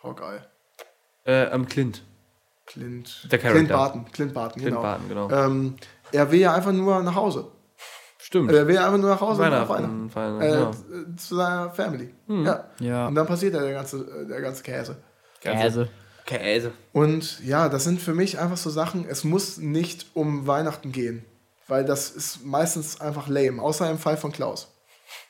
Hawkeye. Äh, am Clint. Clint. Der Clint Charakter. Barton. Clint Barton, Clint genau. Barton, genau. Ähm, er will ja einfach nur nach Hause. Stimmt. Er will ja einfach nur nach Hause und nach Weihnachten. Weihnachten. Weihnachten, Äh, ja. zu seiner Family. Ja. Ja. Und dann passiert ja der ganze, äh, der ganze Käse. Käse. Käse. Und ja, das sind für mich einfach so Sachen, es muss nicht um Weihnachten gehen. Weil das ist meistens einfach lame, außer im Fall von Klaus.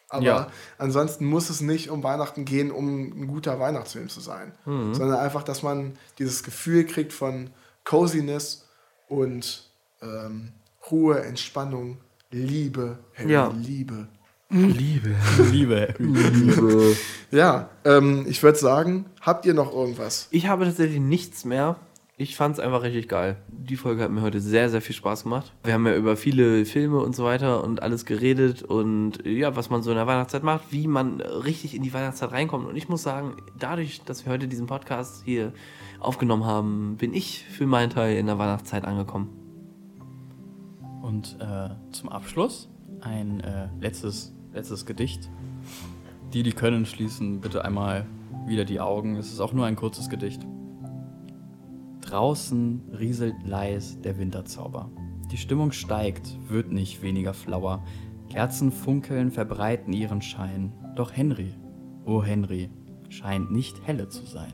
Aber Ja. ansonsten muss es nicht um Weihnachten gehen, um ein guter Weihnachtsfilm zu sein. Sondern einfach, dass man dieses Gefühl kriegt von Coziness und ähm, Ruhe, Entspannung, Liebe, Harry, Ja. Liebe. Liebe. Liebe. Ja, ähm, ich würde sagen, habt ihr noch irgendwas? Ich habe tatsächlich nichts mehr. Ich fand es einfach richtig geil. Die Folge hat mir heute sehr, sehr viel Spaß gemacht. Wir haben ja über viele Filme und so weiter und alles geredet und ja, was man so in der Weihnachtszeit macht, wie man richtig in die Weihnachtszeit reinkommt. Und ich muss sagen, dadurch, dass wir heute diesen Podcast hier aufgenommen haben, bin ich für meinen Teil in der Weihnachtszeit angekommen. Und äh, zum Abschluss ein äh, letztes, letztes Gedicht. Die, die können, schließen bitte einmal wieder die Augen. Es ist auch nur ein kurzes Gedicht. Draußen rieselt leis der Winterzauber. Die Stimmung steigt, wird nicht weniger flauer. Kerzen funkeln, verbreiten ihren Schein. Doch Henry, oh Henry, scheint nicht helle zu sein.